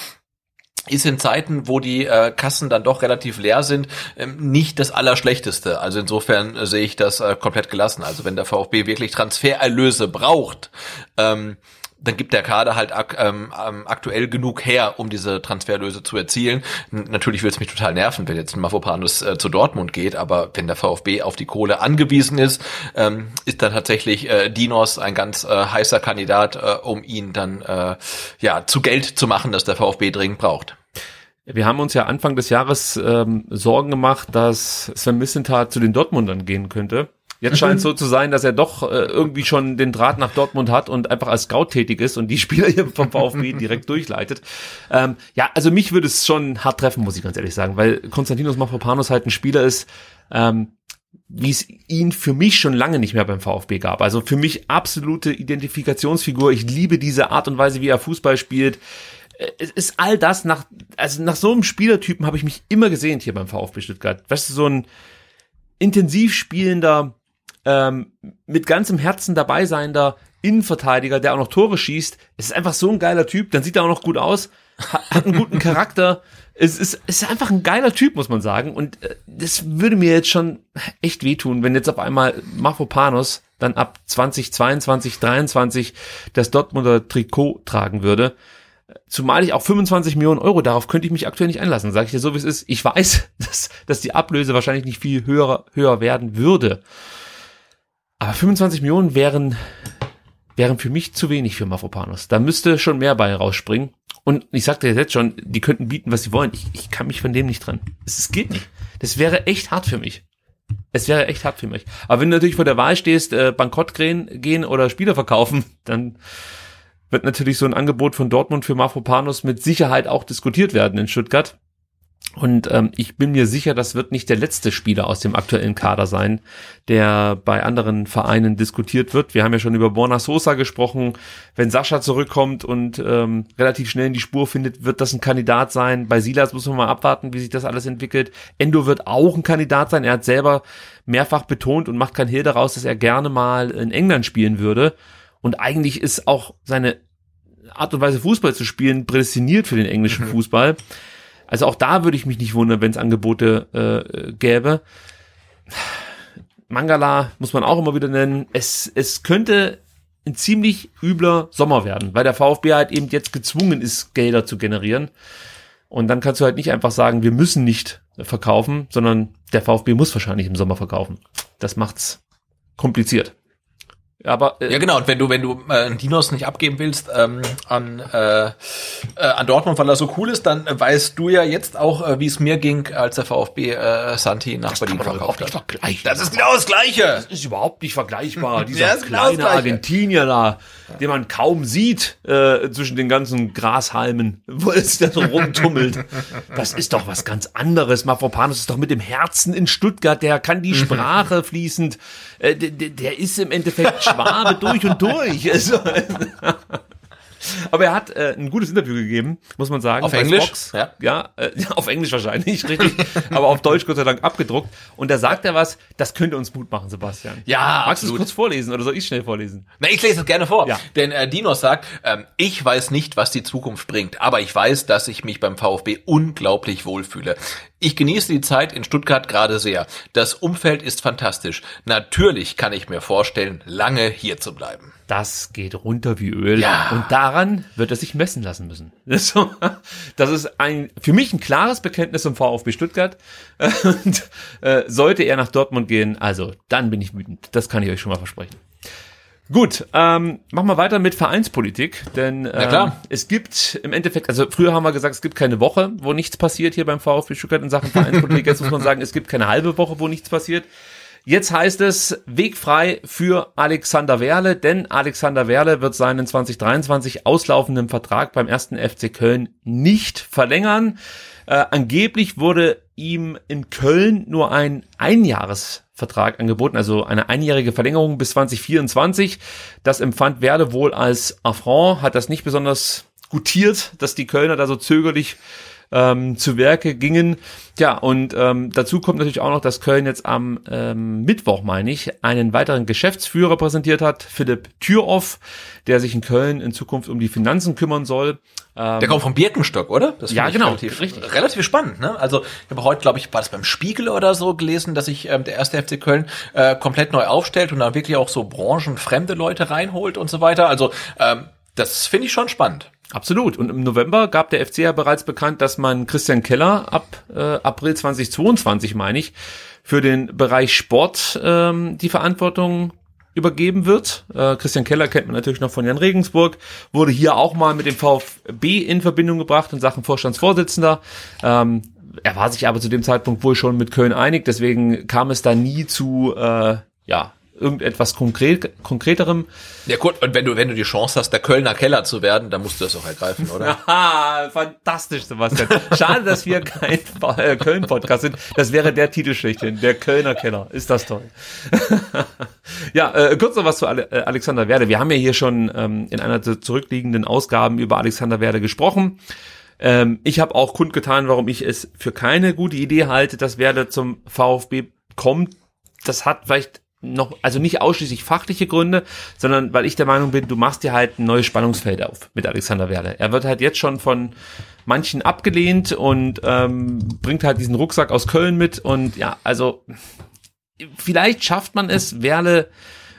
ist in Zeiten, wo die äh, Kassen dann doch relativ leer sind, ähm, nicht das Allerschlechteste. Also insofern äh, sehe ich das äh, komplett gelassen. Also wenn der VfB wirklich Transfererlöse braucht, ähm, dann gibt der Kader halt ak ähm, ähm, aktuell genug her, um diese Transferlöse zu erzielen. N natürlich würde es mich total nerven, wenn jetzt ein Mafropanus äh, zu Dortmund geht, aber wenn der VfB auf die Kohle angewiesen ist, ähm, ist dann tatsächlich äh, Dinos ein ganz äh, heißer Kandidat, äh, um ihn dann äh, ja zu Geld zu machen, das der VfB dringend braucht. Wir haben uns ja Anfang des Jahres ähm, Sorgen gemacht, dass Sven Missentat zu den Dortmundern gehen könnte. Jetzt scheint es so zu sein, dass er doch äh, irgendwie schon den Draht nach Dortmund hat und einfach als Scout tätig ist und die [LAUGHS] Spieler hier vom VfB direkt durchleitet. Ähm, ja, also mich würde es schon hart treffen, muss ich ganz ehrlich sagen, weil Konstantinos Mafropanos halt ein Spieler ist, ähm, wie es ihn für mich schon lange nicht mehr beim VfB gab. Also für mich absolute Identifikationsfigur. Ich liebe diese Art und Weise, wie er Fußball spielt. Äh, es ist all das nach, also nach so einem Spielertypen habe ich mich immer gesehnt hier beim VfB Stuttgart. Weißt du, so ein intensiv spielender, ähm, mit ganzem Herzen dabei seiender Innenverteidiger, der auch noch Tore schießt. Es ist einfach so ein geiler Typ. Dann sieht er auch noch gut aus, hat, einen guten Charakter. Es ist, es ist einfach ein geiler Typ, muss man sagen. Und äh, das würde mir jetzt schon echt wehtun, wenn jetzt auf einmal Mafropanos dann ab 2022, 23 das Dortmunder Trikot tragen würde. Zumal ich auch 25 Millionen Euro, darauf könnte ich mich aktuell nicht einlassen, sage ich dir so, wie es ist. Ich weiß, [LAUGHS] dass, dass die Ablöse wahrscheinlich nicht viel höher, höher werden würde. Aber 25 Millionen wären, wären für mich zu wenig für Mafropanos. Da müsste schon mehr bei rausspringen. Und ich sagte jetzt schon, die könnten bieten, was sie wollen. Ich, ich kann mich von dem nicht trennen. Es, geht nicht. Das wäre echt hart für mich. Es wäre echt hart für mich. Aber wenn du natürlich vor der Wahl stehst, äh, bankrott gehen, gehen oder Spieler verkaufen, [LAUGHS] dann wird natürlich so ein Angebot von Dortmund für Mafropanos mit Sicherheit auch diskutiert werden in Stuttgart. Und ähm, ich bin mir sicher, das wird nicht der letzte Spieler aus dem aktuellen Kader sein, der bei anderen Vereinen diskutiert wird. Wir haben ja schon über Borna Sosa gesprochen. Wenn Sascha zurückkommt und ähm, relativ schnell in die Spur findet, wird das ein Kandidat sein. Bei Silas muss man mal abwarten, wie sich das alles entwickelt. Endo wird auch ein Kandidat sein. Er hat selber mehrfach betont und macht kein Hehl daraus, dass er gerne mal in England spielen würde. Und eigentlich ist auch seine Art und Weise Fußball zu spielen prädestiniert für den englischen Mhm. Fußball. Also auch da würde ich mich nicht wundern, wenn es Angebote äh, gäbe. Mangala muss man auch immer wieder nennen. Es, es könnte ein ziemlich übler Sommer werden, weil der VfB halt eben jetzt gezwungen ist, Gelder zu generieren. Und dann kannst du halt nicht einfach sagen, wir müssen nicht verkaufen, sondern der VfB muss wahrscheinlich im Sommer verkaufen. Das macht's kompliziert. Aber äh, Ja, genau. Und wenn du, wenn du äh, Dinos nicht abgeben willst ähm, an, äh, äh, an Dortmund, weil er so cool ist, dann äh, weißt du ja jetzt auch, äh, wie es mir ging, als der VfB äh, Santi nach Berlin man doch verkauft hat. nicht vergleichen. Das ist genau das Gleiche. Das ist überhaupt nicht vergleichbar. [LAUGHS] Dieser genau das kleine Gleiche. Argentinier da, den man kaum sieht äh, zwischen den ganzen Grashalmen, wo es da so rumtummelt. [LAUGHS] Das ist doch was ganz anderes. Mafropanos ist doch mit dem Herzen in Stuttgart. Der kann die [LAUGHS] Sprache fließend. Äh, der- der ist im Endeffekt Schwabe durch und durch. [LAUGHS] Also, aber er hat äh, ein gutes Interview gegeben, muss man sagen. Auf Englisch? Fox. Ja. Ja, äh, [LAUGHS] auf Englisch wahrscheinlich, richtig. aber auf Deutsch Gott sei Dank abgedruckt. Und da sagt er was, das könnte uns Mut machen, Sebastian. Ja, Magst du es kurz vorlesen oder soll ich schnell vorlesen? Na, ich lese es gerne vor. Ja. Denn äh, Dinos sagt, ähm, ich weiß nicht, was die Zukunft bringt, aber ich weiß, dass ich mich beim VfB unglaublich wohlfühle. Ich genieße die Zeit in Stuttgart gerade sehr. Das Umfeld ist fantastisch. Natürlich kann ich mir vorstellen, lange hier zu bleiben. Das geht runter wie Öl. Ja. Und daran wird er sich messen lassen müssen. [LAUGHS] Das ist ein, für mich ein klares Bekenntnis zum VfB Stuttgart. [LAUGHS] Und äh, sollte er nach Dortmund gehen, also dann bin ich wütend. Das kann ich euch schon mal versprechen. Gut, ähm, machen wir weiter mit Vereinspolitik, denn ähm, es gibt im Endeffekt, also früher haben wir gesagt, es gibt keine Woche, wo nichts passiert hier beim VfB Stuttgart in Sachen Vereinspolitik. Jetzt muss man sagen, es gibt keine halbe Woche, wo nichts passiert. Jetzt heißt es Weg frei für Alexander Werle, denn Alexander Werle wird seinen 2023 auslaufenden Vertrag beim ersten FC Köln nicht verlängern. Äh, angeblich wurde ihm in Köln nur ein Einjahresvertrag angeboten, also eine einjährige Verlängerung bis 2024. Das empfand Werle wohl als Affront, hat das nicht besonders gutiert, dass die Kölner da so zögerlich ähm, zu Werke gingen. Ja, und ähm, dazu kommt natürlich auch noch, dass Köln jetzt am ähm, Mittwoch, meine ich, einen weiteren Geschäftsführer präsentiert hat, Philipp Türoff, der sich in Köln in Zukunft um die Finanzen kümmern soll. Ähm, Der kommt vom Birkenstock, oder? Das Ja, genau, Relativ, richtig. relativ spannend, ne? Also, ich habe heute, glaube ich, war das beim Spiegel oder so gelesen, dass sich ähm, der erste FC Köln äh, komplett neu aufstellt und dann wirklich auch so branchenfremde Leute reinholt und so weiter. Also, ähm, das finde ich schon spannend. Absolut. Und im November gab der FC ja bereits bekannt, dass man Christian Keller ab äh, April 2022, meine ich, für den Bereich Sport ähm, die Verantwortung übergeben wird. Äh, Christian Keller kennt man natürlich noch von Jan Regensburg, wurde hier auch mal mit dem VfB in Verbindung gebracht in Sachen Vorstandsvorsitzender. Ähm, er war sich aber zu dem Zeitpunkt wohl schon mit Köln einig, deswegen kam es da nie zu äh, ja irgendetwas konkret, konkreterem. Ja gut, und wenn du, wenn du die Chance hast, der Kölner Keller zu werden, dann musst du das auch ergreifen, oder? [LAUGHS] Ah, fantastisch, Sebastian. Schade, dass wir kein äh, Köln-Podcast sind. Das wäre der Titel schlechthin. Der Kölner Keller. Ist das toll. [LAUGHS] ja, äh, kurz noch was zu Ale äh, Alexander Werde. Wir haben ja hier schon ähm, in einer der zurückliegenden Ausgaben über Alexander Werde gesprochen. Ähm, ich habe auch kundgetan, warum ich es für keine gute Idee halte, dass Werde zum VfB kommt. Das hat vielleicht noch, also nicht ausschließlich fachliche Gründe, sondern weil ich der Meinung bin, du machst dir halt ein neues Spannungsfeld auf mit Alexander Werle. Er wird halt jetzt schon von manchen abgelehnt und ähm, bringt halt diesen Rucksack aus Köln mit und ja, also vielleicht schafft man es, Werle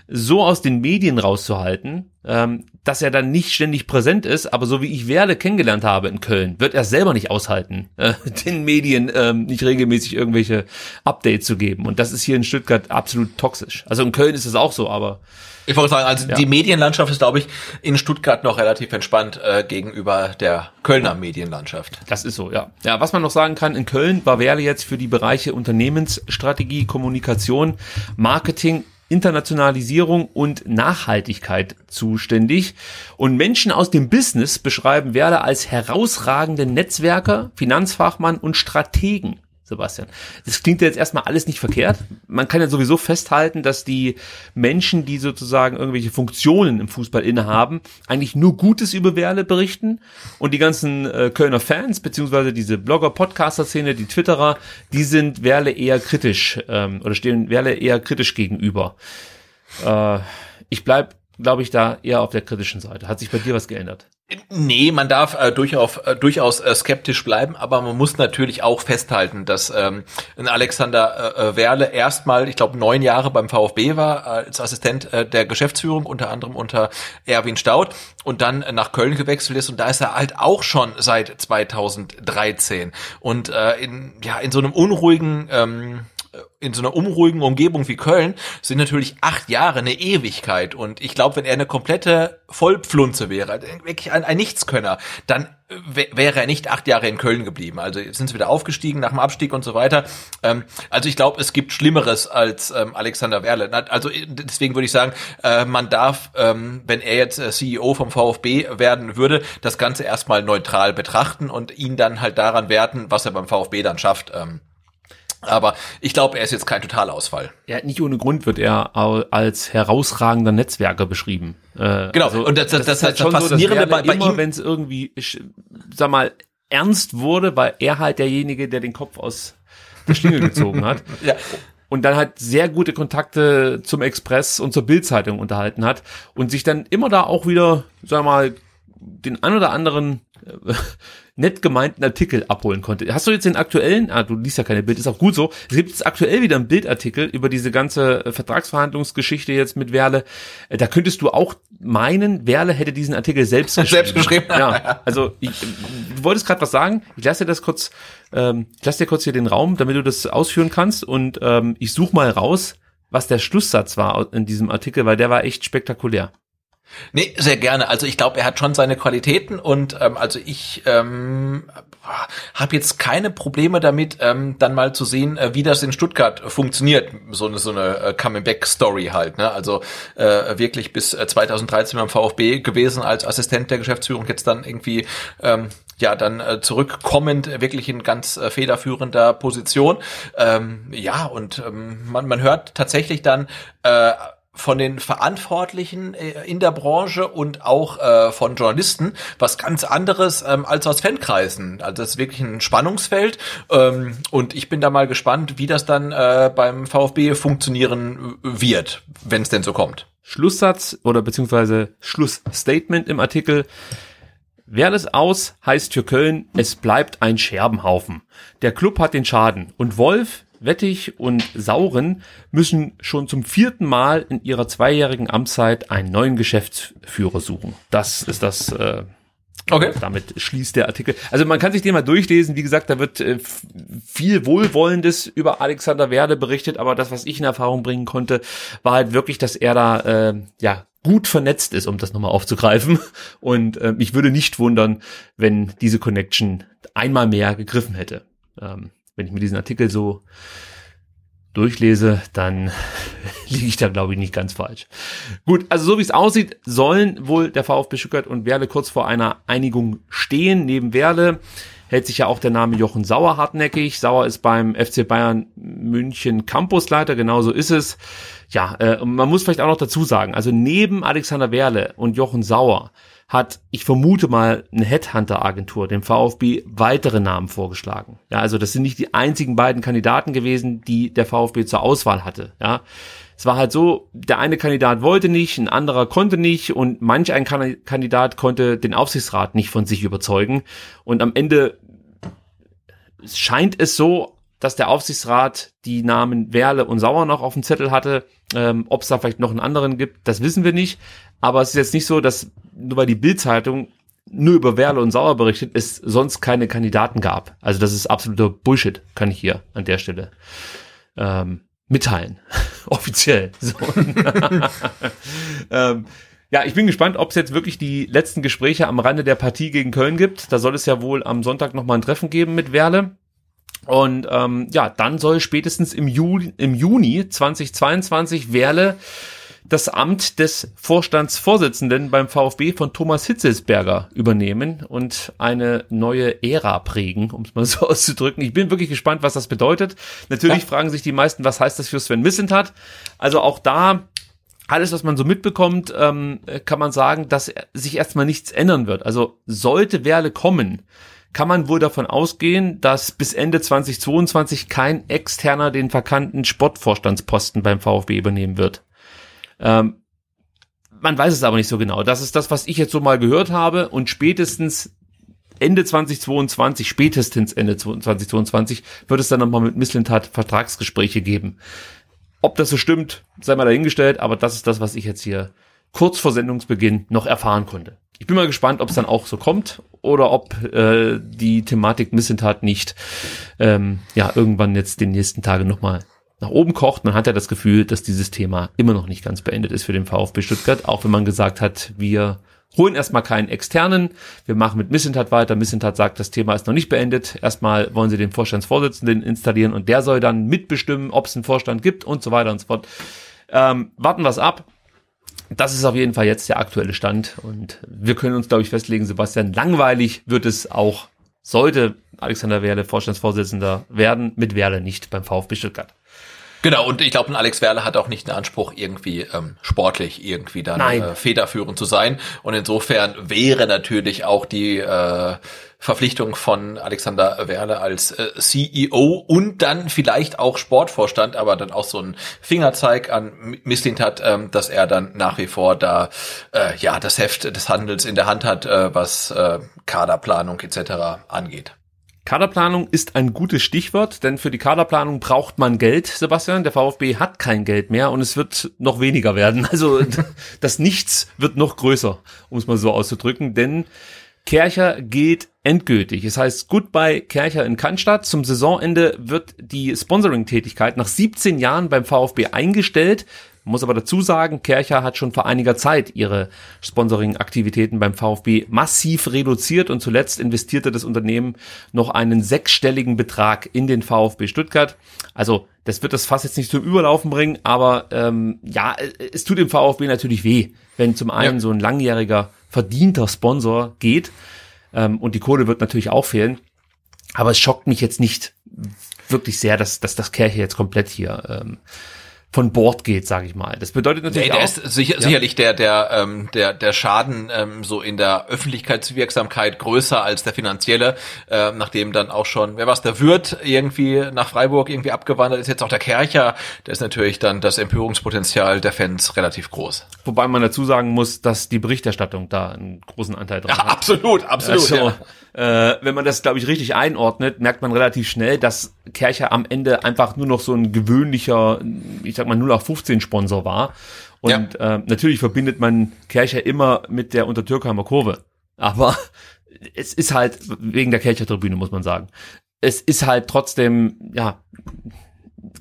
so aus den Medien rauszuhalten, ähm, dass er dann nicht ständig präsent ist, aber so wie ich Werle kennengelernt habe in Köln, wird er selber nicht aushalten, äh, [LAUGHS] den Medien ähm, nicht regelmäßig irgendwelche Updates zu geben. Und das ist hier in Stuttgart absolut toxisch. Also in Köln ist es auch so, aber Ich wollte sagen, also Ja. die Medienlandschaft ist, glaube ich, in Stuttgart noch relativ entspannt äh, gegenüber der Kölner Medienlandschaft. Das ist so, ja. Ja, was man noch sagen kann, in Köln war Werle jetzt für die Bereiche Unternehmensstrategie, Kommunikation, Marketing, Internationalisierung und Nachhaltigkeit zuständig. Und Menschen aus dem Business beschreiben Werle als herausragenden Netzwerker, Finanzfachmann und Strategen. Sebastian. Das klingt ja jetzt erstmal alles nicht verkehrt. Man kann ja sowieso festhalten, dass die Menschen, die sozusagen irgendwelche Funktionen im Fußball innehaben, eigentlich nur Gutes über Werle berichten und die ganzen äh, Kölner Fans, beziehungsweise diese Blogger, Podcaster-Szene, die Twitterer, die sind Werle eher kritisch ähm, oder stehen Werle eher kritisch gegenüber. Äh, ich bleib, glaube ich, da eher auf der kritischen Seite. Hat sich bei dir was geändert? Nee, man darf äh, durchaus, äh, durchaus äh, skeptisch bleiben, aber man muss natürlich auch festhalten, dass ähm, Alexander äh, äh Werle erstmal, ich glaube, neun Jahre beim VfB war äh, als Assistent äh, der Geschäftsführung, unter anderem unter Erwin Staud und dann äh, nach Köln gewechselt ist. Und da ist er halt auch schon seit 2013 und äh, in ja in so einem unruhigen ähm, in so einer unruhigen Umgebung wie Köln sind natürlich acht Jahre eine Ewigkeit. Und ich glaube, wenn er eine komplette Vollpflunze wäre, also wirklich ein, ein Nichtskönner, dann wäre er nicht acht Jahre in Köln geblieben. Also jetzt sind sie wieder aufgestiegen nach dem Abstieg und so weiter. Ähm, also ich glaube, es gibt Schlimmeres als ähm, Alexander Werle. Also deswegen würde ich sagen, äh, man darf, ähm, wenn er jetzt äh, CEO vom VfB werden würde, das Ganze erstmal neutral betrachten und ihn dann halt daran werten, was er beim VfB dann schafft. Aber ich glaube, er ist jetzt kein Totalausfall. Ja, nicht ohne Grund wird er als herausragender Netzwerker beschrieben. Äh, genau, also, und das, das, das, das, halt das Faszinierende so, bei, bei immer, wenn es irgendwie, ich, sag mal, ernst wurde, war er halt derjenige, der den Kopf aus der Schlinge gezogen hat. [LAUGHS] ja. Und dann halt sehr gute Kontakte zum Express und zur Bildzeitung unterhalten hat und sich dann immer da auch wieder, sag mal, den ein oder anderen äh, [LAUGHS] nett gemeinten Artikel abholen konnte. Hast du jetzt den aktuellen, ah, du liest ja keine Bild, ist auch gut so. Es gibt jetzt aktuell wieder einen Bildartikel über diese ganze äh, Vertragsverhandlungsgeschichte jetzt mit Werle. Äh, da könntest du auch meinen, Werle hätte diesen Artikel selbst [LAUGHS] geschrieben. selbst geschrieben. Ja, [LAUGHS] also ich, du wolltest gerade was sagen. Ich lasse dir das kurz, ähm, ich lasse dir kurz hier den Raum, damit du das ausführen kannst und ähm, ich suche mal raus, was der Schlusssatz war in diesem Artikel, weil der war echt spektakulär. Nee, sehr gerne. Also ich glaube, er hat schon seine Qualitäten und ähm, also ich ähm, habe jetzt keine Probleme damit, ähm, dann mal zu sehen, äh, wie das in Stuttgart funktioniert. So eine so eine äh, Coming-Back-Story halt. Ne? Also äh, wirklich bis äh, 2013 beim VfB gewesen als Assistent der Geschäftsführung, jetzt dann irgendwie ähm, ja dann äh, zurückkommend wirklich in ganz äh, federführender Position. Ähm, ja und ähm, man, man hört tatsächlich dann äh, von den Verantwortlichen äh, in der Branche und auch äh, von Journalisten was ganz anderes ähm, als aus Fankreisen. Also das ist wirklich ein Spannungsfeld ähm, und ich bin da mal gespannt, wie das dann äh, beim VfB funktionieren wird, wenn es denn so kommt. Schlusssatz oder beziehungsweise Schlussstatement im Artikel. Wer es aus heißt für Köln, es bleibt ein Scherbenhaufen. Der Club hat den Schaden und Wolf Wettig und Sauren müssen schon zum vierten Mal in ihrer zweijährigen Amtszeit einen neuen Geschäftsführer suchen. Das ist das. Äh, Okay. Damit schließt der Artikel. Also man kann sich den mal durchlesen. Wie gesagt, da wird äh, viel Wohlwollendes über Alexander Werde berichtet, aber das, was ich in Erfahrung bringen konnte, war halt wirklich, dass er da äh, ja gut vernetzt ist, um das nochmal aufzugreifen. [LAUGHS] Und äh, ich würde nicht wundern, wenn diese Connection einmal mehr gegriffen hätte. Ähm, wenn ich mir diesen Artikel so durchlese, dann [LAUGHS] liege ich da, glaube ich, nicht ganz falsch. Gut, also so wie es aussieht, sollen wohl der VfB Stuttgart und Werle kurz vor einer Einigung stehen. Neben Werle hält sich ja auch der Name Jochen Sauer hartnäckig. Sauer ist beim FC Bayern München Campusleiter, genauso ist es. Ja, äh, man muss vielleicht auch noch dazu sagen, also neben Alexander Werle und Jochen Sauer hat, ich vermute mal, eine Headhunter-Agentur dem VfB weitere Namen vorgeschlagen. Ja, also das sind nicht die einzigen beiden Kandidaten gewesen, die der VfB zur Auswahl hatte. Ja, es war halt so, der eine Kandidat wollte nicht, ein anderer konnte nicht und manch ein Kandidat konnte den Aufsichtsrat nicht von sich überzeugen. Und am Ende scheint es so, dass der Aufsichtsrat die Namen Werle und Sauer noch auf dem Zettel hatte. Ähm, Ob es da vielleicht noch einen anderen gibt, das wissen wir nicht. Aber es ist jetzt nicht so, dass nur weil die Bildzeitung nur über Werle und Sauer berichtet, es sonst keine Kandidaten gab. Also das ist absoluter Bullshit, kann ich hier an der Stelle ähm, mitteilen. [LAUGHS] Offiziell. So. [LAUGHS] ähm, ja, ich bin gespannt, ob es jetzt wirklich die letzten Gespräche am Rande der Partie gegen Köln gibt. Da soll es ja wohl am Sonntag nochmal ein Treffen geben mit Werle. Und ähm, ja, dann soll spätestens im Juli, im Juni 2022 Werle das Amt des Vorstandsvorsitzenden beim VfB von Thomas Hitzelsberger übernehmen und eine neue Ära prägen, um es mal so [LAUGHS] auszudrücken. Ich bin wirklich gespannt, was das bedeutet. Natürlich ja. fragen sich die meisten, was heißt das für Sven Missentat? Also auch da alles, was man so mitbekommt, ähm, kann man sagen, dass sich erstmal nichts ändern wird. Also sollte Werle kommen, kann man wohl davon ausgehen, dass bis Ende 2022 kein externer den vakanten Sportvorstandsposten beim VfB übernehmen wird. Ähm, man weiß es aber nicht so genau. Das ist das, was ich jetzt so mal gehört habe und spätestens Ende 2022, spätestens Ende 2022 wird es dann nochmal mit Misslintat Vertragsgespräche geben. Ob das so stimmt, sei mal dahingestellt, aber das ist das, was ich jetzt hier kurz vor Sendungsbeginn noch erfahren konnte. Ich bin mal gespannt, ob es dann auch so kommt oder ob äh, die Thematik Missentat nicht ähm, ja irgendwann jetzt den nächsten Tagen nochmal nach oben kocht. Man hat ja das Gefühl, dass dieses Thema immer noch nicht ganz beendet ist für den VfB Stuttgart, auch wenn man gesagt hat, wir holen erstmal keinen externen, wir machen mit Missentat weiter. Missentat sagt, das Thema ist noch nicht beendet. Erstmal wollen sie den Vorstandsvorsitzenden installieren und der soll dann mitbestimmen, ob es einen Vorstand gibt und so weiter und so fort. Ähm, warten wir ab. Das ist auf jeden Fall jetzt der aktuelle Stand und wir können uns, glaube ich, festlegen, Sebastian, langweilig wird es auch, sollte Alexander Werle Vorstandsvorsitzender werden, mit Werle nicht beim VfB Stuttgart. Genau, und ich glaube, ein Alex Werle hat auch nicht den Anspruch, irgendwie ähm, sportlich irgendwie dann äh, federführend zu sein. Und insofern wäre natürlich auch die äh, Verpflichtung von Alexander Werle als äh, CEO und dann vielleicht auch Sportvorstand, aber dann auch so ein Fingerzeig an Misslint hat, ähm, dass er dann nach wie vor da äh, ja das Heft des Handels in der Hand hat, äh, was äh, Kaderplanung etc. angeht. Kaderplanung ist ein gutes Stichwort, denn für die Kaderplanung braucht man Geld, Sebastian. Der VfB hat kein Geld mehr und es wird noch weniger werden. Also [LAUGHS] das Nichts wird noch größer, um es mal so auszudrücken, denn Kercher geht endgültig. Es heißt Goodbye Kercher in Cannstatt. Zum Saisonende wird die Sponsoring-Tätigkeit nach 17 Jahren beim VfB eingestellt. Muss aber dazu sagen, Kercher hat schon vor einiger Zeit ihre Sponsoring-Aktivitäten beim VfB massiv reduziert und zuletzt investierte das Unternehmen noch einen sechsstelligen Betrag in den VfB Stuttgart. Also das wird das Fass jetzt nicht zum Überlaufen bringen, aber ähm, ja, es tut dem VfB natürlich weh, wenn zum einen ja. so ein langjähriger verdienter Sponsor geht ähm, und die Kohle wird natürlich auch fehlen. Aber es schockt mich jetzt nicht wirklich sehr, dass, dass das Kercher jetzt komplett hier ähm, von Bord geht, sage ich mal. Das bedeutet natürlich nee, der auch, ist sicher, ja. sicherlich der der ähm, der der Schaden ähm, so in der Öffentlichkeitswirksamkeit größer als der finanzielle, äh, nachdem dann auch schon wer was der Wirt irgendwie nach Freiburg irgendwie abgewandert ist, jetzt auch der Kercher, da ist natürlich dann das Empörungspotenzial der Fans relativ groß. Wobei man dazu sagen muss, dass die Berichterstattung da einen großen Anteil dran ja, hat. Absolut, absolut. Also, ja. Äh, wenn man das, glaube ich, richtig einordnet, merkt man relativ schnell, dass Kercher am Ende einfach nur noch so ein gewöhnlicher, ich sag mal, 0 auf 15 Sponsor war. Und ja. äh, natürlich verbindet man Kercher immer mit der Untertürkheimer Kurve. Aber [LAUGHS] es ist halt, wegen der Kercher Tribüne, muss man sagen. Es ist halt trotzdem, ja,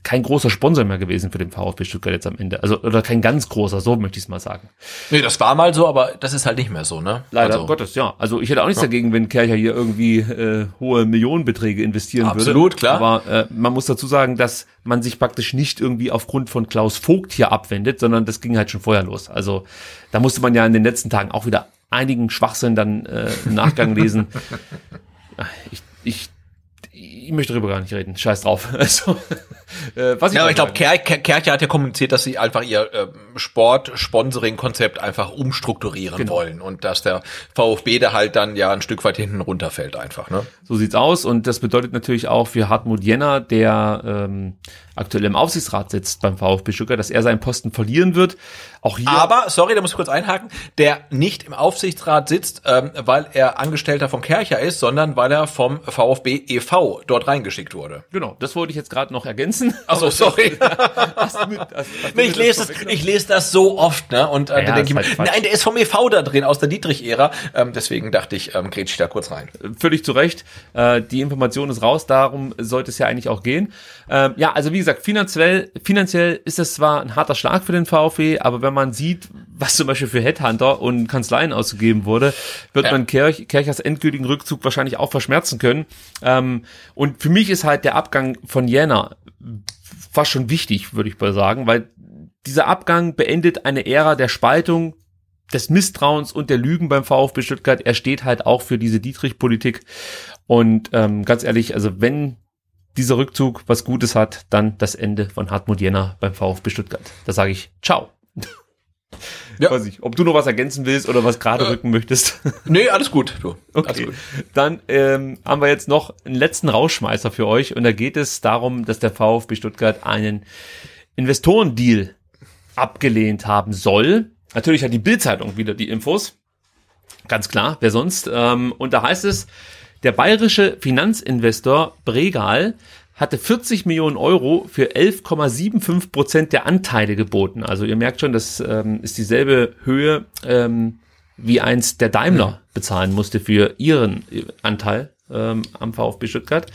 kein großer Sponsor mehr gewesen für den VfB Stuttgart jetzt am Ende. Also, oder kein ganz großer, so möchte ich es mal sagen. Nee, das war mal so, aber das ist halt nicht mehr so, ne? Leider also, Gottes, ja. Also ich hätte auch nichts ja. dagegen, wenn Kercher hier irgendwie äh, hohe Millionenbeträge investieren Absolut, würde. Absolut, klar. Aber äh, man muss dazu sagen, dass man sich praktisch nicht irgendwie aufgrund von Klaus Vogt hier abwendet, sondern das ging halt schon vorher los. Also da musste man ja in den letzten Tagen auch wieder einigen Schwachsinn dann äh, im Nachgang lesen. [LAUGHS] ich, ich ich möchte darüber gar nicht reden. Scheiß drauf. [LAUGHS] Also, äh, was ich ja, aber ich glaube, Ker Kercher hat ja kommuniziert, dass sie einfach ihr äh, Sport-Sponsoring-Konzept einfach umstrukturieren genau. wollen und dass der VfB da halt dann ja ein Stück weit hinten runterfällt einfach. Ne? So sieht's aus und das bedeutet natürlich auch für Hartmut Jenner, der ähm, aktuell im Aufsichtsrat sitzt beim VfB Stuttgart, dass er seinen Posten verlieren wird. Auch hier. Aber, sorry, da muss ich kurz einhaken, der nicht im Aufsichtsrat sitzt, ähm, weil er Angestellter vom Kercher ist, sondern weil er vom VfB e.V. dort reingeschickt wurde. Genau, das wollte ich jetzt gerade noch ergänzen. Achso, sorry. [LAUGHS] hast du, hast, hast nee, ich, lese das, ich lese das so oft, ne? Und äh, ja, da denke ich mir, halt nein, der ist vom e.V. da drin, aus der Dietrich-Ära. Ähm, deswegen dachte ich, ähm, grätsch ich da kurz rein. Völlig zu Recht. Äh, die Information ist raus, darum sollte es ja eigentlich auch gehen. Ähm, ja, also wie gesagt, finanziell, finanziell ist es zwar ein harter Schlag für den VfB, aber wenn man sieht, was zum Beispiel für Headhunter und Kanzleien ausgegeben wurde, wird ja. man Kirch, Kirchers endgültigen Rückzug wahrscheinlich auch verschmerzen können. Ähm, und für mich ist halt der Abgang von Jena fast schon wichtig, würde ich mal sagen, weil dieser Abgang beendet eine Ära der Spaltung, des Misstrauens und der Lügen beim VfB Stuttgart. Er steht halt auch für diese Dietrich-Politik. Und ähm, ganz ehrlich, also wenn dieser Rückzug was Gutes hat, dann das Ende von Hartmut Jenner beim VfB Stuttgart. Da sage ich Ciao. Ja. Weiß ich, ob du noch was ergänzen willst oder was gerade äh, rücken möchtest. [LAUGHS] Nee, alles gut. Du. Okay. Alles gut. Dann ähm, haben wir jetzt noch einen letzten Rausschmeißer für euch und da geht es darum, dass der VfB Stuttgart einen Investorendeal abgelehnt haben soll. natürlich hat die Bildzeitung wieder die Infos. Ganz klar, wer sonst? Ähm, und da heißt es, der bayerische Finanzinvestor Bregal hatte 40 Millionen Euro für 11,75 Prozent der Anteile geboten. Also ihr merkt schon, das ähm, ist dieselbe Höhe, ähm, wie einst der Daimler bezahlen musste für ihren Anteil ähm, am VfB Stuttgart.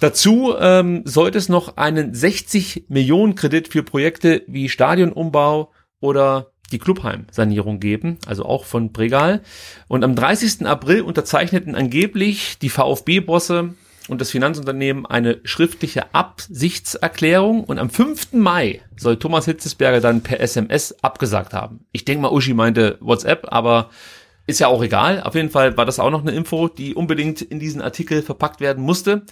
Dazu ähm, sollte es noch einen 60 Millionen Kredit für Projekte wie Stadionumbau oder die Clubheim-Sanierung geben, also auch von Bregal. Und am 30. April unterzeichneten angeblich die VfB-Bosse und das Finanzunternehmen eine schriftliche Absichtserklärung und am 5. Mai soll Thomas Hitzesberger dann per SMS abgesagt haben. Ich denke mal, Uschi meinte WhatsApp, aber ist ja auch egal. Auf jeden Fall war das auch noch eine Info, die unbedingt in diesen Artikel verpackt werden musste.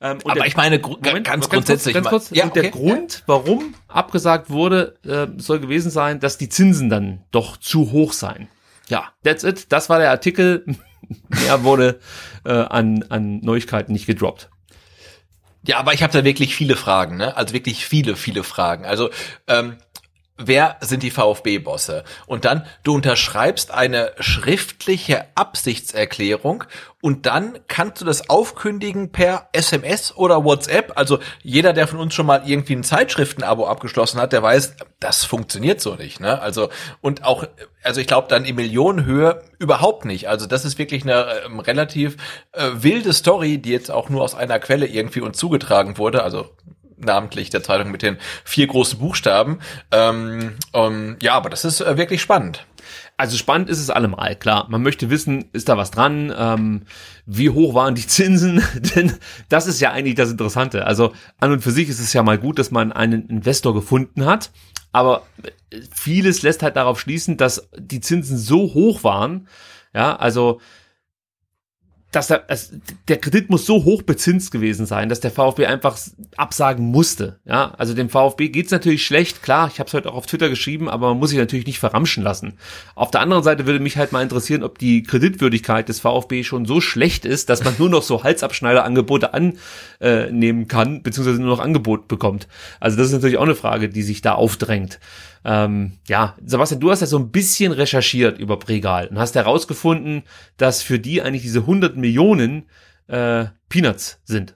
Ähm, aber der, ich meine, Moment, ganz, grundsätzlich. Ganz kurz, ja, und okay. der Grund, warum abgesagt wurde, äh, soll gewesen sein, dass die Zinsen dann doch zu hoch seien. Ja, that's it. Das war der Artikel. [LAUGHS] Mehr wurde äh, an, an Neuigkeiten nicht gedroppt. Ja, aber ich habe da wirklich viele Fragen, ne? Also wirklich viele, viele Fragen. Also ähm, wer sind die VfB-Bosse? Und dann, du unterschreibst eine schriftliche Absichtserklärung und dann kannst du das aufkündigen per SMS oder WhatsApp. Also jeder, der von uns schon mal irgendwie ein Zeitschriftenabo abgeschlossen hat, der weiß, das funktioniert so nicht. Ne? Also und auch, also ich glaube dann in Millionenhöhe überhaupt nicht. Also das ist wirklich eine ähm, relativ äh, wilde Story, die jetzt auch nur aus einer Quelle irgendwie uns zugetragen wurde. Also namentlich der Zeitung mit den vier großen Buchstaben. Ähm, um, ja, aber das ist äh, wirklich spannend. Also spannend ist es allemal, klar. Man möchte wissen, ist da was dran? Ähm, wie hoch waren die Zinsen? [LAUGHS] Denn das ist ja eigentlich das Interessante. Also an und für sich ist es ja mal gut, dass man einen Investor gefunden hat. Aber vieles lässt halt darauf schließen, dass die Zinsen so hoch waren. Ja, also dass der, der Kredit muss so hoch bezinst gewesen sein, dass der VfB einfach absagen musste. Ja, also dem VfB geht's natürlich schlecht, klar, ich habe es heute auch auf Twitter geschrieben, aber man muss sich natürlich nicht verramschen lassen. Auf der anderen Seite würde mich halt mal interessieren, ob die Kreditwürdigkeit des VfB schon so schlecht ist, dass man nur noch so Halsabschneiderangebote annehmen kann, beziehungsweise nur noch Angebot bekommt. Also das ist natürlich auch eine Frage, die sich da aufdrängt. Ähm, ja, Sebastian, du hast ja so ein bisschen recherchiert über Pregal und hast herausgefunden, dass für die eigentlich diese 100 Millionen äh, Peanuts sind.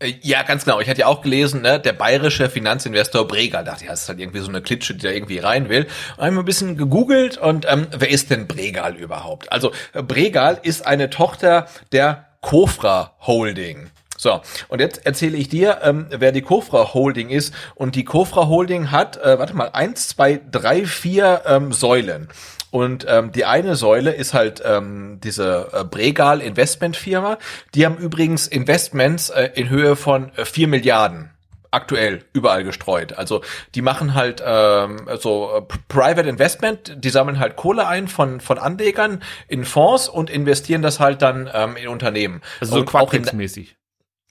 Äh, ja, ganz genau. Ich hatte ja auch gelesen, ne, der bayerische Finanzinvestor Bregal. Dachte ich, das ist halt irgendwie so eine Klitsche, die da irgendwie rein will. Und habe ein bisschen gegoogelt und ähm, wer ist denn Bregal überhaupt? Also Bregal ist eine Tochter der Kofra Holding. So, und jetzt erzähle ich dir, ähm, wer die Kofra Holding ist. Und die Kofra Holding hat, äh, warte mal, eins, zwei, drei, vier ähm, Säulen. Und ähm, die eine Säule ist halt ähm, diese äh, Bregal Investment Firma. Die haben übrigens Investments äh, in Höhe von äh, 4 Milliarden aktuell überall gestreut. Also die machen halt ähm, so äh, Private Investment, die sammeln halt Kohle ein von von Anlegern in Fonds und investieren das halt dann ähm, in Unternehmen. Also so Quadrex-mäßig.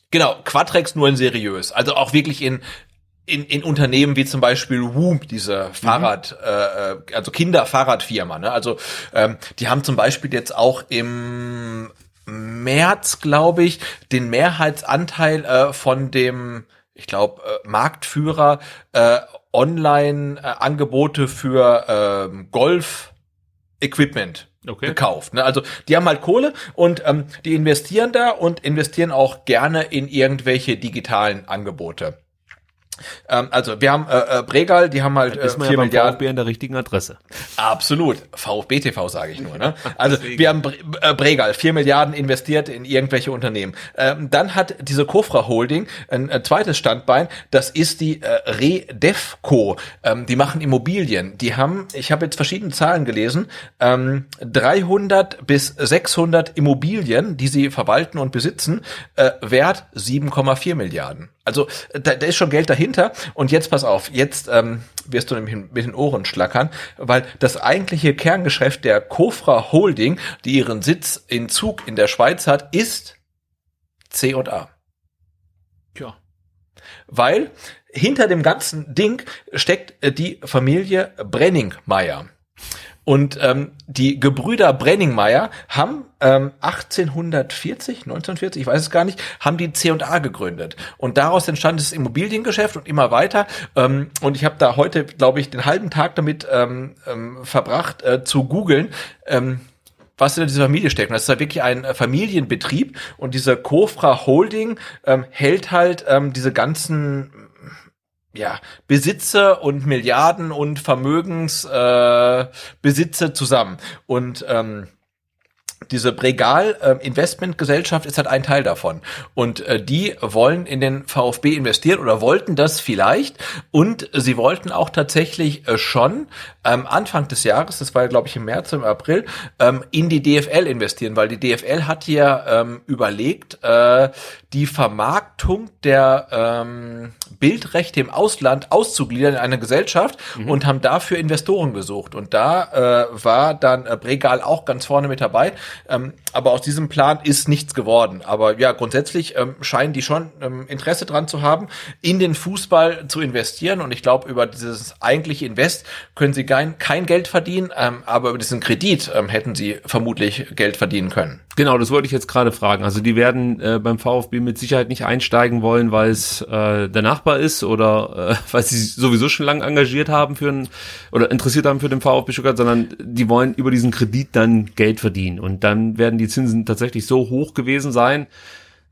Genau, Quadrex nur in seriös. Also auch wirklich in in, in Unternehmen wie zum Beispiel Whoop, diese Fahrrad, mhm. äh, also Kinderfahrradfirma. Ne? Also ähm, die haben zum Beispiel jetzt auch im März, glaube ich, den Mehrheitsanteil äh, von dem, ich glaube, äh, Marktführer äh, Online-Angebote äh, für äh, Golf-Equipment okay. gekauft. Ne? Also die haben halt Kohle und ähm, die investieren da und investieren auch gerne in irgendwelche digitalen Angebote. Ähm, also wir haben äh, äh, Bregal, die haben halt äh, vier ja Milliarden. VfB an der richtigen Adresse. Absolut. VfB TV sage ich nur. Ne? [LAUGHS] Also wir haben Bre äh, Bregal, vier Milliarden investiert in irgendwelche Unternehmen. Ähm, dann hat diese Kofra Holding ein, ein zweites Standbein, das ist die äh, Redefco. Ähm, die machen Immobilien. Die haben, ich habe jetzt verschiedene Zahlen gelesen, ähm, 300 bis 600 Immobilien, die sie verwalten und besitzen, äh, wert 7,4 Milliarden. Also da, da ist schon Geld dahinter. Und jetzt pass auf, jetzt ähm, wirst du nämlich mit den Ohren schlackern, weil das eigentliche Kerngeschäft der Kofra Holding, die ihren Sitz in Zug in der Schweiz hat, ist C und A. Tja. Weil hinter dem ganzen Ding steckt äh, die Familie Brenningmeier. Und ähm, die Gebrüder Brenningmeier haben ähm, 1840, 1940, ich weiß es gar nicht, haben die C&A gegründet. Und daraus entstand das Immobiliengeschäft und immer weiter. Ähm, und ich habe da heute, glaube ich, den halben Tag damit ähm, ähm, verbracht, äh, zu googeln. Ähm, was in dieser Familie steckt. Und das ist halt wirklich ein äh, Familienbetrieb und diese Kofra Holding ähm, hält halt ähm, diese ganzen ja, Besitze und Milliarden und Vermögensbesitze äh, zusammen. Und ähm, diese Bregal äh, Investmentgesellschaft ist halt ein Teil davon und äh, die wollen in den VfB investieren oder wollten das vielleicht und sie wollten auch tatsächlich äh, schon ähm, Anfang des Jahres, das war glaube ich im März im April, ähm, in die DFL investieren, weil die DFL hat ja ähm, überlegt, äh, die Vermarktung der ähm, Bildrechte im Ausland auszugliedern in eine Gesellschaft mhm. und haben dafür Investoren gesucht und da äh, war dann äh, Bregal auch ganz vorne mit dabei ähm, aber aus diesem Plan ist nichts geworden. Aber ja, grundsätzlich ähm, scheinen die schon ähm, Interesse dran zu haben, in den Fußball zu investieren. Und ich glaube, über dieses eigentliche Invest können sie kein, kein Geld verdienen, ähm, aber über diesen Kredit ähm, hätten sie vermutlich Geld verdienen können. Genau, das wollte ich jetzt gerade fragen. Also die werden äh, beim VfB mit Sicherheit nicht einsteigen wollen, weil es äh, der Nachbar ist oder äh, [LAUGHS] weil sie sowieso schon lange engagiert haben für einen oder interessiert haben für den VfB Stuttgart, sondern die wollen über diesen Kredit dann Geld verdienen. Und dann werden die Zinsen tatsächlich so hoch gewesen sein,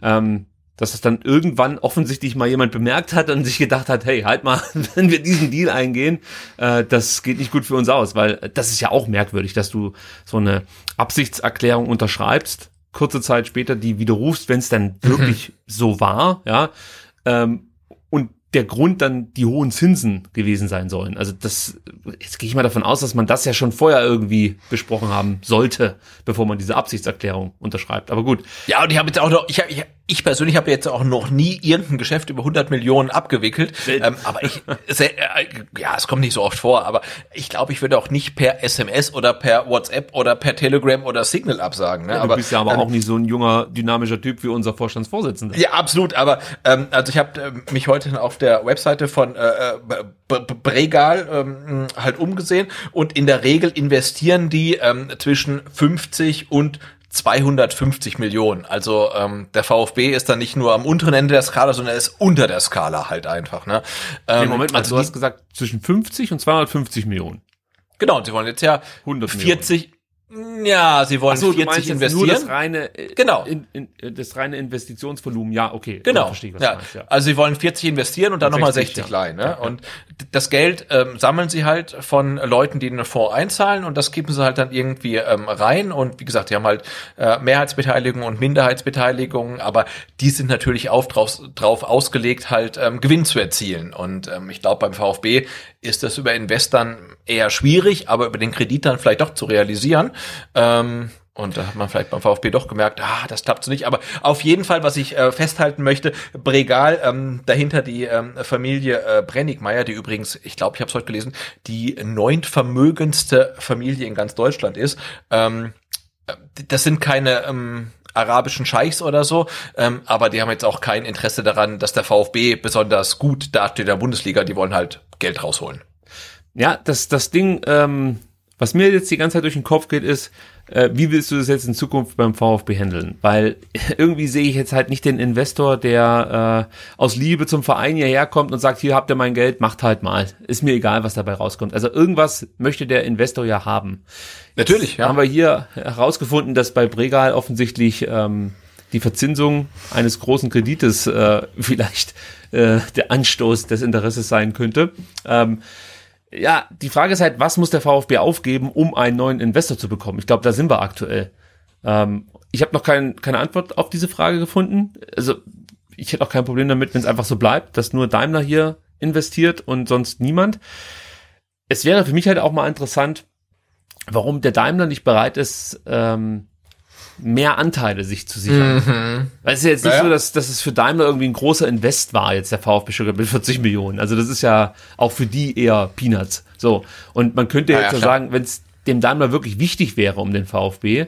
ähm, dass es dann irgendwann offensichtlich mal jemand bemerkt hat und sich gedacht hat, hey, halt mal, [LAUGHS] wenn wir diesen Deal eingehen, äh, das geht nicht gut für uns aus, weil das ist ja auch merkwürdig, dass du so eine Absichtserklärung unterschreibst, kurze Zeit später die widerrufst, wenn es dann mhm. wirklich so war, ja, ähm, der Grund dann die hohen Zinsen gewesen sein sollen. Also das, jetzt gehe ich mal davon aus, dass man das ja schon vorher irgendwie besprochen haben sollte, bevor man diese Absichtserklärung unterschreibt. Aber gut. Ja, und ich habe jetzt auch noch, ich, hab, ich, ich persönlich habe jetzt auch noch nie irgendein Geschäft über 100 Millionen abgewickelt. Ähm, aber ich, äh, ja, es kommt nicht so oft vor, aber ich glaube, ich würde auch nicht per SMS oder per WhatsApp oder per Telegram oder Signal absagen. Ne? Ja, aber, du bist ja aber ähm, auch nicht so ein junger, dynamischer Typ wie unser Vorstandsvorsitzender. Ja, absolut. Aber ähm, also ich habe äh, mich heute auf der Webseite von äh, äh Bregal ähm, halt umgesehen und in der Regel investieren die ähm, zwischen 50 und 250 Millionen. Also ähm, der VfB ist dann nicht nur am unteren Ende der Skala, sondern er ist unter der Skala halt einfach. Ne? Ähm, nee, Moment mal, also du hast gesagt zwischen 50 und 250 Millionen. Genau, und sie wollen jetzt ja 100 40, ja, sie wollen so, 40 investieren. Nur das reine, äh, genau. In, in, das reine Investitionsvolumen, ja, okay. Genau. Verstehe, ja. Meinst, ja. Also sie wollen 40 investieren und dann nochmal 60, 60 ja. leihen. Ne? Ja, und das Geld ähm, sammeln sie halt von Leuten, die einen Fonds einzahlen und das geben sie halt dann irgendwie ähm, rein. Und wie gesagt, die haben halt äh, Mehrheitsbeteiligung und Minderheitsbeteiligung, aber die sind natürlich auch drauf, drauf ausgelegt, halt ähm, Gewinn zu erzielen. Und ähm, ich glaube, beim VfB ist das über Investoren eher schwierig, aber über den Kredit dann vielleicht doch zu realisieren. Ähm, und da hat man vielleicht beim VfB doch gemerkt, ah, das klappt so nicht. Aber auf jeden Fall, was ich äh, festhalten möchte, Bregal, ähm, dahinter die ähm, Familie äh, Brennigmeier, die übrigens, ich glaube, ich habe es heute gelesen, die neuntvermögendste Familie in ganz Deutschland ist. Ähm, das sind keine ähm, arabischen Scheichs oder so, ähm, aber die haben jetzt auch kein Interesse daran, dass der VfB besonders gut dasteht in der Bundesliga. Die wollen halt Geld rausholen. Ja, das, das Ding, ähm, was mir jetzt die ganze Zeit durch den Kopf geht, ist, äh, wie willst du das jetzt in Zukunft beim VfB handeln? Weil [LAUGHS] irgendwie sehe ich jetzt halt nicht den Investor, der äh, aus Liebe zum Verein hierher kommt und sagt, hier habt ihr mein Geld, macht halt mal. Ist mir egal, was dabei rauskommt. Also irgendwas möchte der Investor ja haben. Natürlich, ja. Haben wir hier herausgefunden, dass bei Bregal offensichtlich ähm, die Verzinsung eines großen Kredites äh, [LAUGHS] vielleicht äh, der Anstoß des Interesses sein könnte. Ähm, ja, die Frage ist halt, was muss der VfB aufgeben, um einen neuen Investor zu bekommen? Ich glaube, da sind wir aktuell. Ähm, ich habe noch kein, keine Antwort auf diese Frage gefunden. Also ich hätte auch kein Problem damit, wenn es einfach so bleibt, dass nur Daimler hier investiert und sonst niemand. Es wäre für mich halt auch mal interessant, warum der Daimler nicht bereit ist, ähm, mehr Anteile sich zu sichern. Mhm. Weil es ist ja jetzt nicht naja. so, dass, dass es für Daimler irgendwie ein großer Invest war, jetzt der VfB Stuttgart mit 40 Millionen. Also das ist ja auch für die eher Peanuts. So. Und man könnte naja, jetzt ja sagen, wenn es dem Daimler wirklich wichtig wäre um den VfB,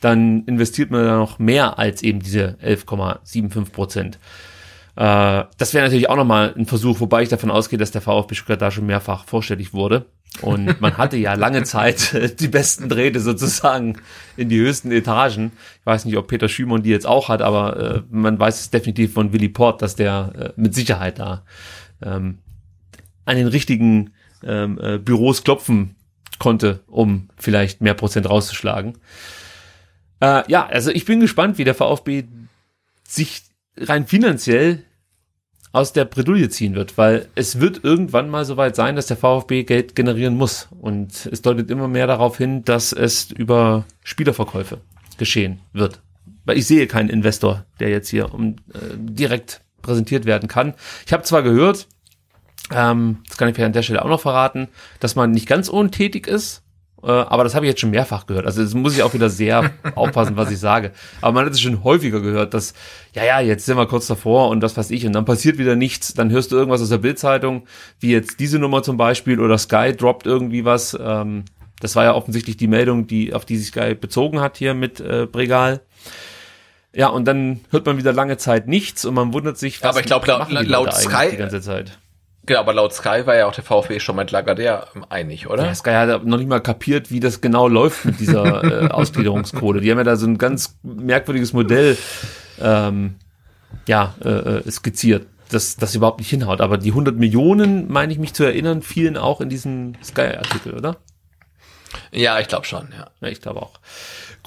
dann investiert man da noch mehr als eben diese 11,75 Prozent. Äh, das wäre natürlich auch nochmal ein Versuch, wobei ich davon ausgehe, dass der VfB Stuttgart da schon mehrfach vorstellig wurde. Und man hatte ja lange Zeit die besten Drähte sozusagen in die höchsten Etagen. Ich weiß nicht, ob Peter Schümon die jetzt auch hat, aber äh, man weiß es definitiv von Willy Port, dass der äh, mit Sicherheit da ähm, an den richtigen ähm, äh, Büros klopfen konnte, um vielleicht mehr Prozent rauszuschlagen. Äh, ja, also ich bin gespannt, wie der VfB sich rein finanziell aus der Bredouille ziehen wird, weil es wird irgendwann mal soweit sein, dass der VfB Geld generieren muss. Und es deutet immer mehr darauf hin, dass es über Spielerverkäufe geschehen wird. Weil ich sehe keinen Investor, der jetzt hier um, äh, direkt präsentiert werden kann. Ich habe zwar gehört, ähm, das kann ich an der Stelle auch noch verraten, dass man nicht ganz untätig ist, aber das habe ich jetzt schon mehrfach gehört. Also das muss ich auch wieder sehr [LAUGHS] aufpassen, was ich sage. Aber man hat es schon häufiger gehört, dass, ja, ja, jetzt sind wir kurz davor und das weiß ich und dann passiert wieder nichts. Dann hörst du irgendwas aus der Bildzeitung, wie jetzt diese Nummer zum Beispiel oder Sky droppt irgendwie was. Ähm, das war ja offensichtlich die Meldung, die auf die sich Sky bezogen hat hier mit äh, Bregal. Ja, und dann hört man wieder lange Zeit nichts und man wundert sich, was Aber ich glaube, laut, laut Sky die ganze Zeit Genau, aber laut Sky war ja auch der VfB schon mit Lagardère einig, oder? Ja, Sky hat noch nicht mal kapiert, wie das genau läuft mit dieser [LAUGHS] äh, Ausgliederungsquote. Die haben ja da so ein ganz merkwürdiges Modell ähm, ja, äh, äh skizziert, das, das überhaupt nicht hinhaut. Aber die 100 Millionen, meine ich mich zu erinnern, fielen auch in diesem Sky-Artikel, oder? Ja, ich glaube schon, ja. ja ich glaube auch.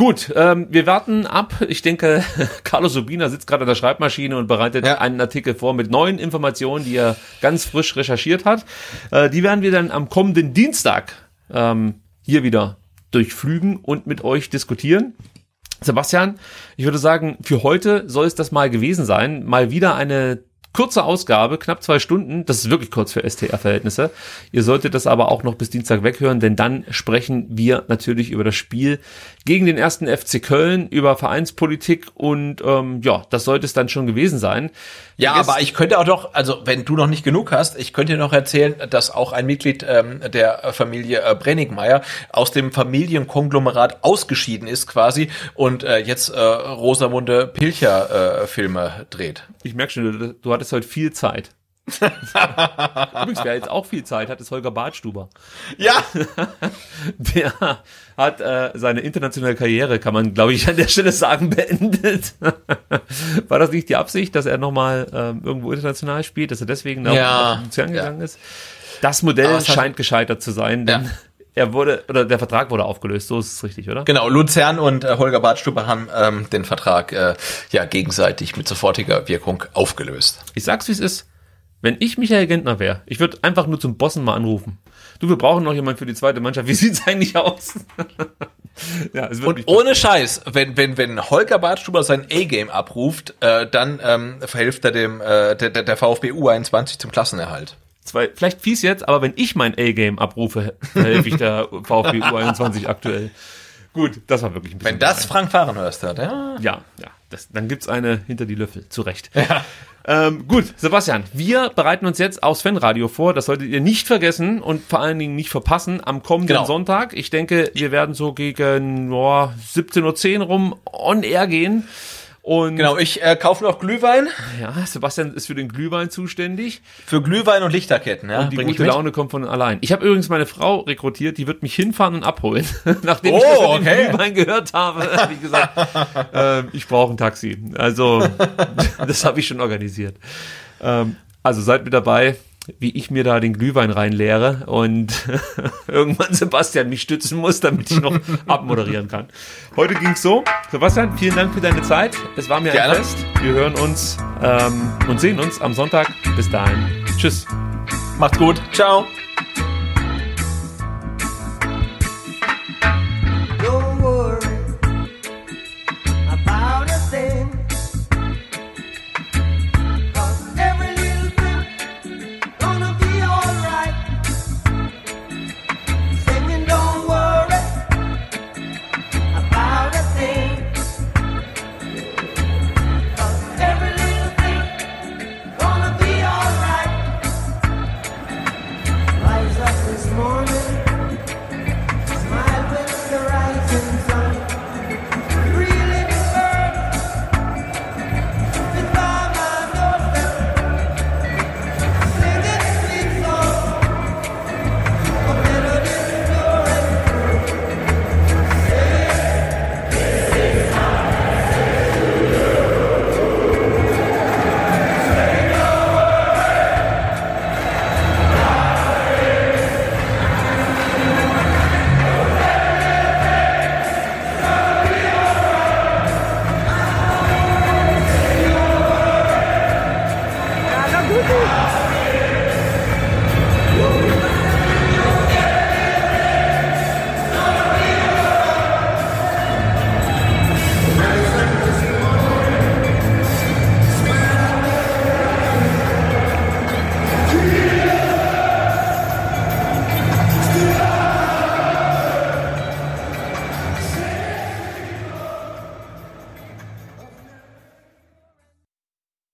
Gut, ähm, wir warten ab. Ich denke, [LAUGHS] Carlos Subina sitzt gerade an der Schreibmaschine und bereitet ja. einen Artikel vor mit neuen Informationen, die er ganz frisch recherchiert hat. Äh, die werden wir dann am kommenden Dienstag ähm, hier wieder durchflügen und mit euch diskutieren. Sebastian, ich würde sagen, für heute soll es das mal gewesen sein. Mal wieder eine Kurze Ausgabe, knapp zwei Stunden. Das ist wirklich kurz für STR-Verhältnisse. Ihr solltet das aber auch noch bis Dienstag weghören, denn dann sprechen wir natürlich über das Spiel gegen den ersten FC Köln, über Vereinspolitik und ähm, ja, das sollte es dann schon gewesen sein. Ja, aber ich könnte auch noch, also wenn du noch nicht genug hast, ich könnte dir noch erzählen, dass auch ein Mitglied ähm, der Familie äh, Brennigmeier aus dem Familienkonglomerat ausgeschieden ist quasi und äh, jetzt äh, Rosamunde Pilcher äh, Filme dreht. Ich merke schon, du, du hattest heute viel Zeit. [LAUGHS] Übrigens, wer jetzt auch viel Zeit hat, ist Holger Badstuber. Ja. [LAUGHS] Der hat äh, seine internationale Karriere, kann man, glaube ich, an der Stelle sagen, beendet. [LAUGHS] War das nicht die Absicht, dass er nochmal ähm, irgendwo international spielt, dass er deswegen nach ja. Luzern ja. gegangen ist? Das Modell scheint gescheitert zu sein, denn ja. Er wurde, oder der Vertrag wurde aufgelöst, so ist es richtig, oder? Genau, Luzern und äh, Holger Badstuber haben ähm, den Vertrag äh, ja gegenseitig mit sofortiger Wirkung aufgelöst. Ich sag's, wie es ist wenn ich Michael Gentner wäre, ich würde einfach nur zum Bossen mal anrufen. Du, wir brauchen noch jemanden für die zweite Mannschaft. Wie [LAUGHS] sieht's eigentlich aus? [LAUGHS] ja, Und ohne Scheiß, wenn, wenn, wenn Holger Bartstuber sein A-Game abruft, äh, dann ähm, verhilft er dem äh, der, der VfB U21 zum Klassenerhalt. Zwei, vielleicht fies jetzt, aber wenn ich mein A-Game abrufe, [LAUGHS] helfe ich der VfB U21 aktuell. Gut, das war wirklich ein bisschen. Wenn das Frank Fahrenhörst hat, ja. Ja, ja. Das, dann gibt's eine hinter die Löffel, zu Recht. Ja. Ähm, gut, Sebastian, wir bereiten uns jetzt aufs Fanradio vor. Das solltet ihr nicht vergessen und vor allen Dingen nicht verpassen am kommenden genau. Sonntag. Ich denke, wir werden so gegen oh, 17.10 Uhr rum on air gehen. Und genau, ich äh, kaufe noch Glühwein. Ja, Sebastian ist für den Glühwein zuständig. Für Glühwein und Lichterketten, ja. Und die gute Laune kommt von allein. Ich habe übrigens meine Frau rekrutiert, die wird mich hinfahren und abholen. [LAUGHS] Nachdem oh, ich das okay. Glühwein gehört habe, [LAUGHS] habe ich gesagt, äh, ich brauche ein Taxi. Also, [LAUGHS] das habe ich schon organisiert. Ähm, also seid mit dabei wie ich mir da den Glühwein reinleere und [LAUGHS] irgendwann Sebastian mich stützen muss, damit ich noch [LAUGHS] abmoderieren kann. Heute ging's so. Sebastian, vielen Dank für deine Zeit. Es war mir Gerne. ein Fest. Wir hören uns ähm, und sehen uns am Sonntag. Bis dahin. Tschüss. Macht's gut. Ciao.